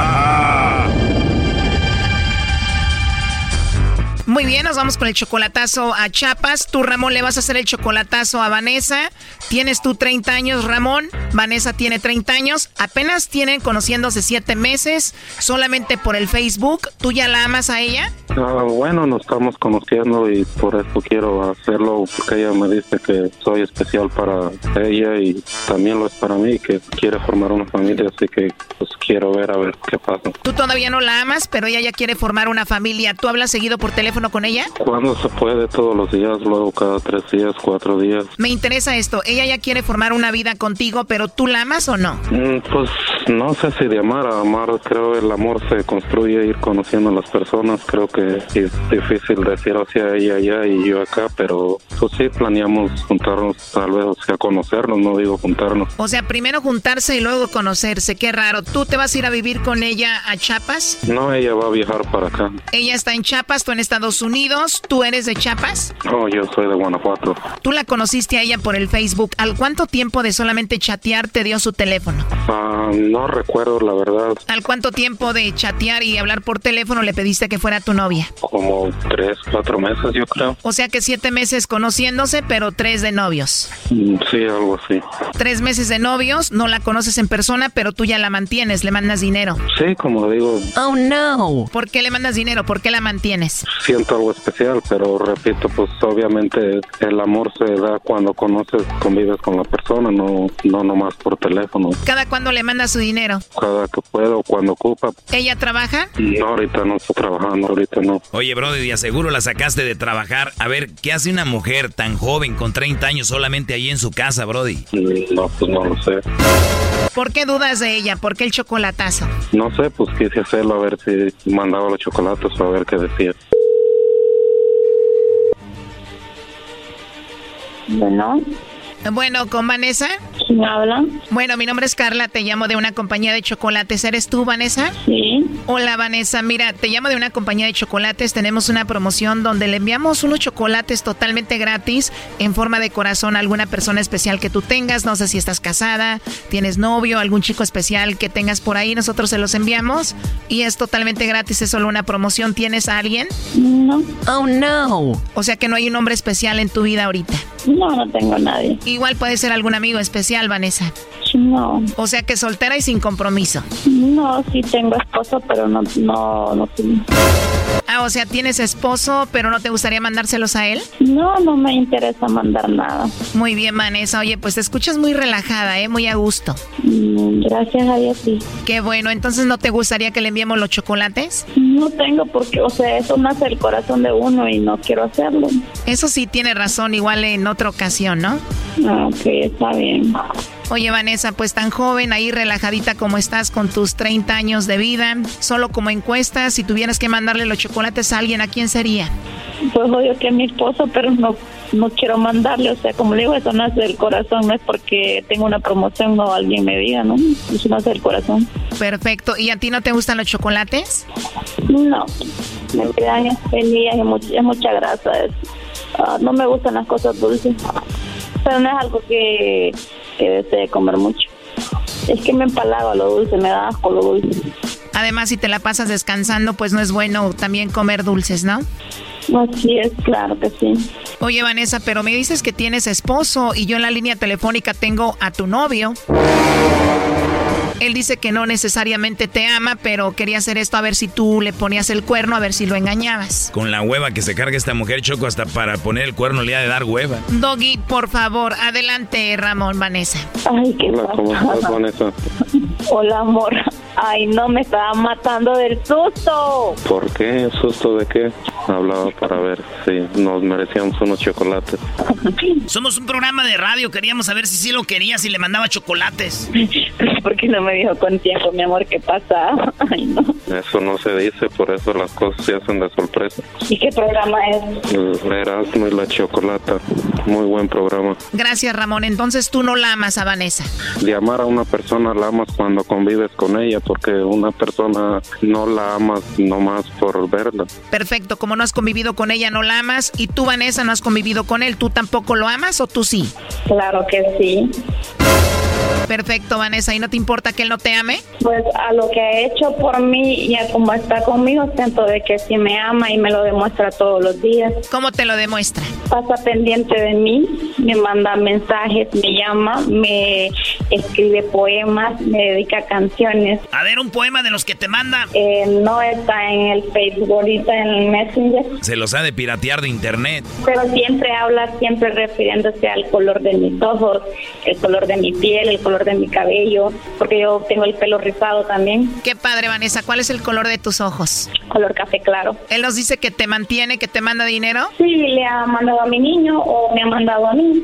Muy bien, nos vamos con el chocolatazo a Chapas. Tú, Ramón, le vas a hacer el chocolatazo a Vanessa. Tienes tú 30 años, Ramón. Vanessa tiene 30 años. Apenas tienen conociéndose 7 meses. Solamente por el Facebook. ¿Tú ya la amas a ella? Ah, bueno, nos estamos conociendo y por eso quiero hacerlo, porque ella me dice que soy especial para ella y también lo es para mí, que quiere formar una familia, así que pues quiero ver a ver qué pasa. Tú todavía no la amas, pero ella ya quiere formar una familia. ¿Tú hablas seguido por teléfono con ella? Cuando se puede, todos los días, luego cada tres días, cuatro días. Me interesa esto. Ella ya quiere formar una vida contigo, pero ¿tú la amas o no? Mm, Pues no sé si de amar a amar, creo el amor se construye ir conociendo a las personas, creo que es difícil decir hacia ella allá y yo acá, pero pues sí planeamos juntarnos tal vez, o sea, conocernos, no digo juntarnos. O sea, primero juntarse y luego conocerse. Qué raro. ¿Tú te vas a ir a vivir con ella a Chiapas? No, ella va a viajar para acá. Ella está en Chiapas, tú en Estados Unidos. ¿Tú eres de Chiapas? Oh, yo soy de Guanajuato. Tú la conociste a ella por el Facebook. ¿Al cuánto tiempo de solamente chatear te dio su teléfono? Ah, No recuerdo la verdad. ¿Al cuánto tiempo de chatear y hablar por teléfono le pediste que fuera tu novia? Como tres, cuatro meses, yo creo. O sea que siete meses conociéndose, pero tres de novios. Mm, Sí, algo así. Tres meses de novios, no la conoces en persona, pero tú ya la mantienes, le mandas dinero. Sí, como digo, Oh no. ¿Por qué le mandas dinero? ¿Por qué la mantienes? Siento algo especial, pero repito, pues obviamente el amor se da cuando conoces, convives con la persona, no, no nomás por teléfono. ¿Cada cuándo le mandas su dinero? Cada que puedo, cuando ocupa. ¿Ella trabaja? No, ahorita no estoy trabajando, ahorita no. Oye, Brody, de aseguro la sacaste de trabajar. A ver, ¿qué hace una mujer tan joven con 30 años solamente ahí en su casa, Brody? Mm, No, pues no lo sé. ¿Por qué dudas de ella? ¿Por qué el chocolatazo? No sé, pues quise hacerlo a ver si mandaba los chocolates o a ver qué decía. Bueno, Bueno, ¿con Vanessa? ¿quién habla? Bueno, mi nombre es Carla, te llamo de una compañía de chocolates. ¿Eres tú, Vanessa? Sí. Hola, Vanessa. Mira, te llamo de una compañía de chocolates. Tenemos una promoción donde le enviamos unos chocolates totalmente gratis en forma de corazón a alguna persona especial que tú tengas. No sé si estás casada, tienes novio, algún chico especial que tengas por ahí. Nosotros se los enviamos y es totalmente gratis. Es solo una promoción. ¿Tienes a alguien? No. Oh, no. O sea que no hay un hombre especial en tu vida ahorita. No, no tengo a nadie. Igual puede ser algún amigo especial, Vanessa. No. O sea que soltera y sin compromiso. No, sí tengo esposo, pero no, no, no tengo. Ah, o sea, tienes esposo, pero no te gustaría mandárselos a él. No, no me interesa mandar nada. Muy bien, Vanessa. Oye, pues te escuchas muy relajada, ¿eh? Muy a gusto. Mm, Gracias a Dios, sí. Qué bueno. Entonces, ¿no te gustaría que le enviemos los chocolates? No tengo porque, o sea, eso nace del corazón de uno y no quiero hacerlo. Eso sí tiene razón, igual en otra ocasión, ¿no? Ah, ok, está bien. Oye, Vanessa, pues tan joven, ahí relajadita como estás con tus 30 años de vida, solo como encuesta, si tuvieras que mandarle los chocolates a alguien, ¿a quién sería? Pues obvio que es mi esposo, pero no, no quiero mandarle, o sea, como le digo, eso nace del corazón, no es porque tengo una promoción o alguien me diga, ¿no? Eso nace del corazón. Perfecto. ¿Y a ti no te gustan los chocolates? No, me quedan feliz y mucha, mucha grasa. es- ah, no me gustan las cosas dulces, pero no es algo que, que desee comer mucho. Es que me empalaga lo dulce, me da asco lo dulce. Además, si te la pasas descansando, pues no es bueno también comer dulces, ¿no? Así es, claro que sí. Oye, Vanessa, pero me dices que tienes esposo y yo en la línea telefónica tengo a tu novio. Él dice que no necesariamente te ama, pero quería hacer esto a ver si tú le ponías el cuerno, a ver si lo engañabas. Con la hueva que se carga esta mujer, Choco, hasta para poner el cuerno le ha de dar hueva. Doggy, por favor, adelante, Ramón, Vanessa. Ay, qué Hola, ¿cómo estás, Vanessa? Hola, amor. Ay, no, me estaba matando del susto. ¿Por qué? ¿Susto de qué? Hablaba para ver si nos merecíamos unos chocolates. Somos un programa de radio, queríamos saber si sí lo quería, si le mandaba chocolates. ¿Por qué no me dijo con tiempo, mi amor, qué pasa? Ay, no. Eso no se dice, por eso las cosas se hacen de sorpresa. ¿Y qué programa es? El Erasmo y la Chocolata, muy buen programa. Gracias, Ramón. Entonces tú no la amas a Vanessa. De amar a una persona la amas cuando convives con ella, porque una persona no la amas nomás por verla. Perfecto, como no has convivido con ella, no la amas. Y tú, Vanessa, no has convivido con él. ¿Tú tampoco lo amas o tú sí? Claro que sí. Perfecto, Vanessa. ¿Y no te importa que él no te ame? Pues a lo que ha hecho por mí y a como está conmigo, siento de que sí me ama y me lo demuestra todos los días. ¿Cómo te lo demuestra? Pasa pendiente de mí, me manda mensajes, me llama, me escribe poemas, me dedica canciones. A ver, un poema de los que te manda. Eh, no está en el Facebook, ahorita en el Messenger, Se los ha de piratear de internet. pero siempre habla, siempre refiriéndose al color de mis ojos, el color de mi piel, el color de mi cabello, porque yo tengo el pelo rizado también, Qué padre, Vanessa. ¿Cuál es el color de tus ojos? color café claro. Él nos dice que te mantiene, que te manda dinero. Sí, le ha mandado a mi niño o me ha mandado a mí.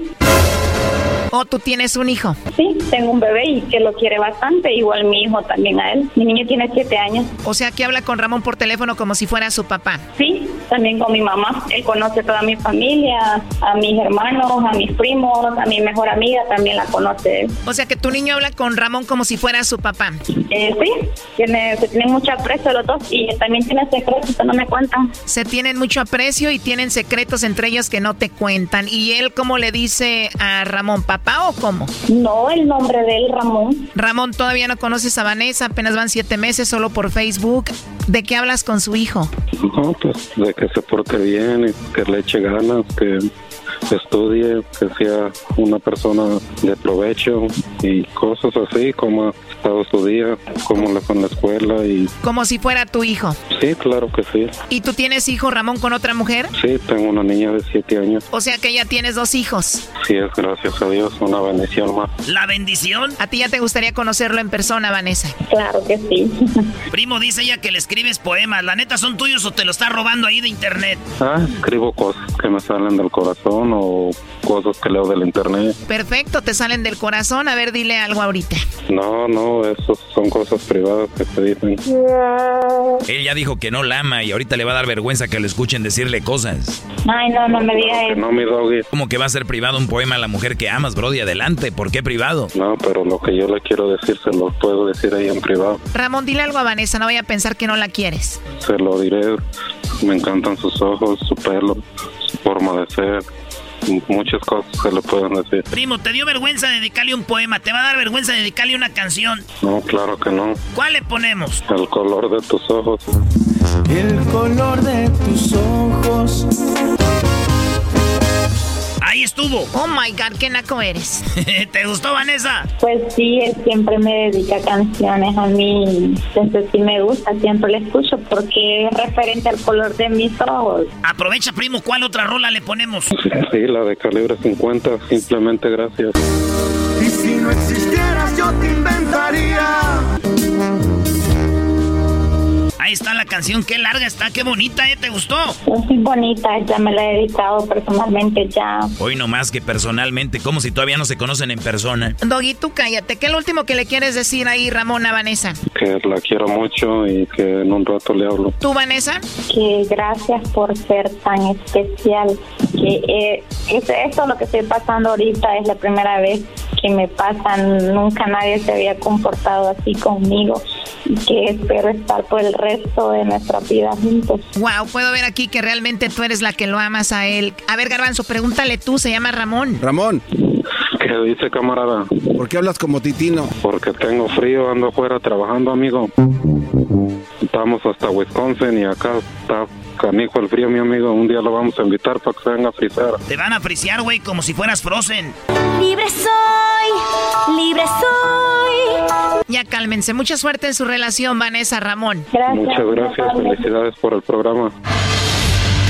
¿O tú tienes un hijo? Sí, tengo un bebé y que lo quiere bastante, igual mi hijo también a él. Mi niño tiene siete años. O sea, que habla con Ramón por teléfono como si fuera su papá. Sí, también con mi mamá. Él conoce a toda mi familia, a mis hermanos, a mis primos, a mi mejor amiga también la conoce. O sea que tu niño habla con Ramón como si fuera su papá. Eh, sí, tiene, se tienen mucho aprecio los dos y también tiene secretos que no me cuentan. Se tienen mucho aprecio y tienen secretos entre ellos que no te cuentan. ¿Y él cómo le dice a Ramón, papá o cómo? No, el nombre de él, Ramón. Ramón, todavía no conoces a Vanessa, apenas van siete meses solo por Facebook. ¿De qué hablas con su hijo? No, pues de que se porte bien, y que le eche ganas, que estudie, que sea una persona de provecho y cosas así, como su día, cómo le fue en la escuela y... Como si fuera tu hijo. Sí, claro que sí. ¿Y tú tienes hijo, Ramón, con otra mujer? Sí, tengo una niña de siete años. O sea que ya tienes dos hijos. Sí, es gracias a Dios, una bendición más. ¿La bendición? ¿A ti ya te gustaría conocerlo en persona, Vanessa? Claro que sí. Primo, dice ella que le escribes poemas. ¿La neta son tuyos o te lo está robando ahí de internet? Ah, escribo cosas que me salen del corazón o cosas que leo del internet. Perfecto, te salen del corazón. A ver, dile algo ahorita. No, no, eso son cosas privadas que se dicen. Él ya dijo que no la ama y ahorita le va a dar vergüenza que lo escuchen decirle cosas. Ay, no, no me digas eso. No, mi doggy. ¿Cómo que va a ser privado un poema a la mujer que amas, Brody? Adelante, ¿por qué privado? No, pero lo que yo le quiero decir se lo puedo decir ahí en privado. Ramón, dile algo a Vanessa, no vaya a pensar que no la quieres. Se lo diré. Me encantan sus ojos, su pelo, su forma de ser. Muchas cosas se le pueden decir. Primo, ¿te dio vergüenza dedicarle un poema? ¿Te va a dar vergüenza dedicarle una canción? No, claro que no. ¿Cuál le ponemos? El color de tus ojos. El color de tus ojos. Ahí estuvo. Oh my God, qué naco eres. ¿Te gustó, Vanessa? Pues sí, él siempre me dedica canciones a mí. Entonces sí me gusta, siempre le escucho porque es referente al color de mis ojos. Aprovecha, primo, ¿cuál otra rola le ponemos? Sí, la de calibre 50, simplemente gracias. Y si no existieras, yo te inventaría. Ahí está la canción, qué larga está, qué bonita, ¿eh? ¿Te gustó? Muy bonita, ya me la he dedicado personalmente ya. Hoy no más que personalmente, como si todavía no se conocen en persona. Doggy, tú cállate. ¿Qué es lo último que le quieres decir ahí, Ramón, a Vanessa? Que la quiero mucho y que en un rato le hablo. ¿Tú, Vanessa? Que gracias por ser tan especial. Que eh, es esto lo que estoy pasando ahorita es la primera vez que me pasa. Nunca nadie se había comportado así conmigo y que espero estar por el resto de nuestra vida juntos. Wow, puedo ver aquí que realmente tú eres la que lo amas a él. A ver, Garbanzo, pregúntale tú, se llama Ramón. Ramón, ¿Qué dice, camarada? ¿por qué hablas como titino? Porque tengo frío, ando afuera trabajando, amigo. Estamos hasta Wisconsin y acá está canijo el frío, mi amigo. Un día lo vamos a invitar para que se venga a frizar. Te van a frisear, güey, como si fueras Frozen. Libre soy, libre soy. Ya cálmense. Mucha suerte en su relación, Vanessa Ramón. Muchas gracias, felicidades por el programa.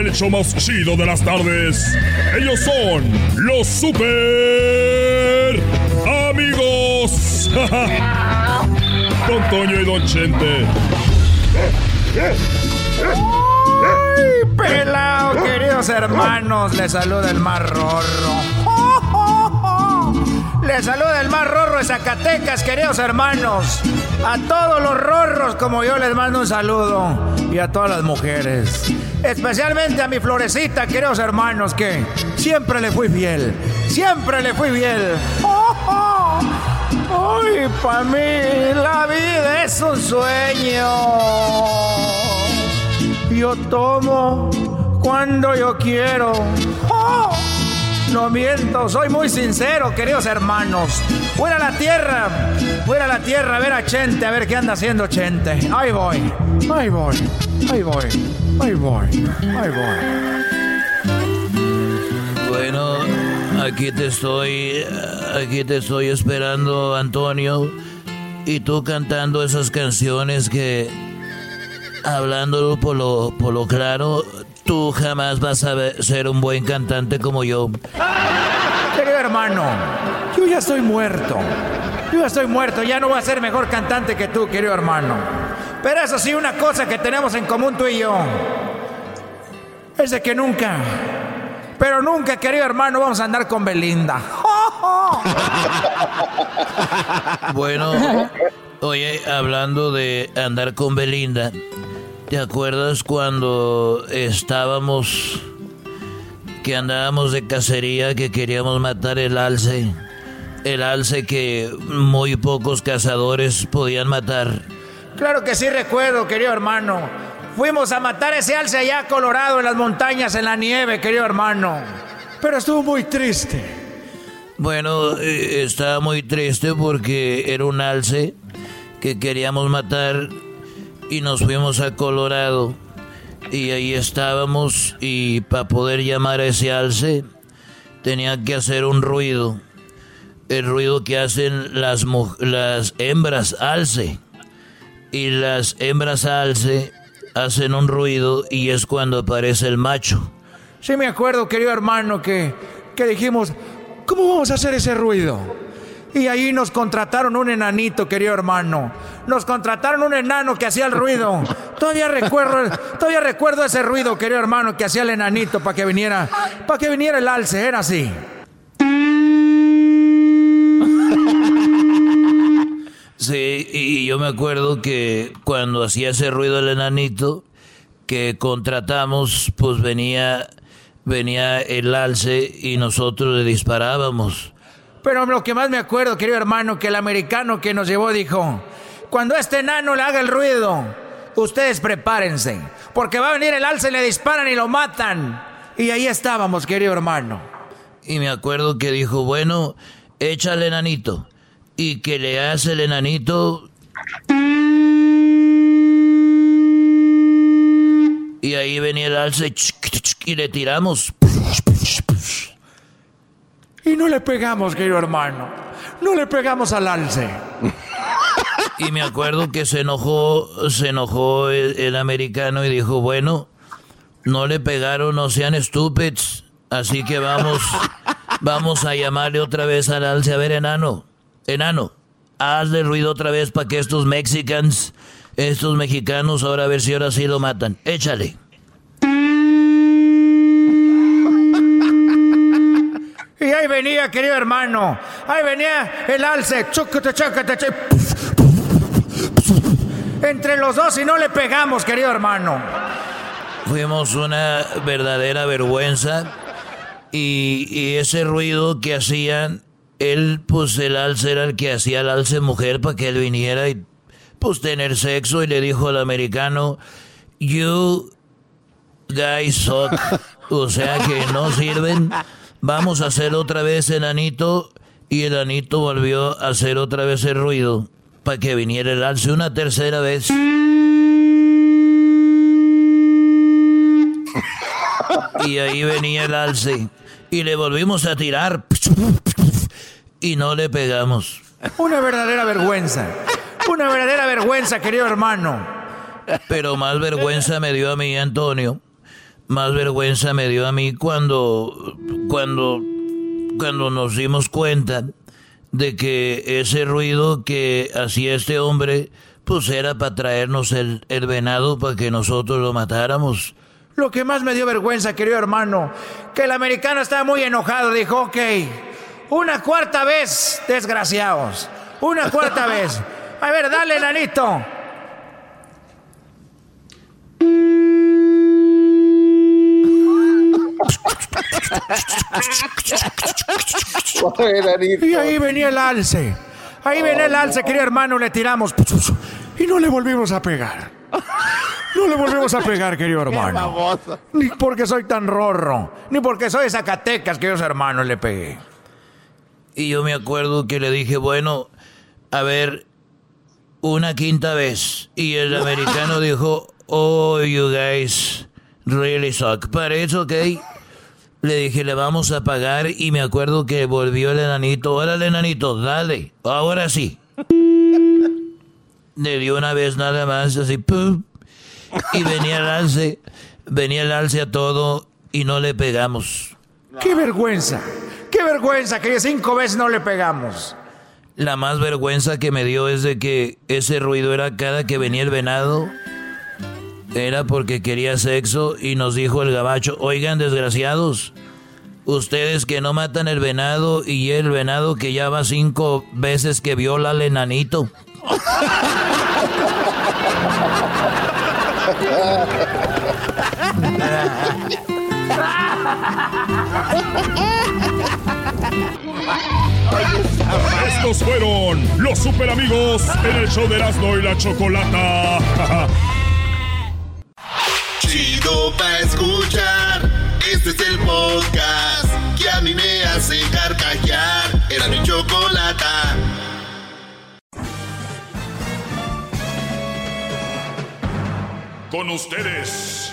el hecho más chido de las tardes. Ellos son los super amigos. Don Toño y Don Chente. ¡Ay, pelao, queridos hermanos! Les saluda el más rorro. Les saluda el más rorro de Zacatecas, queridos hermanos. A todos los rorros como yo les mando un saludo. Y a todas las mujeres. Especialmente a mi florecita, queridos hermanos, que siempre le fui fiel. Siempre le fui fiel. ¡Ay, para mí la vida es un sueño! Yo tomo cuando yo quiero. ¡Oh! No miento, soy muy sincero, queridos hermanos. Fuera a la tierra, fuera a la tierra a ver a Chente, a ver qué anda haciendo Chente. Ahí voy, ahí voy, ahí voy, ahí voy, ahí voy. Bueno, aquí te estoy, aquí te estoy esperando, Antonio. Y tú cantando esas canciones que, hablando por lo, por lo claro, tú jamás vas a ser un buen cantante como yo. Querido hermano, yo ya estoy muerto. Yo ya estoy muerto, ya no voy a ser mejor cantante que tú, querido hermano. Pero eso sí, una cosa que tenemos en común tú y yo. Es de que nunca, pero nunca, querido hermano, vamos a andar con Belinda. Bueno, oye, hablando de andar con Belinda, ¿te acuerdas cuando estábamos, que andábamos de cacería, que queríamos matar el alce? El alce que muy pocos cazadores podían matar. Claro que sí recuerdo, querido hermano. Fuimos a matar ese alce allá colorado en las montañas, en la nieve, querido hermano. Pero estuvo muy triste. Bueno, eh, estaba muy triste porque era un alce que queríamos matar y nos fuimos a Colorado y ahí estábamos y para poder llamar a ese alce tenía que hacer un ruido, el ruido que hacen las, las hembras alce y las hembras alce hacen un ruido y es cuando aparece el macho. Sí me acuerdo, querido hermano, que, que dijimos, ¿cómo vamos a hacer ese ruido? Y ahí nos contrataron un enanito, querido hermano. Nos contrataron un enano que hacía el ruido. Todavía recuerdo, todavía recuerdo ese ruido, querido hermano, que hacía el enanito para que viniera, para que viniera el alce, era así. Sí, y yo me acuerdo que cuando hacía ese ruido el enanito que contratamos, pues venía venía el alce y nosotros le disparábamos. Pero lo que más me acuerdo, querido hermano, que el americano que nos llevó dijo, cuando este enano le haga el ruido, ustedes prepárense, porque va a venir el alce, le disparan y lo matan. Y ahí estábamos, querido hermano. Y me acuerdo que dijo, bueno, échale enanito. Y que le hace el enanito. Y ahí venía el alce y le tiramos. Y no le pegamos, querido hermano. No le pegamos al alce. Y me acuerdo que se enojó, se enojó el, el americano y dijo, bueno, no le pegaron, no sean estúpidos. Así que vamos, vamos a llamarle otra vez al alce. A ver, enano, enano, hazle ruido otra vez para que estos mexicans, estos mexicanos, ahora a ver si ahora sí lo matan. Échale. Y ahí venía, querido hermano. Ahí venía el alce. Entre los dos y no le pegamos, querido hermano. Fuimos una verdadera vergüenza y, y ese ruido que hacían, él, pues el alce era el que hacía el alce mujer para que él viniera y pues tener sexo y le dijo al americano, you guys suck, o sea que no sirven, vamos a hacer otra vez enanito y el anito volvió a hacer otra vez el ruido para que viniera el alce una tercera vez. Y ahí venía el alce. Y le volvimos a tirar. Y no le pegamos. Una verdadera vergüenza. Una verdadera vergüenza, querido hermano. Pero más vergüenza me dio a mí, Antonio. Más vergüenza me dio a mí cuando. cuando. cuando nos dimos cuenta de que ese ruido que hacía este hombre, pues era para traernos el, el venado para que nosotros lo matáramos. Lo que más me dio vergüenza, querido hermano, que el americano estaba muy enojado. Dijo, ok, una cuarta vez, desgraciados. Una cuarta vez. A ver, dale, nanito. Y ahí venía el alce. Ahí venía el alce, querido hermano, le tiramos. Y no le volvimos a pegar. No le volvemos a pegar, querido hermano. Ni porque soy tan rorro, ni porque soy de Zacatecas, queridos hermanos, le pegué. Y yo me acuerdo que le dije, bueno, a ver, una quinta vez. Y el americano dijo, oh, you guys really suck. But it's okay. Le dije, le vamos a pagar. Y me acuerdo que volvió el enanito. Órale, enanito, dale. Ahora sí. Le dio una vez nada más, así, pum. Y venía el alce. venía el alce a todo y no le pegamos. ¡Qué vergüenza! ¡Qué vergüenza que cinco veces no le pegamos! La más vergüenza que me dio es de que ese ruido era cada que venía el venado. Era porque quería sexo y nos dijo el gabacho, oigan desgraciados, ustedes que no matan el venado y el venado que ya va cinco veces que viola al enanito. Estos fueron los super amigos en el show de Erasmo y la Chocolata. Chido pa' escuchar. Este es el podcast que a mí me hace carcajear. Era mi chocolata. Con ustedes.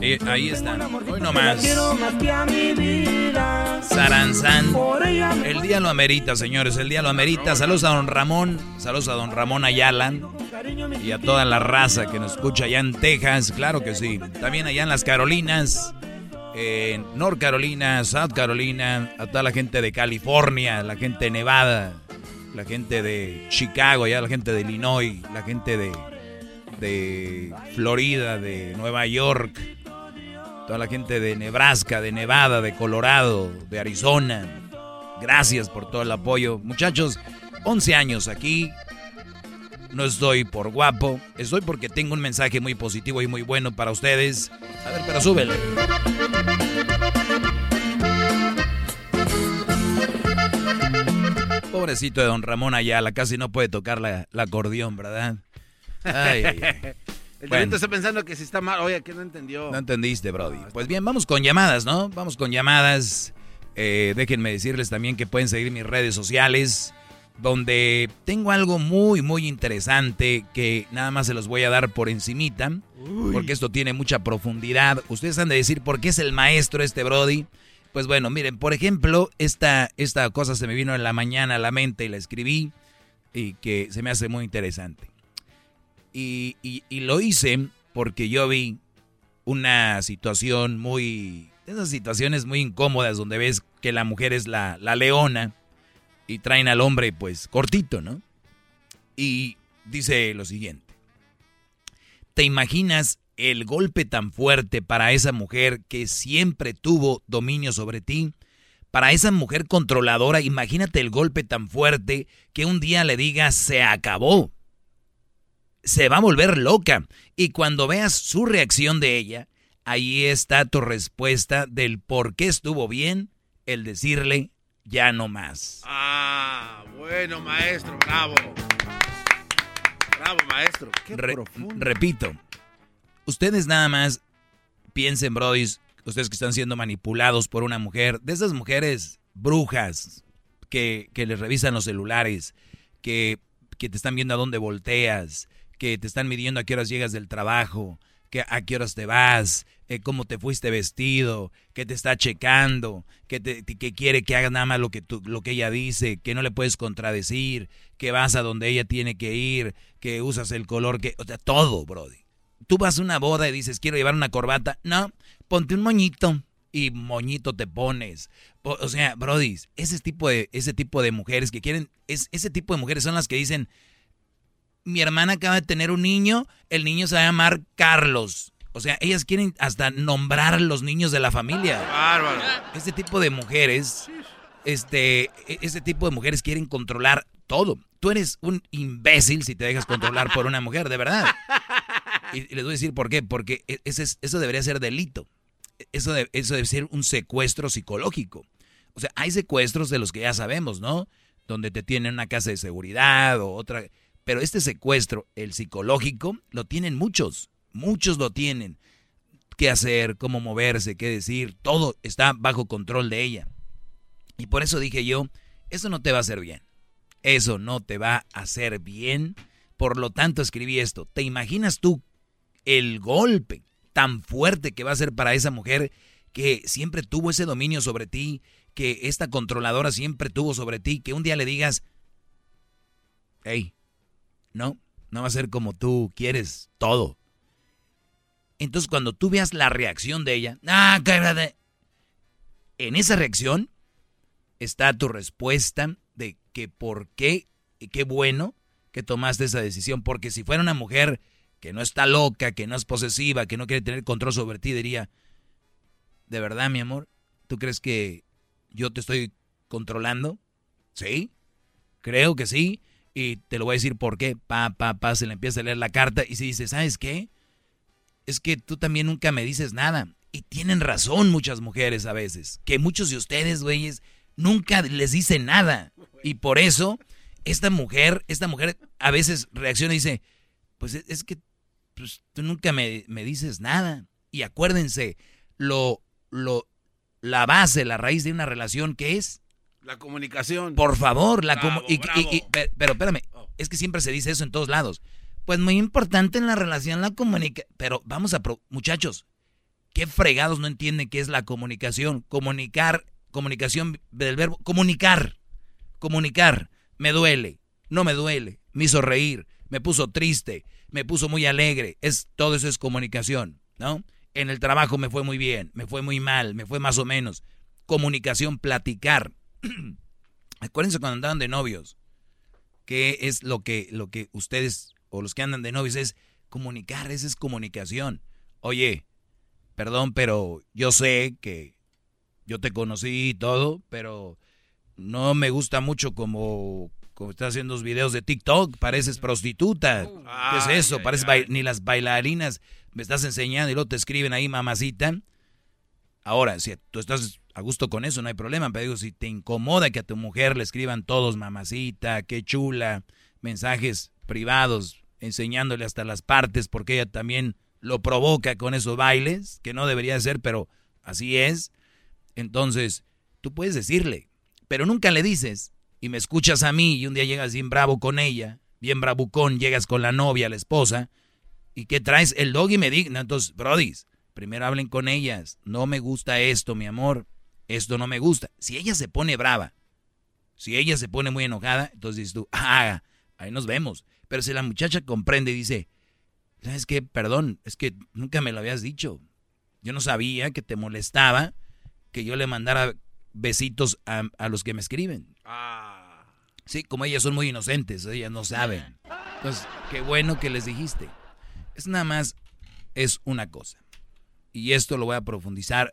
Eh, ahí están. Hoy nomás. Saranzán. El día lo amerita, señores. El día lo amerita. Saludos a don Ramón. Saludos a don Ramón Ayala. Y a toda la raza que nos escucha allá en Texas. Claro que sí. También allá en las Carolinas. En North Carolina, South Carolina. A toda la gente de California. La gente de Nevada. La gente de Chicago. Allá la gente de Illinois. La gente de, de Florida. De Nueva York toda la gente de Nebraska, de Nevada, de Colorado, de Arizona. Gracias por todo el apoyo. Muchachos, 11 años aquí. No estoy por guapo, estoy porque tengo un mensaje muy positivo y muy bueno para ustedes. A ver, pero súbele. Pobrecito de don Ramón Ayala, casi no puede tocar la, la acordeón, ¿verdad? Ay. El Bueno. Está pensando que si está mal. Oye, que no entendió. No entendiste, Brody. Pues bien, vamos con llamadas, ¿no? Vamos con llamadas. Eh, déjenme decirles también que pueden seguir mis redes sociales, donde tengo algo muy, muy interesante que nada más se los voy a dar por encimita, porque esto tiene mucha profundidad. Ustedes han de decir por qué es el maestro este Brody. Pues bueno, miren, por ejemplo, esta, esta cosa se me vino en la mañana a la mente y la escribí y que se me hace muy interesante. Y, y- lo hice porque yo vi una situación muy... Esas situaciones muy incómodas donde ves que la mujer es la, la leona y traen al hombre pues cortito, ¿no? Y dice lo siguiente. ¿Te imaginas el golpe tan fuerte para esa mujer que siempre tuvo dominio sobre ti? Para esa mujer controladora, imagínate el golpe tan fuerte que un día le digas se acabó se va a volver loca. Y cuando veas su reacción de ella, ahí está tu respuesta del por qué estuvo bien el decirle ya no más. Ah, bueno, maestro, bravo. Bravo, maestro. Qué Re- profundo. repito, ustedes nada más piensen, brodis, ustedes que están siendo manipulados por una mujer, de esas mujeres brujas que, que les revisan los celulares, que, que te están viendo a dónde volteas, que te están midiendo a qué horas llegas del trabajo, que a qué horas te vas, eh, cómo te fuiste vestido, que te está checando, que, te, quiere que hagas nada más lo que, lo que ella dice, que no le puedes contradecir, que vas a donde ella tiene que ir, que usas el color que... O sea, todo, Brody. Tú vas a una boda y dices, quiero llevar una corbata. No, ponte un moñito. Y moñito te pones. O, o sea, Brody, ese tipo de, ese tipo de mujeres que quieren... Es, ese tipo de mujeres son las que dicen, mi hermana acaba de tener un niño, el niño se va a llamar Carlos. O sea, ellas quieren hasta nombrar a los niños de la familia. Bárbaro. Este tipo de mujeres, este, e- ese tipo de mujeres quieren controlar todo. Tú eres un imbécil si te dejas controlar por una mujer, de verdad. Y, les voy a decir por qué. Porque e- ese es- eso debería ser delito. Eso, de- eso debe ser un secuestro psicológico. O sea, hay secuestros de los que ya sabemos, ¿no? Donde te tienen una casa de seguridad o otra. Pero este secuestro, el psicológico, lo tienen muchos. Muchos lo tienen. ¿Qué hacer? ¿Cómo moverse? ¿Qué decir? Todo está bajo control de ella. Y por eso dije yo, eso no te va a hacer bien. Eso no te va a hacer bien. Por lo tanto, escribí esto. ¿Te imaginas tú el golpe tan fuerte que va a ser para esa mujer que siempre tuvo ese dominio sobre ti, que esta controladora siempre tuvo sobre ti, que un día le digas, hey, no, no va a ser como tú quieres todo. Entonces cuando tú veas la reacción de ella, ah, en esa reacción está tu respuesta de que por qué y qué bueno que tomaste esa decisión, porque si fuera una mujer que no está loca, que no es posesiva, que no quiere tener control sobre ti, diría, ¿de verdad, mi amor? ¿Tú crees que yo te estoy controlando? ¿Sí? Creo que sí. Y te lo voy a decir por qué. Pa, pa, pa, se le empieza a leer la carta y se dice, ¿sabes qué? Es que tú también nunca me dices nada. Y tienen razón muchas mujeres a veces. Que muchos de ustedes, güeyes, nunca les dicen nada. Y por eso, esta mujer, esta mujer a veces reacciona y dice, pues es que pues, tú nunca me, me, dices nada. Y acuérdense, lo, lo, la base, la raíz de una relación, ¿qué es? La comunicación. Por favor, la comunicación. pero espérame, es que siempre se dice eso en todos lados. Pues muy importante en la relación la comunicación. Pero vamos a, muchachos, ¿qué fregados no entienden qué es la comunicación? Comunicar, comunicación del verbo, comunicar, comunicar. Me duele, no me duele, me hizo reír, me puso triste, me puso muy alegre. Es, todo eso es comunicación, ¿no? En el trabajo me fue muy bien, me fue muy mal, me fue más o menos. Comunicación, platicar. Acuérdense cuando andaban de novios. ¿Qué es lo que, lo que ustedes o los que andan de novios es comunicar? Esa es comunicación. Oye, perdón, pero yo sé que yo te conocí y todo, pero no me gusta mucho como como estás haciendo los videos de TikTok, pareces prostituta. ¿Qué es eso? Pareces ni las bailarinas me estás enseñando y luego te escriben ahí mamacita. Ahora, si tú estás a gusto con eso, no hay problema, pero digo, si te incomoda que a tu mujer le escriban todos mamacita, qué chula, mensajes privados, enseñándole hasta las partes, porque ella también lo provoca con esos bailes, que no debería ser, pero así es. Entonces, tú puedes decirle, pero nunca le dices, y me escuchas a mí y un día llegas bien bravo con ella, bien bravucón, llegas con la novia, la esposa, y que traes el dog y me digna. Entonces, brodis, primero hablen con ellas. No me gusta esto, mi amor. Esto no me gusta. Si ella se pone brava, si ella se pone muy enojada, entonces dices tú, ah, ahí nos vemos. Pero si la muchacha comprende y dice, ¿sabes qué? Perdón, es que nunca me lo habías dicho. Yo no sabía que te molestaba que yo le mandara besitos a, a los que me escriben. Ah. Sí, como ellas son muy inocentes, ellas no saben. Entonces, qué bueno que les dijiste. Es nada más, es una cosa. Y esto lo voy a profundizar,